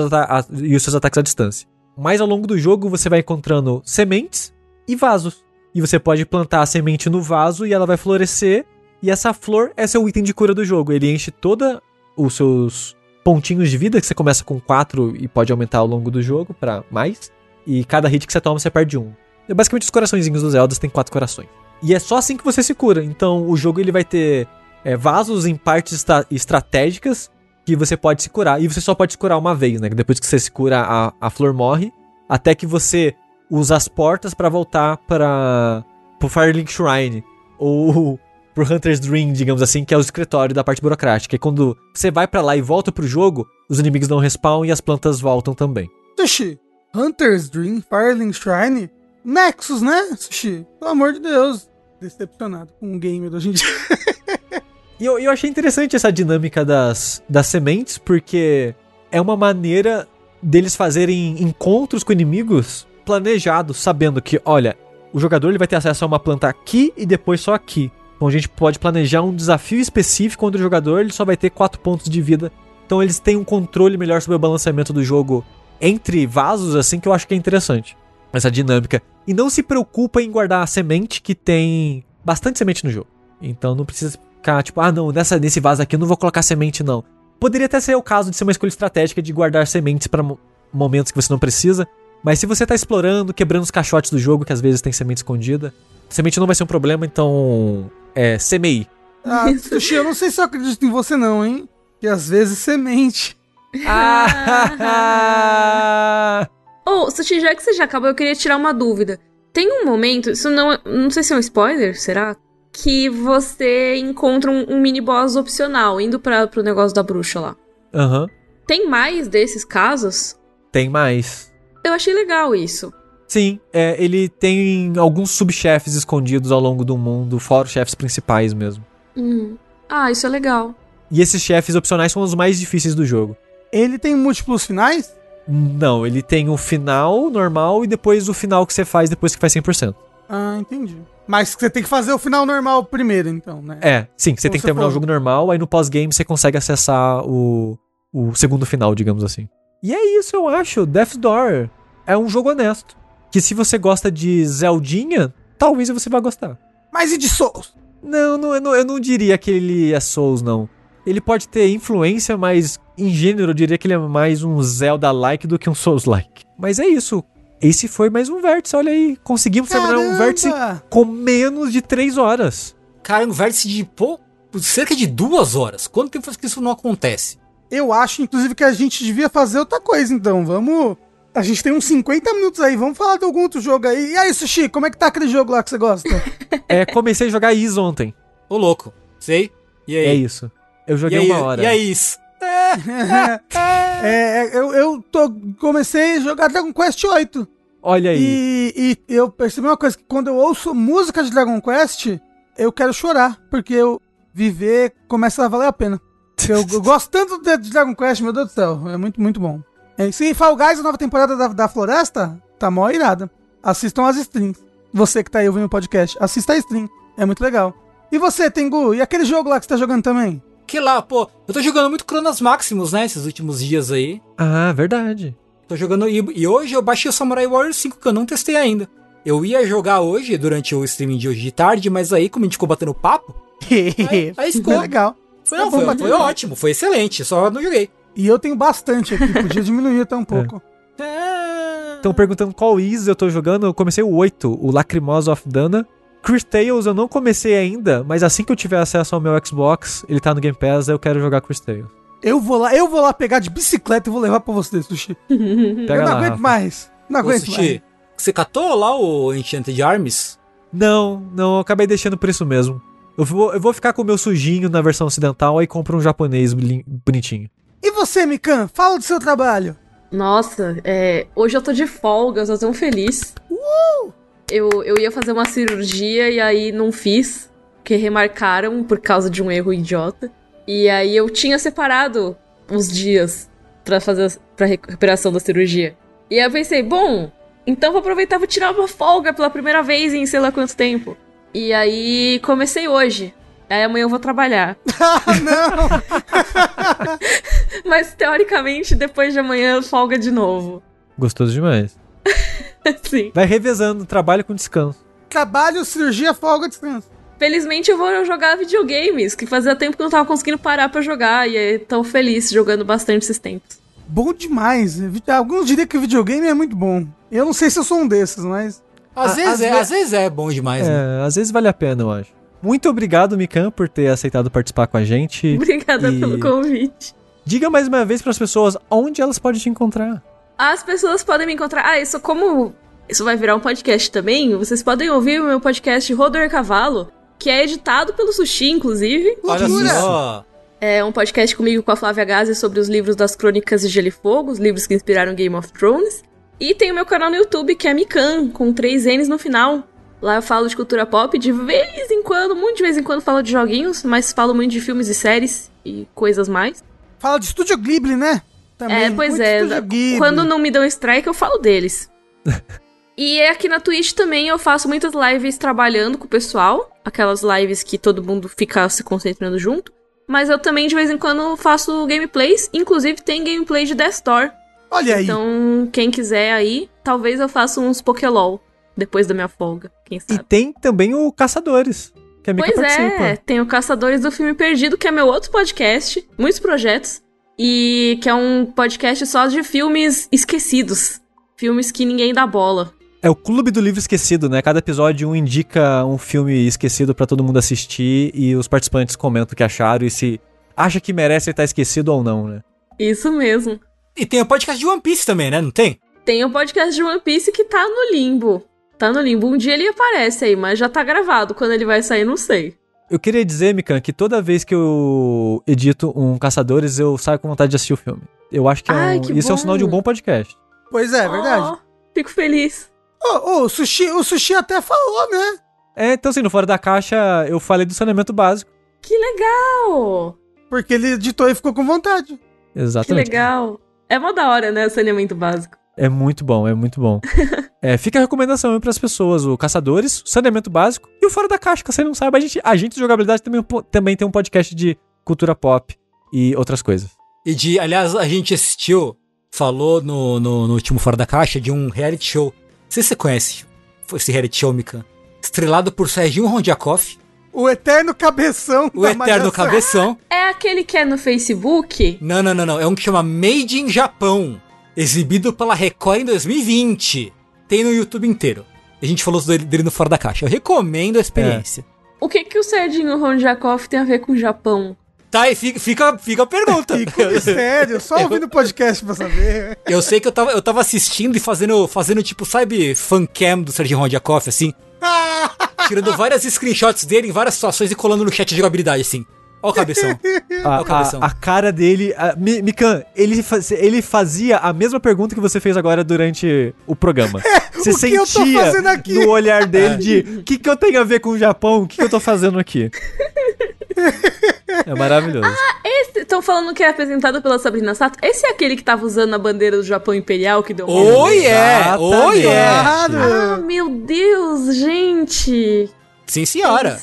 e os seus ataques à distância. Mas ao longo do jogo você vai encontrando sementes e vasos. E você pode plantar a semente no vaso e ela vai florescer. E essa flor é seu item de cura do jogo. Ele enche toda os seus pontinhos de vida, que você começa com 4 e pode aumentar ao longo do jogo pra mais. E cada hit que você toma, você perde um. É basicamente os coraçõezinhos dos Zeldas tem quatro corações. E é só assim que você se cura. Então o jogo ele vai ter é, vasos em partes estra- estratégicas que você pode se curar. E você só pode se curar uma vez, né? Depois que você se cura, a, a flor morre. Até que você usa as portas pra voltar para pro Firelink Shrine. Ou pro Hunter's Dream, digamos assim, que é o escritório da parte burocrática. E quando você vai pra lá e volta pro jogo, os inimigos não respawn e as plantas voltam também. Sushi, Hunter's Dream, Firelink Shrine, Nexus, né, Sushi? Pelo amor de Deus. Decepcionado com o game de hoje em dia. E eu, eu achei interessante essa dinâmica das, das sementes, porque é uma maneira deles fazerem encontros com inimigos planejados, sabendo que, olha, o jogador ele vai ter acesso a uma planta aqui e depois só aqui. Então a gente pode planejar um desafio específico onde o jogador ele só vai ter 4 pontos de vida. Então eles têm um controle melhor sobre o balanceamento do jogo entre vasos, assim, que eu acho que é interessante. Essa dinâmica. E não se preocupa em guardar a semente, que tem bastante semente no jogo. Então não precisa ficar tipo, ah não, nessa, nesse vaso aqui eu não vou colocar semente não. Poderia até ser o caso de ser uma escolha estratégica de guardar sementes para momentos que você não precisa. Mas se você tá explorando, quebrando os caixotes do jogo, que às vezes tem semente escondida, semente não vai ser um problema, então. É, semeie. Ah, Sushi, eu não sei se eu acredito em você não, hein? Que às vezes semente. Ah! Ô, Sushi, já que você já acabou, eu queria tirar uma dúvida. Tem um momento, isso não, é- não sei se é um spoiler, será? Que você encontra um, um mini boss opcional, indo pra, pro negócio da bruxa lá. Aham. Tem mais desses casos? Tem mais. Eu achei legal isso. Sim, é, ele tem alguns subchefes escondidos ao longo do mundo, fora os chefes principais mesmo. Hum. Ah, isso é legal. E esses chefes opcionais são os mais difíceis do jogo. Ele tem múltiplos finais? Não, ele tem o final normal e depois o final que você faz depois que faz 100%. Ah, entendi. Mas você tem que fazer o final normal primeiro, então, né? É, sim, você tem que terminar o jogo normal, aí no pós-game você consegue acessar o, o segundo final, digamos assim. E é isso, eu acho. Death's Door é um jogo honesto. Que se você gosta de Zeldinha, talvez você vá gostar. Mas e de Souls? Não, não, eu não, eu não diria que ele é Souls, não. Ele pode ter influência, mas em gênero eu diria que ele é mais um Zelda-like do que um Souls-like. Mas é isso. Esse foi mais um vértice, olha aí. Conseguimos terminar um vértice Caramba! com menos de 3 horas. Cara, um vértice de pô, cerca de duas horas. Quanto tempo faz que isso não acontece? Eu acho, inclusive, que a gente devia fazer outra coisa, então. Vamos. A gente tem uns 50 minutos aí, vamos falar de algum outro jogo aí. E aí, Sushi, como é que tá aquele jogo lá que você gosta? É, comecei a jogar Is ontem. Ô, louco. Sei. E aí? É isso. Eu joguei aí, uma hora. E aí, isso? é, eu, eu tô, comecei a jogar Dragon Quest 8. Olha aí. E, e eu percebi uma coisa, que quando eu ouço música de Dragon Quest, eu quero chorar, porque eu viver começa a valer a pena. Eu, eu gosto tanto de Dragon Quest, meu Deus do céu. É muito, muito bom. É isso. E Fall Guys, a nova temporada da, da Floresta, tá mó irada. Assistam as streams. Você que tá aí ouvindo o podcast, assista a stream. É muito legal. E você, Tengu? E aquele jogo lá que você tá jogando também? Que lá, pô, eu tô jogando muito Cronos Maximus, né, esses últimos dias aí. Ah, verdade. Tô jogando. E, e hoje eu baixei o Samurai Warriors 5, que eu não testei ainda. Eu ia jogar hoje, durante o streaming de hoje de tarde, mas aí, como a gente ficou batendo papo, aí, aí ficou. Foi legal. Foi, não, foi, foi ótimo, foi excelente, só não joguei. E eu tenho bastante aqui, podia diminuir até um pouco. Estão perguntando qual Is eu tô jogando. Eu comecei o 8, o Lacrimosa of Dana. Chris Tales eu não comecei ainda, mas assim que eu tiver acesso ao meu Xbox, ele tá no Game Pass, eu quero jogar Chris Tales. Eu vou lá, eu vou lá pegar de bicicleta e vou levar pra você, Sushi. Pega eu não lá, aguento Rafa. mais. Não Ô, aguento Sushi, mais. você catou lá o Enchanted Arms? Não, não, eu acabei deixando por isso mesmo. Eu vou, eu vou ficar com o meu sujinho na versão ocidental aí compro um japonês bonitinho. E você, Mikan? Fala do seu trabalho. Nossa, é, hoje eu tô de folga, eu tô tão feliz. Eu, eu ia fazer uma cirurgia e aí não fiz, porque remarcaram por causa de um erro idiota. E aí eu tinha separado os dias pra fazer pra recuperação da cirurgia. E aí eu pensei, bom, então vou aproveitar e vou tirar uma folga pela primeira vez em sei lá quanto tempo. E aí comecei hoje. Aí amanhã eu vou trabalhar. Mas teoricamente, depois de amanhã, folga de novo. Gostoso demais. Sim. Vai revezando trabalho com descanso. Trabalho, cirurgia, folga, descanso. Felizmente eu vou jogar videogames, que fazia tempo que eu não tava conseguindo parar pra jogar, e aí tô feliz jogando bastante esses tempos. Bom demais. Alguns diriam que o videogame é muito bom. Eu não sei se eu sou um desses, mas. Às, A- vezes, às é, ve- às vezes é bom demais, né? É, às vezes vale a pena, eu acho. Muito obrigado, Mikan, por ter aceitado participar com a gente. Obrigada E- pelo convite. Diga mais uma vez para as pessoas onde elas podem te encontrar. As pessoas podem me encontrar. Ah, isso como. Isso vai virar um podcast também. Vocês podem ouvir o meu podcast Rodor Cavalo, que é editado pelo Sushi, inclusive. Olha só. É um podcast comigo com a Flávia Gazi sobre os livros das Crônicas de Gelo e Fogo, os livros que inspiraram Game of Thrones. E tem o meu canal no YouTube, que é Mikan, com três N's no final. Lá eu falo de cultura pop, de vez em quando, muito de vez em quando falo de joguinhos, mas falo muito de filmes e séries e coisas mais. Fala de Estúdio Ghibli, né? Também. É, pois é. Quando não me dão strike, eu falo deles. e aqui na Twitch também eu faço muitas lives trabalhando com o pessoal. Aquelas lives que todo mundo fica se concentrando junto. Mas eu também, de vez em quando, faço gameplays. Inclusive, tem gameplay de Death Store. Olha aí. Então, quem quiser aí, talvez eu faça uns Pokélol depois da minha folga. Quem E sabe? tem também o Caçadores, que Pois participa. é, tem o Caçadores do Filme Perdido, que é meu outro podcast, muitos projetos, e que é um podcast só de filmes esquecidos. Filmes que ninguém dá bola. É o Clube do Livro Esquecido, né? Cada episódio um indica um filme esquecido pra todo mundo assistir e os participantes comentam o que acharam e se acha que merece estar esquecido ou não, né? Isso mesmo. E tem o podcast de One Piece também, né? Não tem? Tem o podcast de One Piece que tá no limbo. Tá no limbo. Um dia ele aparece aí, mas já tá gravado. Quando ele vai sair, não sei. Eu queria dizer, Mikan, que toda vez que eu edito um Caçadores, eu saio com vontade de assistir o filme. Eu acho que, é Ai, um- que isso é um bom. sinal de um bom podcast. Pois é, é verdade. Oh, fico feliz. Ô, ô, o, sushi, o Sushi até falou, né? É, então assim, no Fora da Caixa, eu falei do saneamento básico. Que legal! Porque ele editou e ficou com vontade. Que Exatamente. legal. É mó da hora, né? O saneamento básico. É muito bom, é muito bom. é, fica a recomendação aí pras pessoas: o Caçadores, o Saneamento Básico e o Fora da Caixa, que você não sabe. A gente, a gente de jogabilidade também, também tem um podcast de cultura pop e outras coisas. E de, aliás, a gente assistiu, falou no, no, no último Fora da Caixa de um reality show. Não sei se você conhece esse reality show, Mikan. Estrelado por Serginho Rondiakoff, O eterno cabeção o da eterno Malhação. cabeção. É aquele que é no Facebook? Não, não, não, não. É um que chama Made in Japão. Exibido pela Record em 2020. Tem no YouTube inteiro. A gente falou dele, no Fora da Caixa. Eu recomendo a experiência. O que que o Serginho Ronjakov tem a ver com o Japão? Tá, e fica, fica, fica a pergunta. Mistério, só ouvindo o podcast pra saber. Eu sei que eu tava, eu tava assistindo e fazendo, fazendo tipo, sabe, fancam do Serginho Rondiakoff, assim. Tirando várias screenshots dele em várias situações e colando no chat de jogabilidade, assim. Ó o cabeção. A, o cabeção. a, a cara dele. a- Mikan, ele, faz- ele fazia a mesma pergunta que você fez agora durante o programa. Você o que eu tô sentia fazendo aqui? no olhar dele de o que, que eu tenho a ver com o Japão? O que, que eu tô fazendo aqui? É maravilhoso. Estão falando que é apresentado pela Sabrina Sato. Esse é aquele que tava usando a bandeira do Japão Imperial que deu um Oi, é! Oi, é! Ah, meu Deus, gente! Sim, senhora.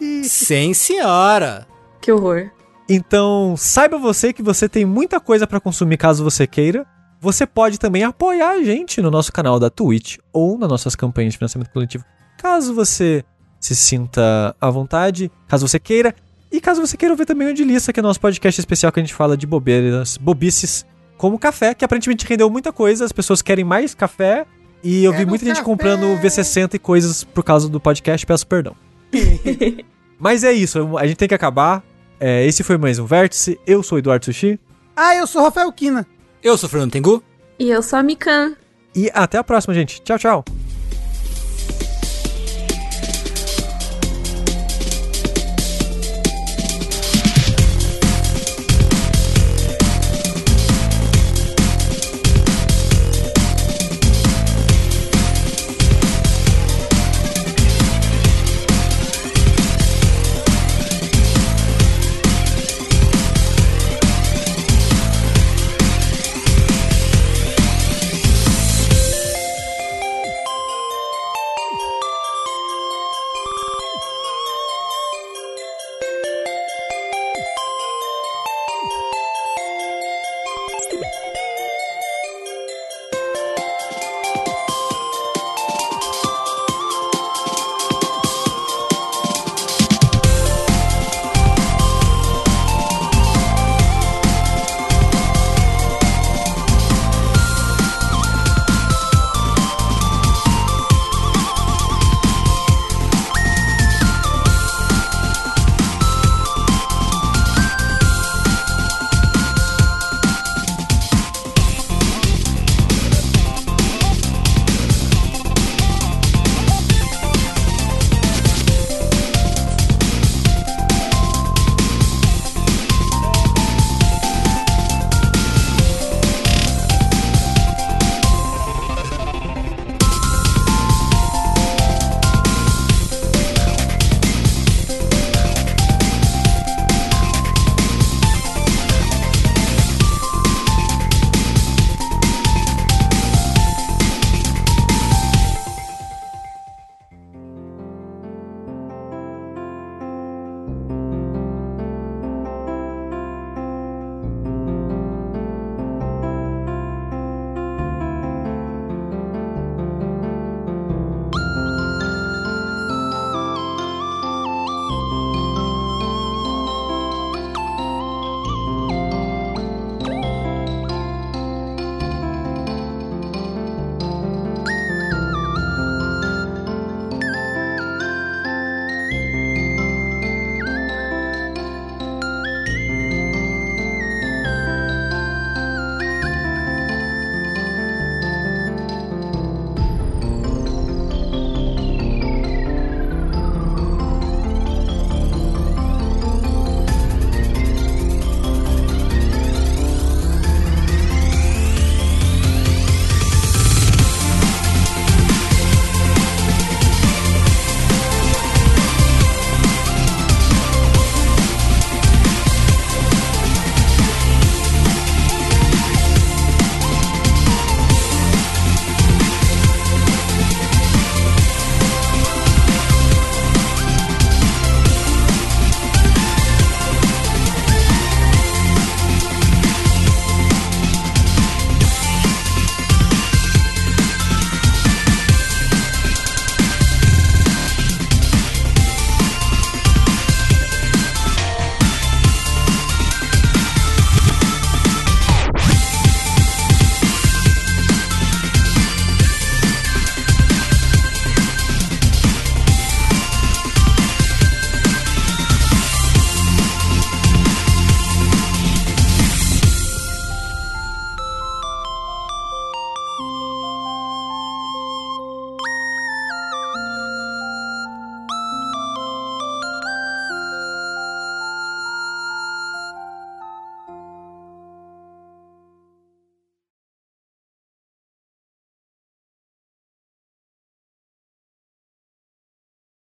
Isso. Sim, senhora. Que horror. Então, saiba você que você tem muita coisa pra consumir caso você queira. Você pode também apoiar a gente no nosso canal da Twitch ou nas nossas campanhas de financiamento coletivo, caso você se sinta à vontade, caso você queira. E caso você queira ouvir também o de lista, que é nosso podcast especial que a gente fala de bobeiras, bobices, como café, que aparentemente rendeu muita coisa, as pessoas querem mais café. E eu vi muita gente café. comprando V60 e coisas por causa do podcast, peço perdão. Mas é isso, a gente tem que acabar. É, esse foi mais um Vértice. Eu sou o Eduardo Sushi. Ah, eu sou Rafael Kina. Eu sou o Fernando Tengu. E eu sou a Mikan. E até a próxima, gente. Tchau, tchau.